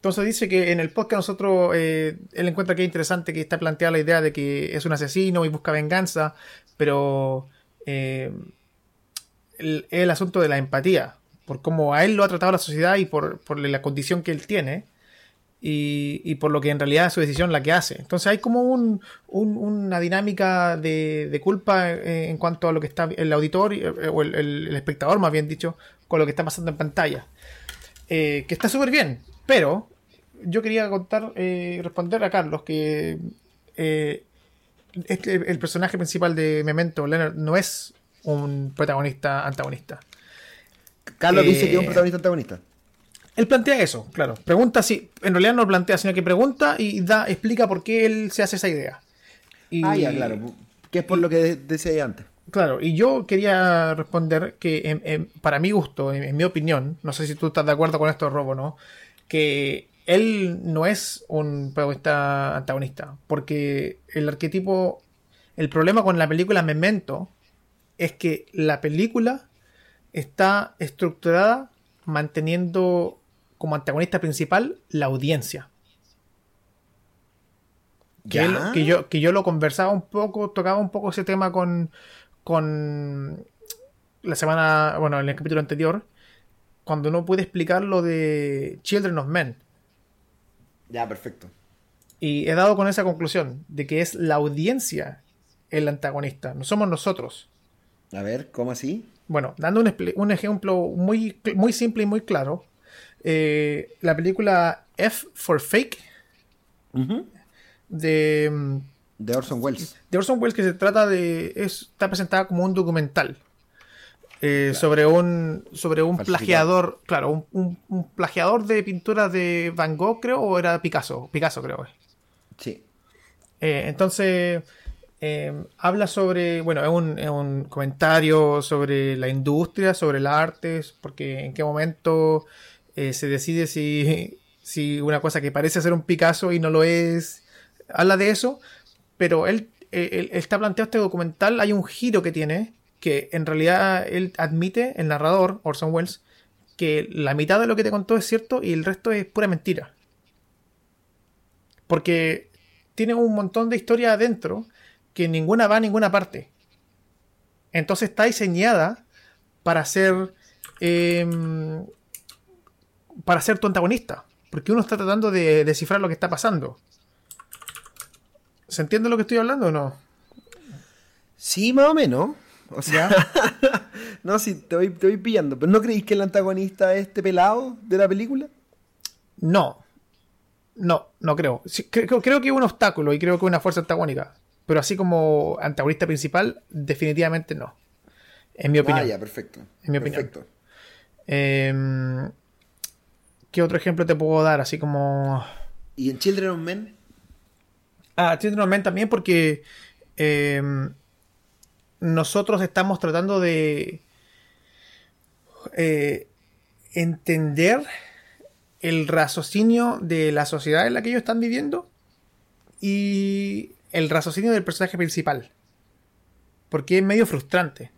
Entonces dice que en el podcast nosotros, eh, él encuentra que es interesante que está planteada la idea de que es un asesino y busca venganza, pero eh, el, asunto de la empatía, por cómo a él lo ha tratado la sociedad y por, la condición que él tiene, y, por lo que en realidad es su decisión la que hace. Entonces hay como un, un- una dinámica de, culpa eh, en cuanto a lo que está el auditor eh, o el, espectador, más bien dicho, con lo que está pasando en pantalla. Que está súper bien, pero yo quería contar, eh, responder a Carlos que eh, este- el personaje principal de Memento, Leonard, no es un protagonista antagonista. Carlos Eh, dice que es un protagonista antagonista. Él plantea eso, claro. Pregunta si, en realidad no lo plantea, sino que pregunta y da, explica por qué él se hace esa idea. Y- Ah, ya, claro. Que es por lo que de- decía antes. Claro, y yo quería responder que en- en- para mi gusto, en, en mi opinión, no sé si tú estás de acuerdo con esto, Robo, ¿no? Que él no es un protagonista antagonista, porque el arquetipo, el problema con la película Memento es que la película está estructurada manteniendo como antagonista principal la audiencia. Que, ¿Ya? él- que yo, que yo lo conversaba un poco, tocaba un poco ese tema con, con la semana, bueno, en el capítulo anterior, cuando no pude explicar lo de Children of Men. Ya, perfecto. Y he dado con esa conclusión, de que es la audiencia el antagonista, no somos nosotros. A ver, ¿cómo así? Bueno, dando un, un ejemplo muy, muy simple y muy claro, eh, la película F for Fake de, De Orson Welles. de Orson Welles que se trata de es- está presentada como un documental eh, sobre un sobre un Falsificado. plagiador claro un, un- un plagiador de pinturas de Van Gogh creo o era Picasso Picasso creo Sí. Eh, entonces eh, habla sobre bueno es un, es un comentario sobre la industria sobre el arte porque en qué momento se decide si si una cosa que parece ser un Picasso y no lo es habla de eso pero él, eh, él está planteado este documental, hay un giro que tiene, que en realidad él admite, el narrador, Orson Welles, que la mitad de lo que te contó es cierto y el resto es pura mentira. Porque tiene un montón de historia adentro que ninguna va a ninguna parte. Entonces está diseñada para ser... em, para ser tu antagonista. Porque uno está tratando de descifrar lo que está pasando. ¿Se entiende lo que estoy hablando o no? Sí, más o menos. O sea, <laughs> no, sí, te voy, te voy pillando. ¿Pero no creéis que el antagonista es este pelado de la película? No. No, no creo. Sí, creo. Creo que es un obstáculo y creo que es una fuerza antagónica. Pero así como antagonista principal, definitivamente no. En mi opinión. Ah, ya, perfecto. En mi opinión. Perfecto. Em, ¿Qué otro ejemplo te puedo dar? Así como. ¿Y en Children of Men? Ah, Children of Men también porque em, nosotros estamos tratando de eh, entender el raciocinio de la sociedad en la que ellos están viviendo y el raciocinio del personaje principal. Porque es medio frustrante.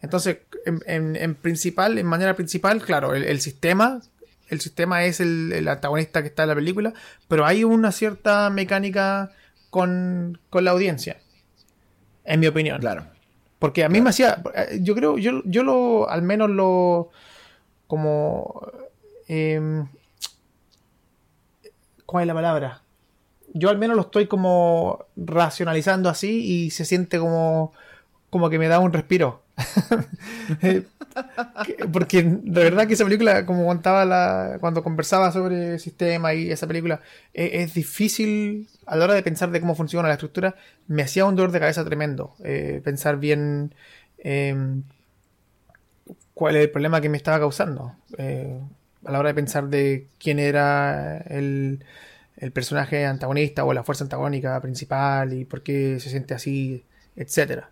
Entonces, en, principal, en manera principal, claro, el, el sistema, el sistema es el, el antagonista que está en la película, pero hay una cierta mecánica con, con la audiencia, en mi opinión. Claro. Porque a mí me hacía, eh, yo creo, yo, yo lo, al menos lo, como, em, ¿cuál es la palabra? Yo al menos lo estoy como racionalizando así y se siente como, como que me da un respiro. <laughs> Eh, que- Porque de verdad que esa película, como contaba la, cuando conversaba sobre el sistema y esa película, eh, es, difícil a la hora de pensar de cómo funciona la estructura, me hacía un dolor de cabeza tremendo. eh, pensar bien em, cuál es el problema que me estaba causando. eh, a la hora de pensar de quién era el, el personaje antagonista o la fuerza antagónica principal y por qué se siente así, etcétera.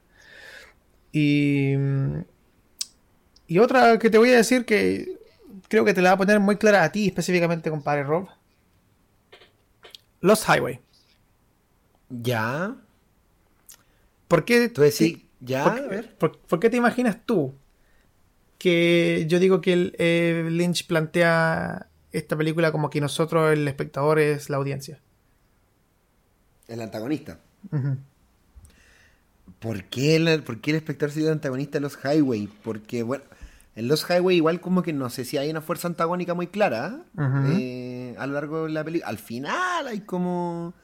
Y, y otra que te voy a decir que creo que te la va a poner muy clara a ti específicamente, compadre Rob. Lost Highway. Ya. ¿Por qué, Tú decís, ya, por, a qué- ver. por- por qué te imaginas tú que yo digo que el, eh, Lynch plantea esta película como que nosotros, el espectador, es la audiencia? El antagonista. ¿Por qué, el, ¿Por qué el espectador sería el antagonista de los Highway? Porque, bueno, en los Highway igual como que no sé si hay una fuerza antagónica muy clara. Eh, a lo largo de la película. Al final hay como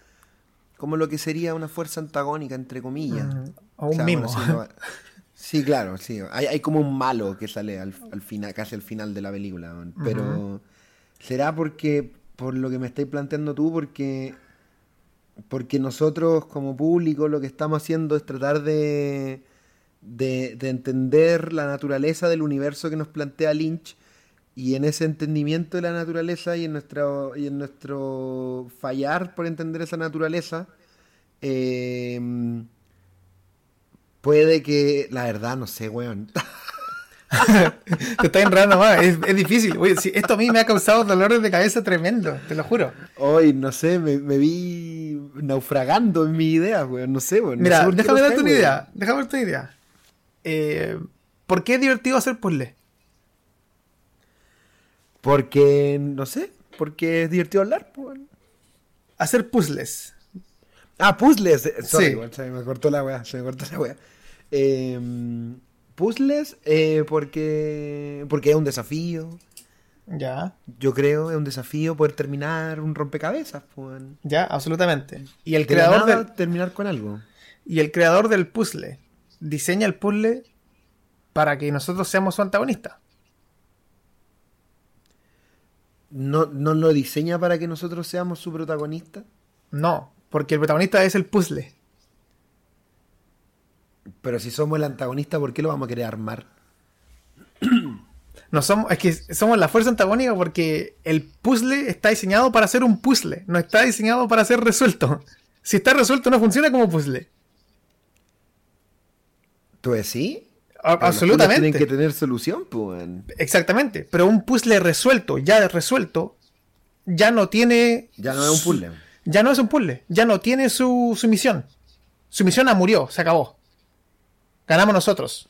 como lo que sería una fuerza antagónica, entre comillas. O un mimo. sí, no- <laughs> Sí, claro, sí. Hay, hay como un malo que sale al, al final, casi al final de la película. Pero será porque, por lo que me estáis planteando tú, porque, porque nosotros como público lo que estamos haciendo es tratar de, de, de entender la naturaleza del universo que nos plantea Lynch y en ese entendimiento de la naturaleza y en nuestro, y en nuestro fallar por entender esa naturaleza, eh, puede que, la verdad, no sé, weón. <laughs> <laughs> Te está enredando más, es, es difícil. Oye, sí, esto a mí me ha causado dolores de cabeza tremendo, te lo juro. Hoy, no sé, me, me vi naufragando en mi idea, weón. No sé, weón. no Mira, déjame darte una idea. Déjame darte una idea. Eh, ¿Por qué es divertido hacer puzzles? Porque, no sé, porque es divertido hablar, pues, weón. Hacer puzzles. Ah, puzzles. eh, Sorry, Sí. weón, se me cortó la weá, se me cortó la weá. Eh, puzzles, eh, porque, porque es un desafío. Ya, Yo creo, es un desafío poder terminar un rompecabezas, pues. ya, absolutamente. Y el De creador del, terminar con algo. y el creador del puzzle diseña el puzzle para que nosotros seamos su antagonista. ¿No, ¿No lo diseña para que nosotros seamos su protagonista? No, porque el protagonista es el puzzle. Pero si somos el antagonista, ¿por qué lo vamos a querer armar? No somos, es que somos la fuerza antagónica porque el puzzle está diseñado para ser un puzzle, no está diseñado para ser resuelto. Si está resuelto no funciona como puzzle. ¿Tú decís? A- Pero absolutamente. Tienen que tener solución, pues. Exactamente. Pero un puzzle resuelto, ya resuelto, ya no tiene. Ya no es un puzzle. Ya no es un puzzle. Ya no tiene su, su misión. Su misión ah, murió, se acabó. Ganamos nosotros.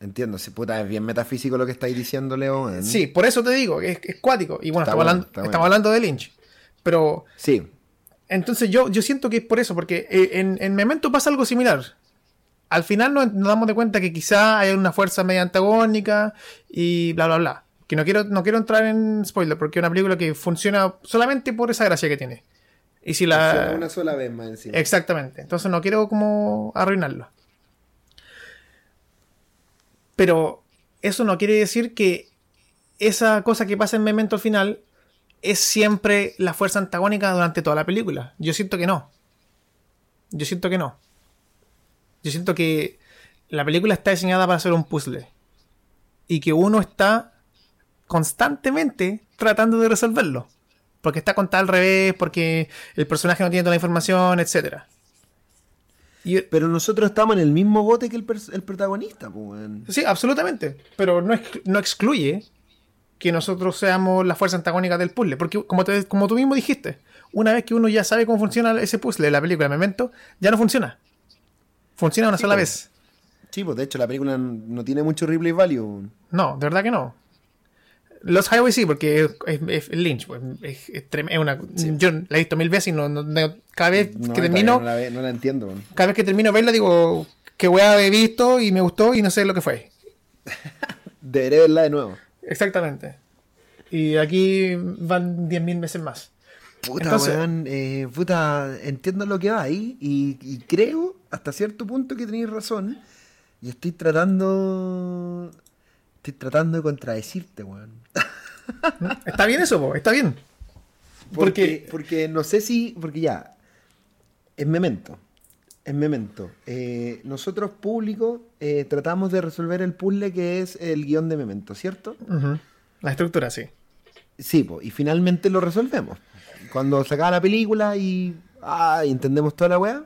Entiendo, si puta, es bien metafísico lo que estáis diciendo, Leo. weón. Sí, por eso te digo, que es, es cuático. Y bueno, Está estamos, bueno, hablando, está estamos bueno. hablando de Lynch. Pero Sí, entonces yo, yo siento que es por eso, porque eh, en, en Memento pasa algo similar. Al final nos, nos damos de cuenta que quizá hay una fuerza media antagónica y bla, bla, bla. Que no quiero, no quiero entrar en spoiler, porque es una película que funciona solamente por esa gracia que tiene. Y si la... una sola vez más encima. Exactamente. Entonces no quiero como arruinarlo. Pero eso no quiere decir que esa cosa que pasa en Memento al final es siempre la fuerza antagónica durante toda la película. Yo siento que no. Yo siento que no. Yo siento que la película está diseñada para ser un puzzle. Y que uno está constantemente tratando de resolverlo. Porque está contada al revés, porque el personaje no tiene toda la información, etc. Y, Pero nosotros estamos en el mismo bote que el, el protagonista, pues. sí, absolutamente. Pero no, no excluye que nosotros seamos la fuerza antagónica del puzzle. Porque, como, te- como tú mismo dijiste, una vez que uno ya sabe cómo funciona ese puzzle de la película Memento, ya no funciona. Funciona una Sí, sola pues. vez. Sí, pues de hecho la película no tiene mucho replay value. No, de verdad que no. Los Highway sí, porque es, es- es Lynch. pues, es, es una, Yo la he visto mil veces y no, no- no- cada vez No, que termino, No la, ve- no la entiendo. weón. cada vez que termino de verla digo qué weá he visto y me gustó y no sé lo que fue. <laughs> Deberé verla de nuevo. Exactamente. Y aquí van 10.000 veces más. Puta, Entonces- weón, eh, puta, entiendo lo que va ahí y, y creo hasta cierto punto que tenéis razón. Y estoy tratando. Estoy tratando de contradecirte, weón. <laughs> Está bien eso, po, está bien. Porque, Porque- porque no sé si. Porque ya. Es memento. Es memento. Eh, nosotros, público, eh, tratamos de resolver el puzzle que es el guion de memento, ¿cierto? Ujú. La estructura, sí. Sí, po, y finalmente lo resolvemos. Cuando se acaba la película y, ah, entendemos toda la weá,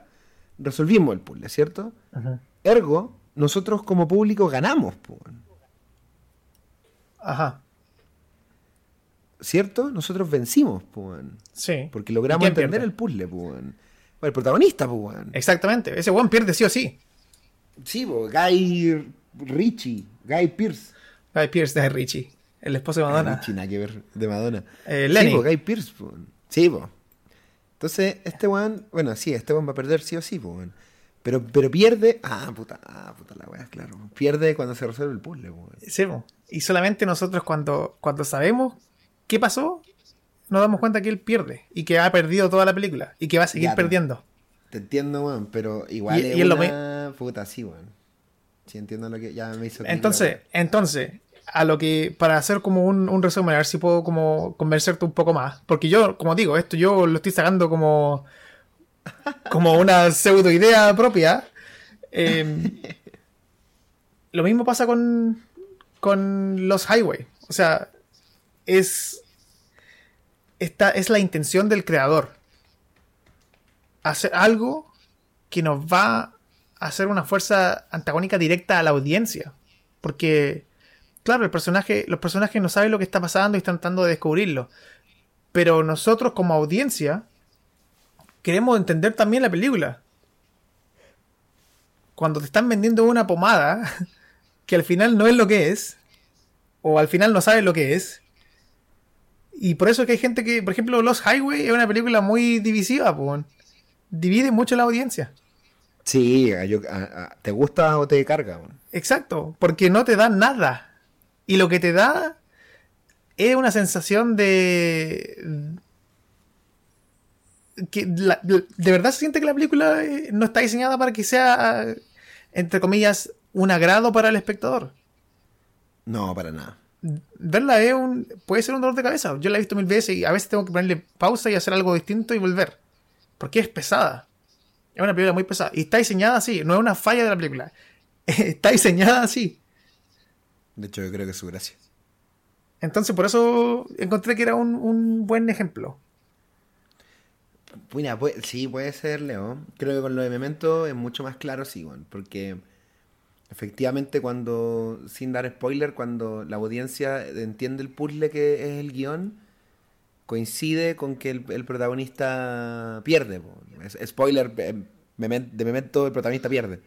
resolvimos el puzzle, ¿cierto? Ujú. Ergo, nosotros como público ganamos, po, Ajá. ¿cierto? Nosotros vencimos, weón. Sí. porque ¿Y logramos entender pierde? el puzzle. Bueno, el protagonista, weón. Exactamente. Ese weón pierde sí o sí. Sí, po, Guy Ritchie, Guy Pierce. Guy Pierce de Richie, el esposo de Madonna. Ritchie, nada que ver, de Madonna. Eh, sí, po, Guy Pierce, po. Sí, po. Entonces, este weón, bueno, sí, este weón va a perder sí o sí, weón. Pero, pero pierde. Ah, puta, ah, puta la weá, claro. Pierde cuando se resuelve el puzzle, weón. Sí, po. Y solamente nosotros cuando, cuando sabemos qué pasó, nos damos cuenta que él pierde y que ha perdido toda la película y que va a seguir Ya, perdiendo. Te entiendo, weón, pero igual Y- es y es lo una puta, sí, weón. Sí, entiendo lo que ya me hizo. Entonces, entonces, a lo que, para hacer como un, un resumen, a ver si puedo como convencerte un poco más. Porque yo, como digo, esto yo lo estoy sacando como, como una pseudo idea propia. Eh, <laughs> lo mismo pasa con, con los highway. O sea, es, esta es la intención del creador. Hacer algo que nos va a hacer una fuerza antagónica directa a la audiencia. Porque, claro, el personaje, los personajes no saben lo que está pasando y están tratando de descubrirlo. Pero nosotros como audiencia queremos entender también la película. Cuando te están vendiendo una pomada <laughs> que al final no es lo que es, o al final no sabes lo que es, y por eso es que hay gente que, por ejemplo, Los Highway es una película muy divisiva, weón. divide mucho la audiencia. Sí, yo- a- a- ¿te gusta o te carga? Exacto, porque no te da nada. Y lo que te da es una sensación de... que la- de verdad se siente que la película eh, no está diseñada para que sea, entre comillas, un agrado para el espectador. No, para nada. Verla es un, puede ser un dolor de cabeza. Yo la he visto mil veces y a veces tengo que ponerle pausa y hacer algo distinto y volver. Porque es pesada. Es una película muy pesada. Y está diseñada así. No es una falla de la película. <laughs> Está diseñada así. De hecho, yo creo que es su gracia. Entonces, por eso encontré que era un, un buen ejemplo. Mira, puede- sí, puede ser, Leo. Creo que con lo de Memento es mucho más claro, sí, weón, porque efectivamente cuando, sin dar spoiler, cuando la audiencia entiende el puzzle que es el guion, coincide con que el, el protagonista pierde. Es- spoiler, eh, de Memento el protagonista pierde.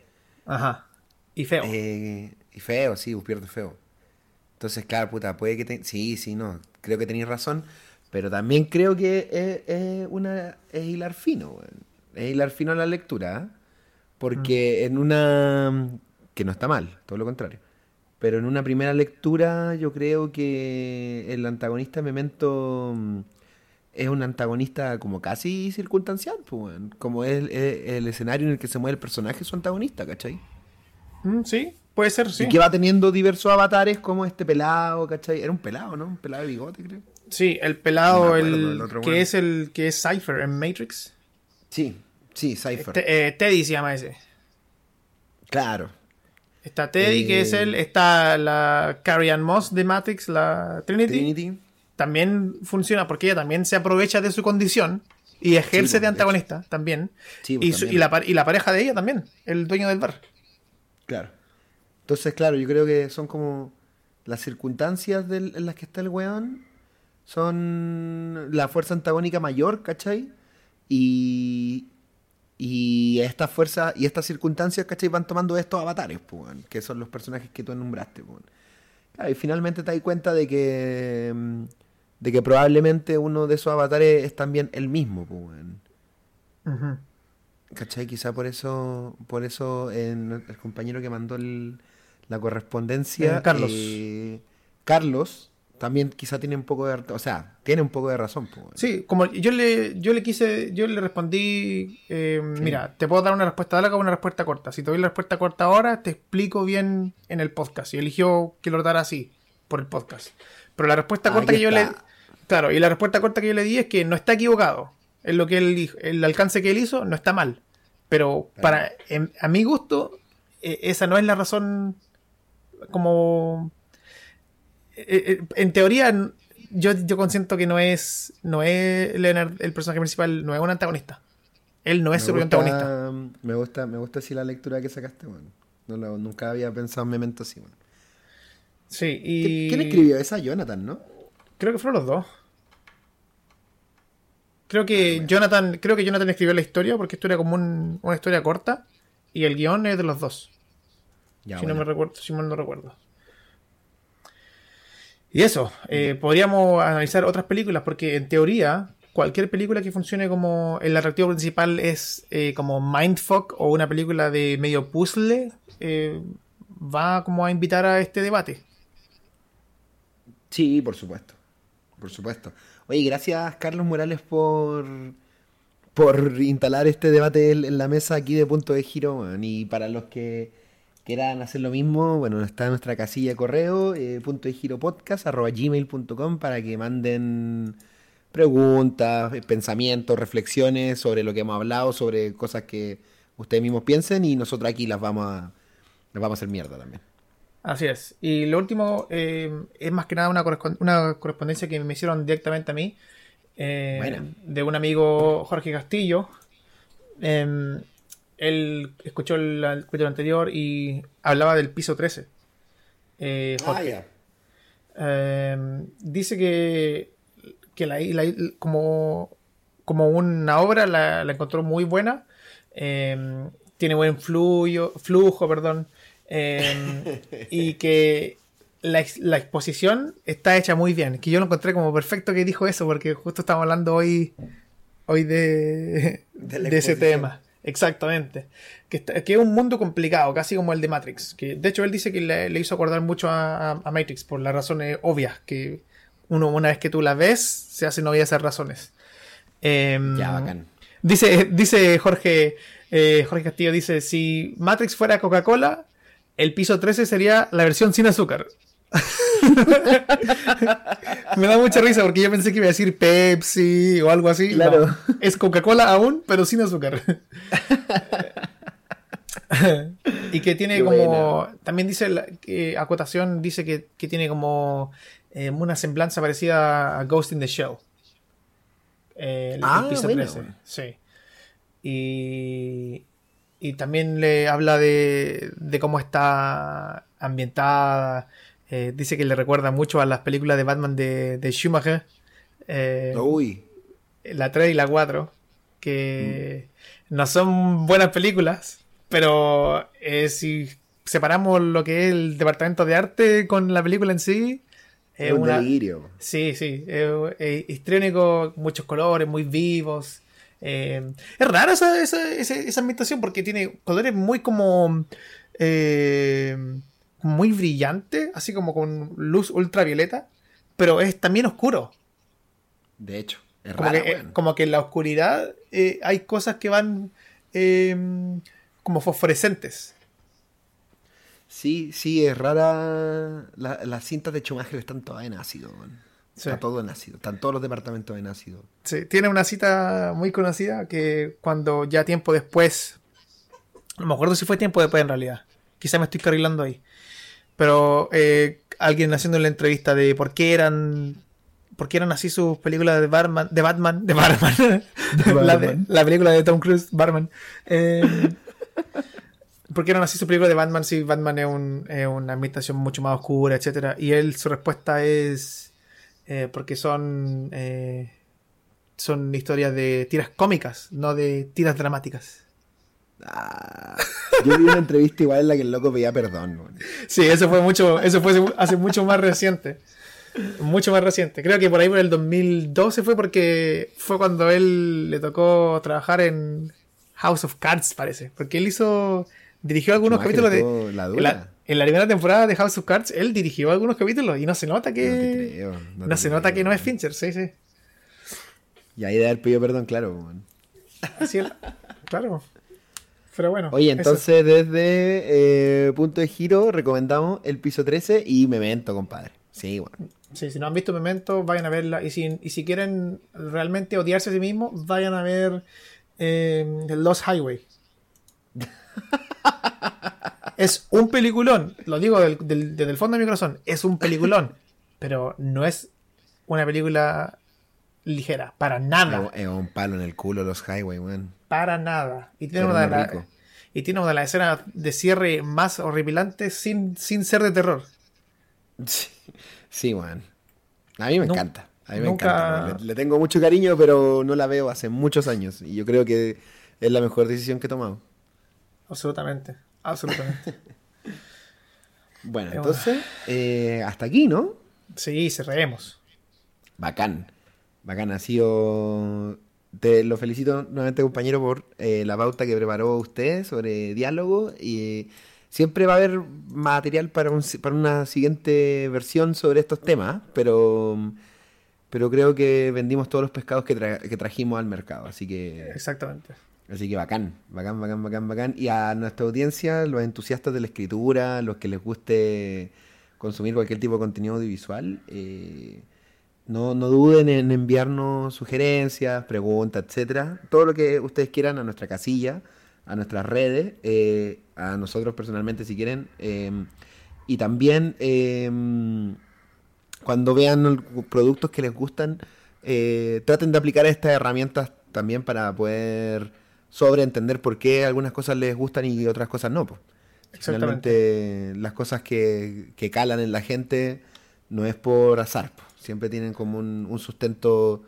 Ajá. Y feo. Eh, y feo, sí, pues pierde feo. Entonces, claro, puta, puede que... te- Sí, sí, no, creo que tenéis razón, pero también creo que es, es una, es hilar fino. Es hilar fino la lectura, ¿ah? Porque en una... que no está mal, todo lo contrario. Pero en una primera lectura yo creo que el antagonista Memento mm, es un antagonista como casi circunstancial, pues, como es el, el escenario en el que se mueve el personaje, su antagonista, ¿cachai? Mm, sí, puede ser, sí. Y que va teniendo diversos avatares como este pelado, ¿cachai? Era un pelado, ¿no? Un pelado de bigote, creo. Sí, el pelado, el, otro que es el que es Cypher en Matrix. Sí, sí, Cypher. Te- eh, Teddy se llama ese. Claro. Está Teddy, que Eh, es él. Está la Carrie Ann Moss de Matrix, la Trinity. Trinity. También funciona porque ella también se aprovecha de su condición y ejerce Sí, de antagonista también. Sí, pues, y, su- también. y la, y la pareja de ella también, el dueño del bar. Claro. Entonces, claro, yo creo que son como las circunstancias del- en las que está el weón son la fuerza antagónica mayor, ¿cachai? Y, y esta fuerza y estas circunstancias, ¿cachai? Van tomando estos avatares, pues, que son los personajes que tú nombraste, pues. Claro, y finalmente te das cuenta de que mm, de que probablemente uno de esos avatares es también el mismo, pues. ¿Cachai? Quizá por eso, por eso en- el compañero que mandó el- la correspondencia, Eh, Carlos. eh, Carlos, también quizá tiene un poco de, o sea, tiene un poco de razón. Sí, como yo le, yo le quise, yo le respondí, eh, mira, te puedo dar una respuesta larga o una respuesta corta. Si te doy la respuesta corta ahora, te explico bien en el podcast. Y eligió que lo tratara así, por el podcast. Pero la respuesta corta Ahí que yo le... Claro, y la respuesta corta que yo le di es que no está equivocado. En lo que él dijo, el alcance que él hizo no está mal. Pero para en- a mi gusto, eh, esa no es la razón como... eh, eh, en teoría, yo, yo consiento que no es, no es Leonard, el personaje principal, no es un antagonista. Él no es su me, gusta, antagonista. me gusta, me gusta así la lectura que sacaste, weón. No lo- nunca había pensado en Memento así, weón. Sí, ¿Qui- y... ¿Quién escribió esa? Jonathan, ¿no? Creo que fueron los dos. Creo que Jonathan, creo que Jonathan escribió la historia porque esto era como un- una historia corta y el guion es de los dos. Ya, si no bueno. me recuerdo, si mal no recuerdo. Y eso, eh, podríamos analizar otras películas porque en teoría cualquier película que funcione como el atractivo principal es eh, como Mindfuck o una película de medio puzzle eh, va como a invitar a este debate. Sí, por supuesto. Por supuesto. Oye, gracias Carlos Morales por por instalar este debate en, la mesa aquí de punto de giro. Y para los que quieran hacer lo mismo, bueno, está nuestra casilla de correo, eh, punto de giro podcast, arroba gmail.com para que manden preguntas, eh, pensamientos, reflexiones sobre lo que hemos hablado, sobre cosas que ustedes mismos piensen y nosotros aquí las vamos a, las vamos a hacer mierda también. Así es. Y lo último eh, es más que nada una, una correspondencia que me hicieron directamente a mí eh, de un amigo Jorge Castillo. Em, él escuchó el, el capítulo anterior y hablaba del piso 13. Eh, Jorge. Eh, dice que, que la, la- como, como una obra la, la encontró muy buena. Eh, tiene buen fluyo, flujo, perdón. Eh, <laughs> y que la, la exposición está hecha muy bien. Que yo lo encontré como perfecto que dijo eso, porque justo estamos hablando hoy, hoy de, De ese tema. Exactamente. Que, es un mundo complicado, casi como el de Matrix. Que de hecho él dice que le, le hizo acordar mucho a, a- a Matrix por las razones obvias. Que uno, una vez que tú la ves, se hacen obvias esas razones. Em, Ya, bacán. Dice, dice Jorge, eh, Jorge Castillo, dice, si Matrix fuera Coca-Cola, el piso 13 sería la versión sin azúcar. <laughs> Me da mucha risa porque yo pensé que iba a decir Pepsi o algo así. Claro. No, es Coca-Cola aún, pero sin azúcar. <laughs> y que tiene Qué como. buena. También dice la que acotación, dice que, que tiene como eh, una semblanza parecida a Ghost in the Shell. Eh, el, Ah, el piso bueno. 13. Sí. Y, y también le habla de, de cómo está ambientada. Eh, dice que le recuerda mucho a las películas de Batman de, de Schumacher. Eh, Uy, la 3 y la 4. Que no son buenas películas. Pero eh, si separamos lo que es el departamento de arte con la película en sí. es un una- delirio. Sí, sí. Es es histriónico, muchos colores, muy vivos. Eh, es rara esa, esa, esa, esa ambientación porque tiene colores muy como. eh, muy brillante, así como con luz ultravioleta. Pero es también oscuro. De hecho, es Como, rara, que, eh, como que en la oscuridad eh, hay cosas que van eh, como fosforescentes. Sí, sí, es rara. La- las cintas de Schumacher están todas en ácido. Sí. Está todo en ácido. Están todos los departamentos en ácido. Sí, tiene una cita muy conocida que cuando ya tiempo después, no me acuerdo si fue tiempo después en realidad, quizá me estoy carrilando ahí, pero eh, alguien haciendo la entrevista de por qué eran, por qué eran así sus películas de Batman, de Batman, de Batman, <laughs> La, de- Batman. la película de Tom Cruise, Batman. Eh, ¿Por qué eran así su película de Batman si Batman es, un- es una ambientación mucho más oscura, etcétera? Y él, su respuesta es eh, porque son eh, son historias de tiras cómicas, no de tiras dramáticas. Ah, yo vi una entrevista igual en la que el loco pedía perdón, weón. Sí, eso fue mucho, eso fue hace mucho más reciente. Mucho más reciente. Creo que por ahí por el 2012 fue porque fue cuando él le tocó trabajar en House of Cards, parece. Porque él hizo. Dirigió algunos capítulos de. la en, la, en la primera temporada de House of Cards, él dirigió algunos capítulos y no se nota No te que. creo, No, no te se nota que no es. Fincher, sí, sí. Y ahí de haber pedido perdón, claro. Así es. Claro. Pero bueno. Oye, eso. entonces desde eh, Punto de Giro recomendamos El Piso 13 y Memento, compadre. Sí, bueno. Sí, si no han visto Memento, vayan a verla. Y si, y si quieren realmente odiarse a sí mismos, vayan a ver eh, Lost Highway. <laughs> es un peliculón, lo digo del- del- desde el fondo de mi corazón, es un peliculón, pero no es una película ligera, para nada, Es un palo en el culo los highway, weón. para nada. Y tiene, una de la- y tiene una de las escenas de cierre más horripilantes sin, sin ser de terror. <laughs> Sí, weón. A mí me encanta. A mí me nunca- encanta. Le, le tengo mucho cariño, pero no la veo hace muchos años. Y yo creo que es la mejor decisión que he tomado. Absolutamente, absolutamente. <laughs> Bueno, entonces, eh, hasta aquí, ¿no? Sí, cerremos. Bacán. Bacán, ha sido... Te lo felicito nuevamente, compañero, por eh, la pauta que preparó usted sobre diálogo. Y siempre va a haber material para, un- para una siguiente versión sobre estos temas, pero, pero creo que vendimos todos los pescados que, tra- que trajimos al mercado. Así que Exactamente. Así que bacán, bacán, bacán, bacán, bacán. Y a nuestra audiencia, los entusiastas de la escritura, los que les guste consumir cualquier tipo de contenido audiovisual, eh, no, no duden en enviarnos sugerencias, preguntas, etcétera. Todo lo que ustedes quieran a nuestra casilla, a nuestras redes, eh, a nosotros personalmente si quieren. eh, y también eh, cuando vean productos que les gustan, eh, traten de aplicar estas herramientas también para poder sobreentender por qué algunas cosas les gustan y otras cosas no. Finalmente, las cosas que, que calan en la gente no es por azar. po. Siempre tienen como un, sustento,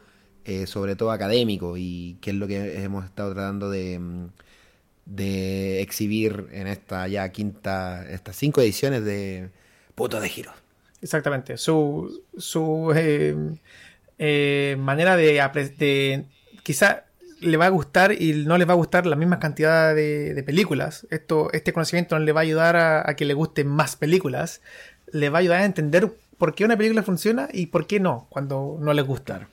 eh, sobre todo académico, y que es lo que hemos estado tratando de, mm, de exhibir en esta ya quinta, estas cinco ediciones de Puto de Giro. Exactamente. Su, su eh, eh, manera de, quizá le va a gustar y no le va a gustar la misma cantidad de, de películas. Esto, este conocimiento no le va a ayudar a, a que le gusten más películas. Le va a ayudar a entender por qué una película funciona y por qué no cuando no le gusta.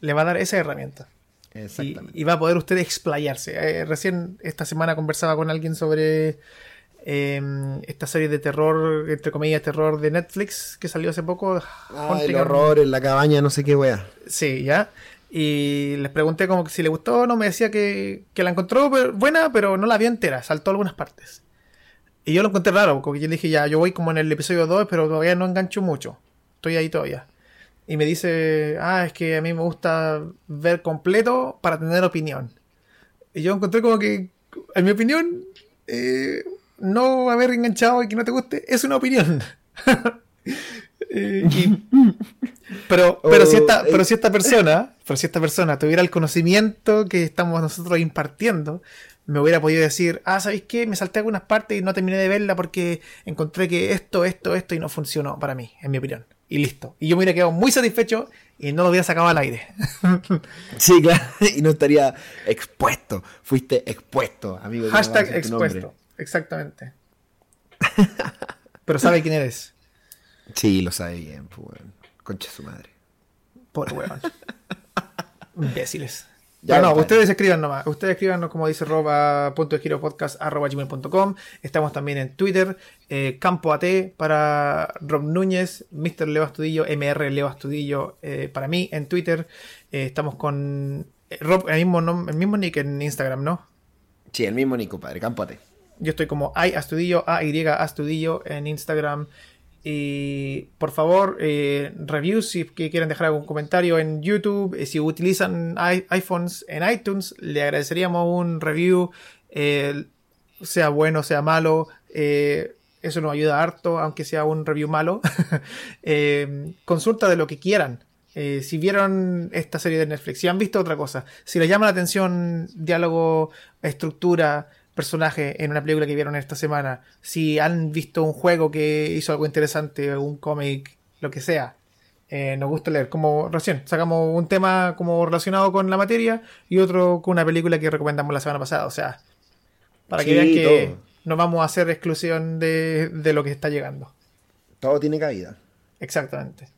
Le va a dar esa herramienta. Exactamente. y va a poder usted explayarse. Eh, recién esta semana conversaba con alguien sobre eh, esta serie de terror, entre comillas, terror de Netflix que salió hace poco. Ah, el horror en la cabaña, no sé qué wea. Sí, ya. Y les pregunté como que si le gustó o no. Me decía que, que la encontró buena, pero no la vio entera. Saltó algunas partes. Y yo lo encontré raro, porque yo le dije, ya, yo voy como en el episodio 2, pero todavía no engancho mucho. Estoy ahí todavía. Y me dice, ah, es que a mí me gusta ver completo para tener opinión. Y yo encontré como que, en mi opinión, eh, no haber enganchado y que no te guste es una opinión. <laughs> Eh, y- pero, pero, Oh, si esta, pero si esta persona, pero si esta persona tuviera el conocimiento que estamos nosotros impartiendo, me hubiera podido decir, ah, ¿sabéis qué? Me salté algunas partes y no terminé de verla porque encontré que esto, esto, esto y no funcionó para mí, en mi opinión. Y listo. Y yo me hubiera quedado muy satisfecho y no lo hubiera sacado al aire. <laughs> Sí, claro. Y no estaría expuesto. Fuiste expuesto, amigo. no Hashtag expuesto. Exactamente. Pero sabe quién eres. Sí, lo sabe bien, pues, weón. Concha su madre. Por huevón. <laughs> Imbéciles. Ya, no, compadre. ustedes escriban nomás. Ustedes escriban, como dice Roba, punto podcast, arroba gmail.com. Estamos también en Twitter, eh, Campo AT para Rob Núñez, Mr. Leo Astudillo, MR Leo Astudillo eh, para mí en Twitter. Eh, estamos con eh, Rob, el mismo, nom- el mismo nick en Instagram, ¿no? Sí, el mismo Nico, padre. Campote. Yo estoy como ay Astudillo, AY Astudillo en Instagram. Y por favor, eh, reviews si quieren dejar algún comentario en YouTube. Eh, si utilizan iPhones en iTunes, le agradeceríamos un review, eh, sea bueno, sea malo. eso nos ayuda harto, aunque sea un review malo. <laughs> Consulta de lo que quieran. Si vieron esta serie de Netflix, si han visto otra cosa, si les llama la atención diálogo, estructura, personaje en una película que vieron esta semana, si han visto un juego que hizo algo interesante, un cómic, lo que sea, eh, nos gusta leer. Como recién, sacamos un tema como relacionado con la materia y otro con una película que recomendamos la semana pasada. O sea, para que Sí, vean que todo. no vamos a hacer exclusión de, de lo que está llegando. Todo tiene cabida. Exactamente.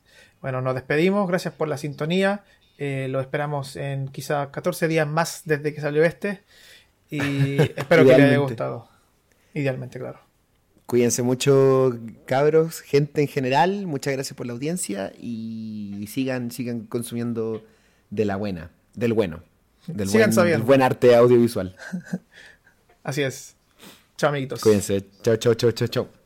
Bueno, nos despedimos. Gracias por la sintonía. Eh, lo esperamos en quizás 14 días más desde que salió este. Y <laughs> espero que les haya gustado. Idealmente, claro. Cuídense mucho, cabros, gente en general. Muchas gracias por la audiencia y sigan, sigan consumiendo de la buena, del bueno, del, Sigan buen, sabiendo. del buen arte audiovisual. <laughs> Así es. Chao, amiguitos. Cuídense. Chao, chao, chao, chao, chao.